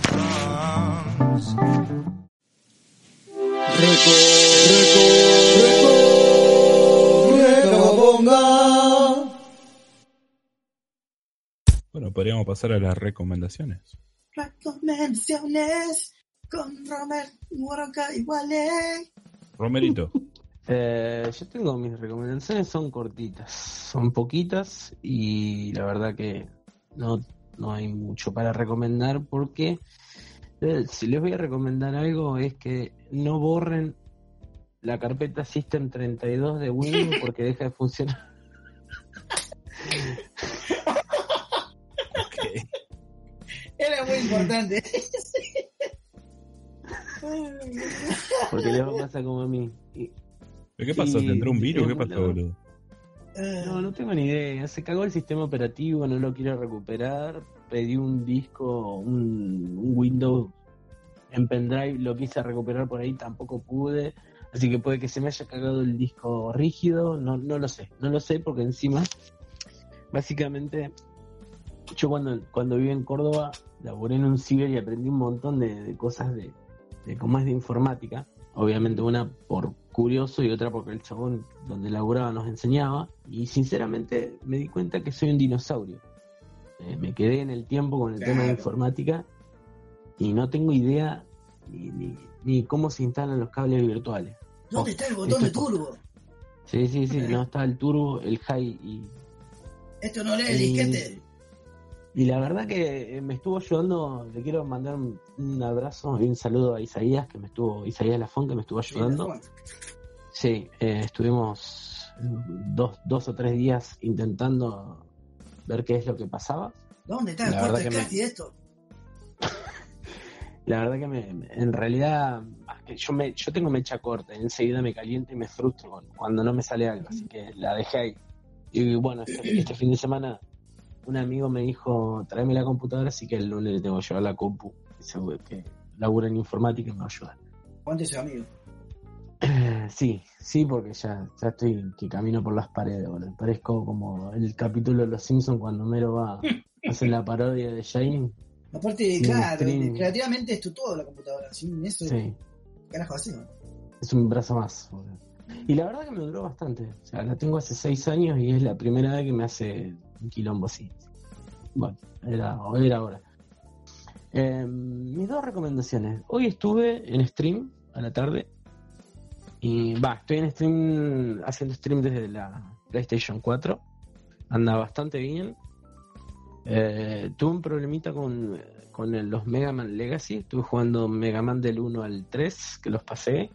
Bueno, podríamos pasar a las recomendaciones. Recomendaciones con Romer Moroca iguales. Romerito. Eh, yo tengo mis recomendaciones, son cortitas, son poquitas y la verdad que no, no hay mucho para recomendar porque eh, si les voy a recomendar algo es que no borren la carpeta System 32 de Windows porque deja de funcionar. Era muy importante. Porque les va a pasar como a mí. Y- ¿Pero qué pasó? ¿Tendrá un virus? ¿Qué pasó, boludo? No, no tengo ni idea. Se cagó el sistema operativo, no lo quiero recuperar. Pedí un disco, un, un Windows en pendrive, lo quise recuperar por ahí, tampoco pude. Así que puede que se me haya cagado el disco rígido, no, no lo sé. No lo sé porque encima, básicamente, yo cuando, cuando viví en Córdoba, laboré en un ciber y aprendí un montón de, de cosas de, de cómo es de informática. Obviamente una por curioso y otra porque el chabón donde laburaba nos enseñaba. Y sinceramente me di cuenta que soy un dinosaurio. Eh, me quedé en el tiempo con el tema de informática y no tengo idea ni, ni- ni cómo se instalan los cables virtuales. ¿Dónde está el botón de turbo? Sí, sí, sí, no está el turbo, el high y, Esto no lee el disquete. Y la verdad que me estuvo ayudando, le quiero mandar un, un abrazo y un saludo a Isaías, que me estuvo, Isaías Lafón, que me estuvo ayudando. Sí, eh, estuvimos dos, dos o tres días intentando ver qué es lo que pasaba. ¿Dónde está el verdad de me- esto? La verdad que me, en realidad yo me, yo tengo mecha corta, enseguida me caliento y me frustro cuando no me sale algo, así que la dejé ahí. Y bueno, este, este fin de semana un amigo me dijo, tráeme la computadora, así que el lunes le tengo que llevar la compu, que, se- que labura en informática y me va a ayudar. ¿Cuánto ese amigo? Sí, sí, porque ya, ya estoy que camino por las paredes, boludo. Parezco como el capítulo de Los Simpsons cuando Mero va a hacer la parodia de Shining. Aparte, claro, creativamente esto todo la computadora. Sin eso, Sí. carajo así, ¿no? Es un brazo más. boludo. Y la verdad que me duró bastante. O sea, la tengo hace seis años y es la primera vez que me hace un quilombo así. Bueno, era, era ahora. Eh, mis dos recomendaciones. Hoy estuve en stream a la tarde. Y va, estoy en stream, haciendo stream desde la PlayStation 4. Anda bastante bien. Eh, tuve un problemita con, con los Mega Man Legacy. Estuve jugando Mega Man del 1 al 3, que los pasé.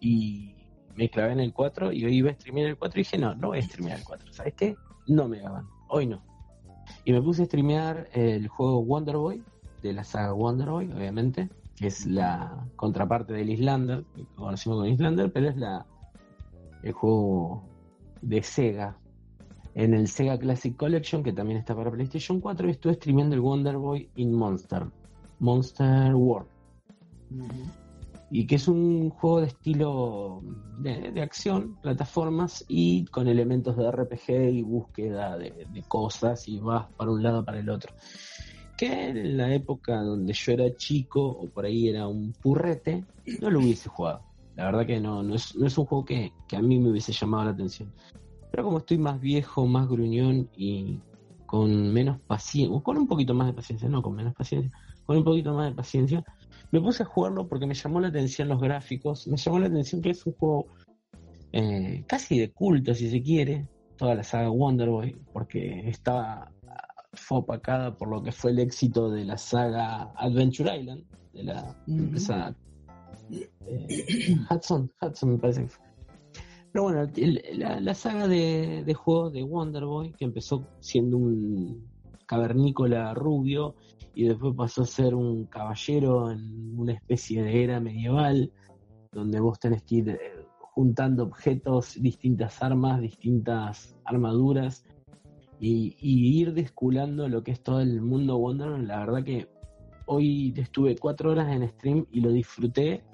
Y me clavé en el 4. Y hoy iba a streamear el 4 y dije, no, no voy a streamear el 4. ¿Sabes qué? No Mega Man. Hoy no. Y me puse a streamear el juego Wonder Boy, de la saga Wonder Boy, obviamente, que es la contraparte del Islander, que conocimos con Islander, pero es la el juego de Sega. En el Sega Classic Collection, que también está para PlayStation 4, y estuve streameando el Wonder Boy in Monster, Monster World. Y que es un juego de estilo de, de acción, plataformas y con elementos de RPG y búsqueda de, de cosas y vas para un lado para el otro. Que en la época donde yo era chico o por ahí era un purrete, no lo hubiese jugado. La verdad que no, no es, no es un juego que, que a mí me hubiese llamado la atención. Pero como estoy más viejo, más gruñón y con menos paciencia, con un poquito más de paciencia, no con menos paciencia, con un poquito más de paciencia, me puse a jugarlo porque me llamó la atención los gráficos, me llamó la atención que es un juego eh, casi de culto, si se quiere, toda la saga Wonder Boy, porque estaba fue opacada por lo que fue el éxito de la saga Adventure Island, de la empresa eh, Hudson, Hudson me parece que fue. Pero bueno, el- la, la saga de, de juegos de Wonder Boy, que empezó siendo un cavernícola rubio y después pasó a ser un caballero en una especie de era medieval, donde vos tenés que ir eh, juntando objetos, distintas armas, distintas armaduras y, y ir desculando lo que es todo el mundo Wonder Boy. La verdad que hoy estuve cuatro horas en stream y lo disfruté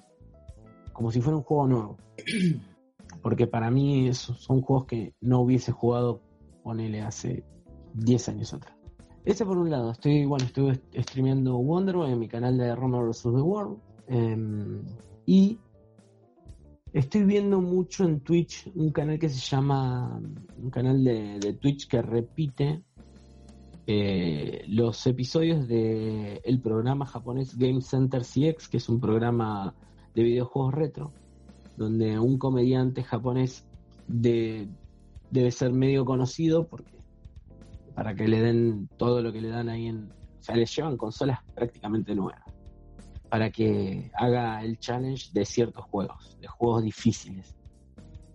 como si fuera un juego nuevo. Porque para mí esos son juegos que no hubiese jugado, ponele, hace 10 años atrás. Ese por un lado, estoy, bueno, estuve streameando Wonder Boy en mi canal de Roma vs. The World. em, y estoy viendo mucho en Twitch un canal que se llama, un canal de, Twitch que repite eh, los episodios de el programa japonés Game Center CX, que es un programa de videojuegos retro, donde un comediante japonés de, debe ser medio conocido porque para que le den todo lo que le dan ahí en, o sea, le llevan consolas prácticamente nuevas para que haga el challenge de ciertos juegos, de juegos difíciles.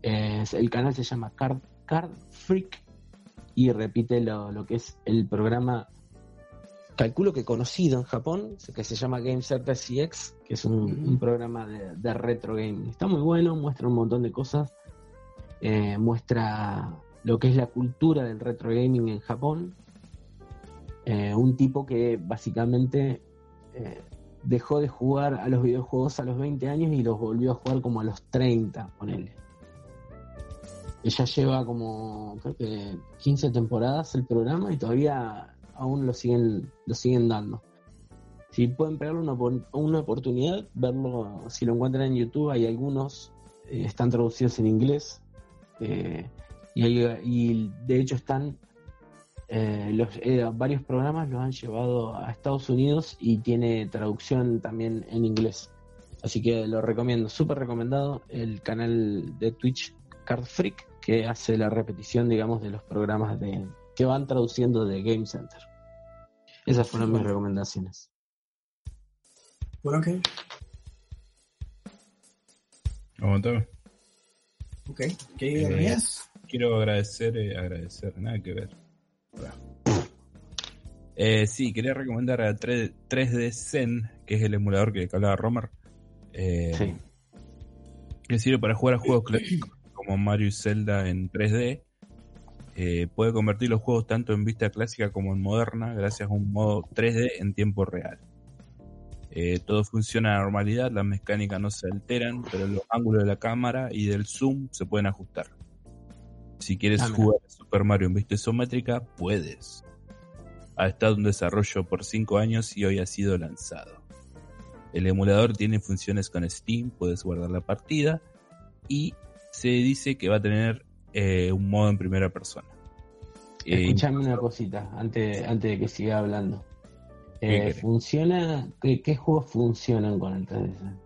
Es- el canal se llama Card, Card Freak y repite lo, lo que es el programa, calculo que conocido en Japón, que se llama Game Center CX, que es un, un programa de, de retro game. Está muy bueno, muestra un montón de cosas, eh, muestra lo que es la cultura del retro gaming en Japón. Eh, un tipo que básicamente eh, dejó de jugar a los videojuegos a los 20 años y los volvió a jugar como a los 30, ponele. Ella lleva como, creo que 15 temporadas el programa y todavía aún lo siguen, lo siguen dando. Si pueden pegarle una, una oportunidad, verlo, si lo encuentran en YouTube, hay algunos, eh, están traducidos en inglés, eh, y, hay- y de hecho están, eh, los, eh, varios programas los han llevado a Estados Unidos y tiene traducción también en inglés. Así que lo recomiendo, súper recomendado el canal de Twitch Card Freak que hace la repetición, digamos, de los programas de que van traduciendo de Game Center. Esas fueron mis recomendaciones. Bueno, ok. Aguantame. Ok. ¿Qué Eh? Quiero agradecer, eh, agradecer, nada que ver. Eh, sí, quería recomendar a 3, d Zen, que es el emulador que hablaba Romer. Eh, Que sirve para jugar a juegos clásicos como Mario y Zelda en 3D. Eh, puede convertir los juegos tanto en vista clásica como en moderna gracias a un modo 3D en tiempo real. Eh, todo funciona a normalidad, las mecánicas no se alteran, pero los ángulos de la cámara y del zoom se pueden ajustar. Si quieres Ah, jugar a Super Mario en vista isométrica, puedes. Ha estado en desarrollo por 5 años y hoy ha sido lanzado. El emulador tiene funciones con Steam, puedes guardar la partida y se dice que va a tener eh, un modo en primera persona. Eh, Escuchame una cosita antes, antes de que siga hablando. ¿Qué Eh? ¿Funciona? ¿qué, qué juegos funcionan con el 3DS?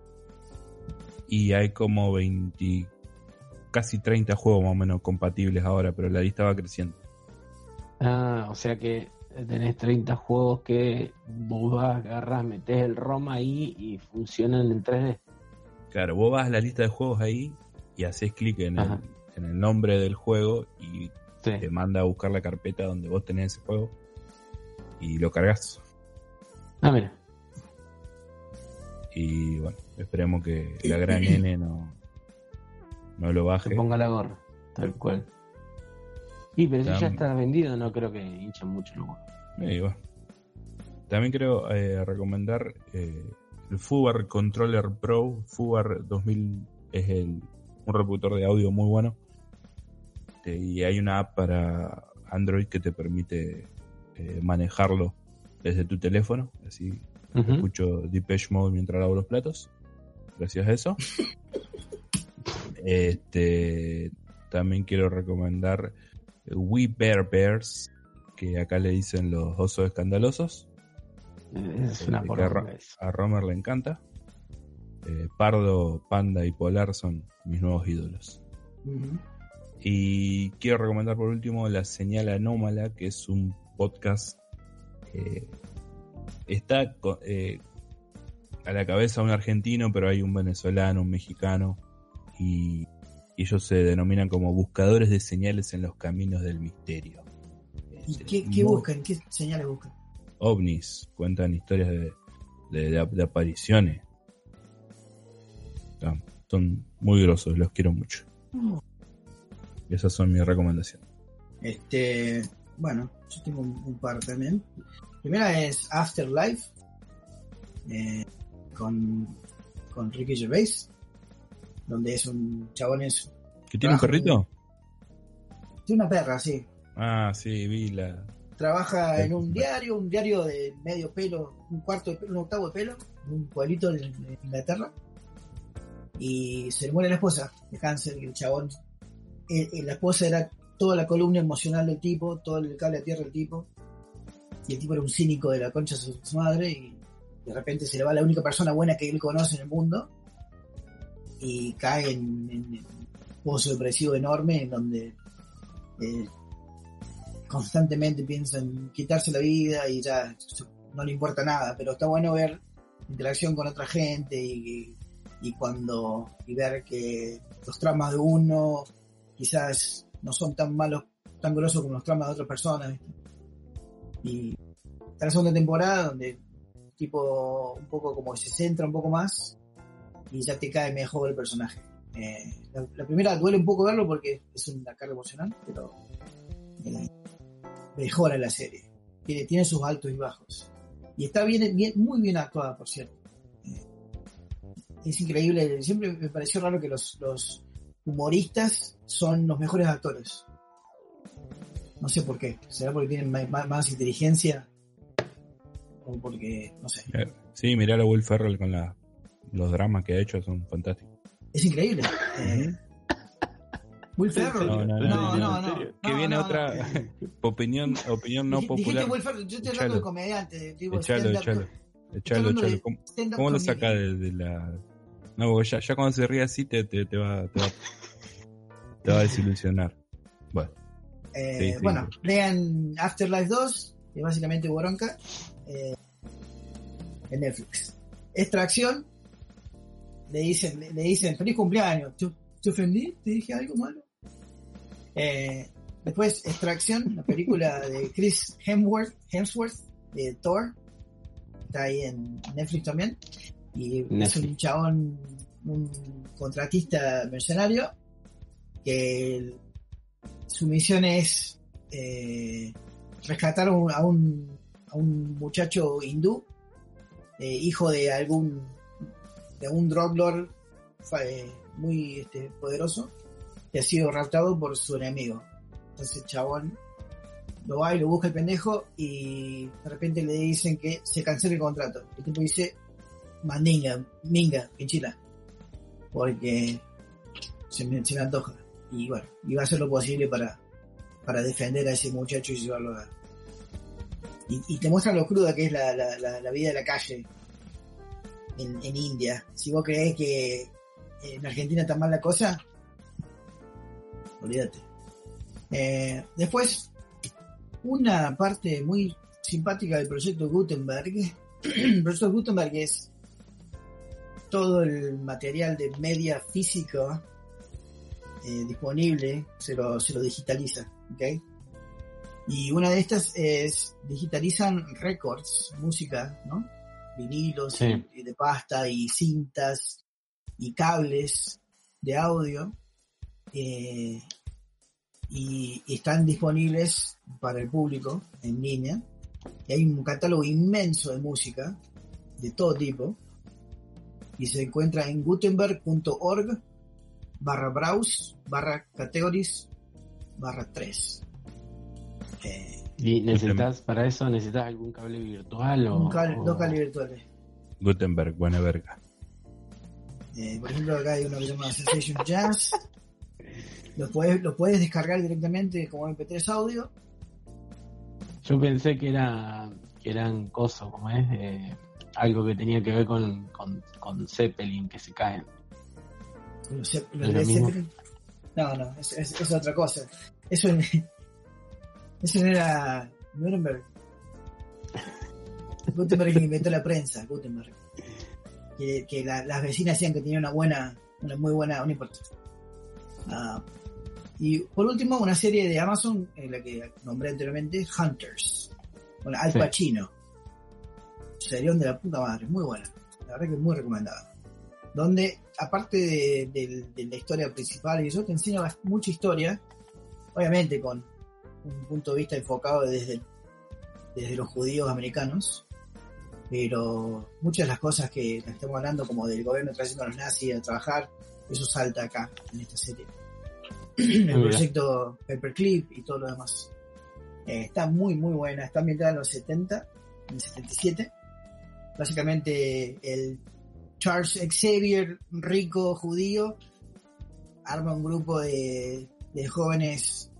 y hay como 20, casi 30 juegos más o menos compatibles ahora, pero la lista va creciendo. Ah, o sea que tenés 30 juegos que vos vas, agarrás, metés el ROM ahí y funcionan en 3D. Claro, vos vas a la lista de juegos ahí y haces clic en, el- en el nombre del juego y te manda a buscar la carpeta donde vos tenés ese juego y lo cargas. Ah, mira. Y bueno, esperemos que la gran N no, no lo baje. Se ponga la gorra, tal cual. Y pero si ya está vendido, no creo que hinchan mucho va. También quiero eh, recomendar eh, el Fubar Controller Pro. Fubar 2000 es el, un reproductor de audio muy bueno. Este, y hay una app para Android que te permite eh, manejarlo desde tu teléfono. Así Ujú. escucho Depeche Mode mientras lavo los platos. Gracias a eso. este, también quiero recomendar We Bear Bears, que acá le dicen los osos escandalosos. Es una Eh, que a, Ro- Romer le encanta. Eh, Pardo, Panda y Polar son mis nuevos ídolos. Y quiero recomendar por último La Señal Anómala, que es un podcast. eh, está eh, a la cabeza un argentino, pero hay un venezolano, un mexicano, y, y ellos se denominan como buscadores de señales en los caminos del misterio. ¿Y qué, qué Muy- buscan? ¿Qué señales buscan? ovnis, cuentan historias de, de- de- de apariciones. Ah, Son muy grosos, los quiero mucho. Esas son mis recomendaciones. Este, bueno, yo tengo un, un par también. Primera es Afterlife, eh, con, con Ricky Gervais, donde es un chabón es ¿Que tiene un perrito? tiene una perra, sí. Ah, sí, vi la. Trabaja en un diario, un diario de medio pelo, un cuarto de pelo, un octavo de pelo, en un pueblito en, en Inglaterra. Y se le muere la esposa de cáncer y el chabón, eh, eh, la esposa era toda la columna emocional del tipo, todo el cable a tierra del tipo. Y el tipo era un cínico de la concha de su, su madre y de repente se le va la única persona buena que él conoce en el mundo y cae en, un pozo depresivo enorme en donde eh, constantemente piensa en quitarse la vida y ya no le importa nada, pero está bueno ver interacción con otra gente y, y cuando y ver que los tramas de uno quizás no son tan malos, tan grosos como los tramas de otras personas. Y está la segunda temporada donde tipo un poco como se centra un poco más y ya te cae mejor el personaje. Eh, la, primera duele un poco verlo porque es una carga emocional, pero eh, mejora la serie. Tiene, tiene sus altos y bajos. Y está bien, muy bien actuada, por cierto. Eh, es increíble. Siempre me pareció raro que los, los humoristas son los mejores actores. No sé por qué. ¿Será porque tienen ma- más, inteligencia? O porque, no sé. Eh, Sí, mirá a Will Ferrell con la, los dramas que ha hecho, son fantásticos. Es increíble. Eh, Will Ferrell. No, no, no, no, no, no. Que viene otra opinión, opinión no Dij- Dijiste popular. Will Ferrell, yo estoy hablando de comediante, tipo Echalo, echalo. Echalo, echalo. ¿Cómo, lo saca de, de la.? No, ya, ya cuando se ríe así te, te, te va, te, va, te va a desilusionar. Bueno. Eh, Sí, sí. Bueno, lean Afterlife 2, que es básicamente Boronca, eh, en Netflix. Extracción, le dicen, le, dicen feliz cumpleaños. ¿Te, te ofendí? ¿Te dije algo malo? Eh, después, Extracción, la película de Chris Hemsworth, Hemsworth de Thor, está ahí en Netflix también. Y es un chabón, un contratista mercenario, que el- su misión es eh, rescatar a un, a un, a un muchacho hindú eh, hijo de algún de un drug lord fa- eh, muy este, poderoso que ha sido raptado por su enemigo. Entonces chabón lo va y lo busca el pendejo y de repente le dicen que se cancela el contrato. El tipo dice, mandinga, minga, pinchila. Porque se me, se antoja. Y bueno, y va a hacer lo posible para, para defender a ese muchacho y llevarlo a... Y, y te muestra lo cruda que es la, la vida de la calle en, en India. Si vos creés que en Argentina está mal la cosa, olvídate. Eh, después, una parte muy simpática del proyecto Gutenberg. el proyecto Gutenberg es todo el material de media física eh, disponible, se lo, se lo digitaliza. Y una de estas es digitalizan records, música, ¿no? Vinilos Sí. y- y de pasta y cintas y cables de audio eh, y, y están disponibles para el público en línea. Y hay un catálogo inmenso de música de todo tipo y se encuentra en gutenberg.org barra browse barra categories barra 3. Eh, ¿Y necesitas para eso necesitas algún cable virtual o, un cable- o- dos cables virtuales. Gutenberg, buena verga. Eh, por ejemplo, acá hay uno que se llama Sensation Jazz. Lo puedes, lo puedes descargar directamente como MP3 audio. Yo pensé que era que eran cosas, como es, Eh, algo que tenía que ver con, con, con Zeppelin que se caen. ¿Es lo mismo? Zeppelin. No, no, es, es, es otra cosa. Eso, no era Nuremberg. Gutenberg que inventó la prensa, Gutenberg. Que, que la- las vecinas decían que tenía una buena, una muy buena, no importa. Ah, y por último, una serie de Amazon, en la que nombré anteriormente, Hunters. Con Al Sí. Pacino. Serión de la puta madre, muy buena. La verdad que es muy recomendada. Donde, aparte de, de- de la historia principal y eso, te enseña mucha historia. Obviamente con un punto de vista enfocado desde, desde los judíos americanos. Pero muchas de las cosas que estamos hablando, como del gobierno trayendo a los nazis a trabajar, eso salta acá, en esta serie. el Mira. proyecto Paperclip y todo lo demás. Eh, está muy, muy buena. Está ambientada en los 70, en el 77. Básicamente, el Charles Xavier, rico judío, arma un grupo de, de jóvenes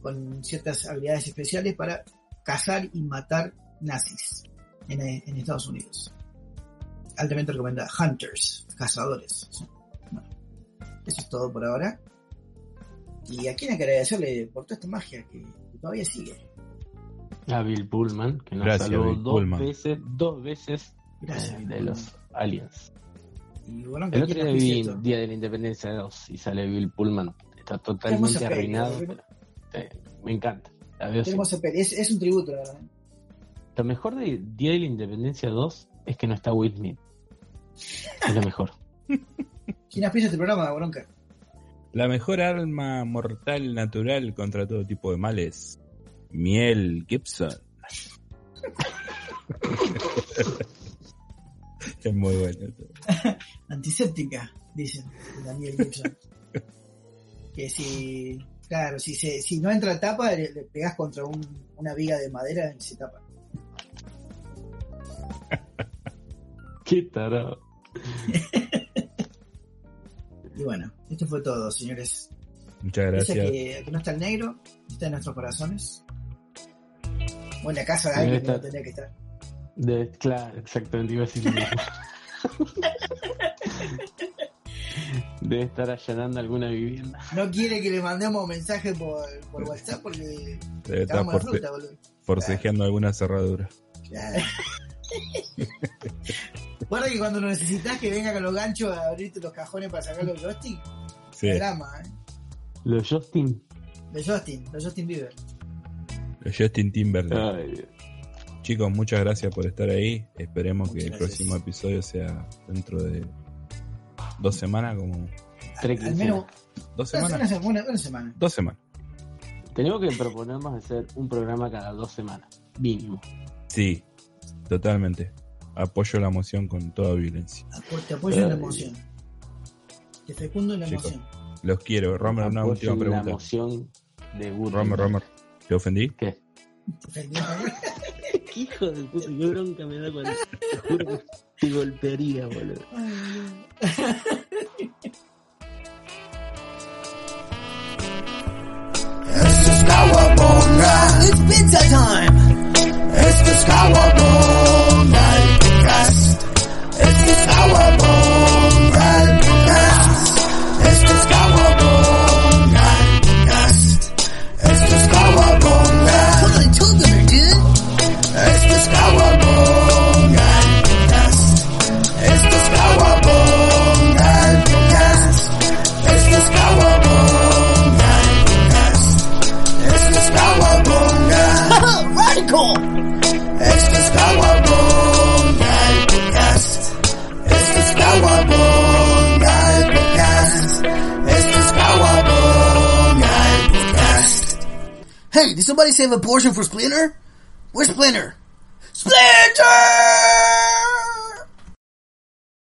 con ciertas habilidades especiales para cazar y matar nazis en, en Estados Unidos. Altamente recomendada. Hunters, cazadores. Bueno, eso es todo por ahora. Y a quién hay que agradecerle por toda esta magia que, todavía sigue. A Bill Pullman, que nos Gracias, salvó Bill dos Pullman. veces, dos veces Gracias, eh, Bill de los aliens. Y bueno, El otro ¿quién día vi? Día de la Independencia 2 y sale Bill Pullman. Está totalmente arruinado. Me encanta. La veo. Es, es un tributo, la verdad. Lo mejor de Día de la Independencia 2 es que no está Will Smith. Es lo mejor. ¿Quién auspicia este programa, Bronca? La mejor arma mortal natural contra todo tipo de males. Miel Gibson. es muy bueno. Antiséptica, dicen Daniel Gibson. que si, claro, si, se, si no entra tapa, le, le pegás contra un- una viga de madera y se tapa. Qué tarado. Y bueno, esto fue todo, señores. Muchas Gracias que, que no está el negro, está en nuestros corazones. O en la casa de Debe alguien que no tendría que estar. De- claro, exactamente, iba a decir lo mismo. Debe estar allanando alguna vivienda. No quiere que le mandemos mensaje por, por WhatsApp porque Debe estar force- fruta, boludo. forcejeando alguna cerradura. Claro. Guarda que cuando lo necesitas que venga con los ganchos a abrirte los cajones para sacar los joystick, Sí. drama, ¿eh? Los Justin. De Justin, de Justin Bieber. Justin Timberlake. Ay, Dios. Chicos, muchas gracias por estar ahí. Esperemos que el próximo episodio sea dentro de Dos semanas como... Tres, al menos... Dos semanas. Una, una, una semana. Dos semanas. Tenemos que proponernos hacer un programa cada dos semanas, mínimo. Sí, totalmente. Apoyo la moción con toda violencia. Te apoyo Pero, la eh, moción. Te fecundo la moción. Los quiero. Romer, una última pregunta. La moción de Romer, Romer, ¿te ofendí? ¿Qué? Qué hijo de puta, qué bronca me da cuando te juro que te golpearía, boludo. It's the Skywalk It's pizza time. It's the Skywalk Hey, did somebody save a portion for Splinter? Where's Splinter? Splinter!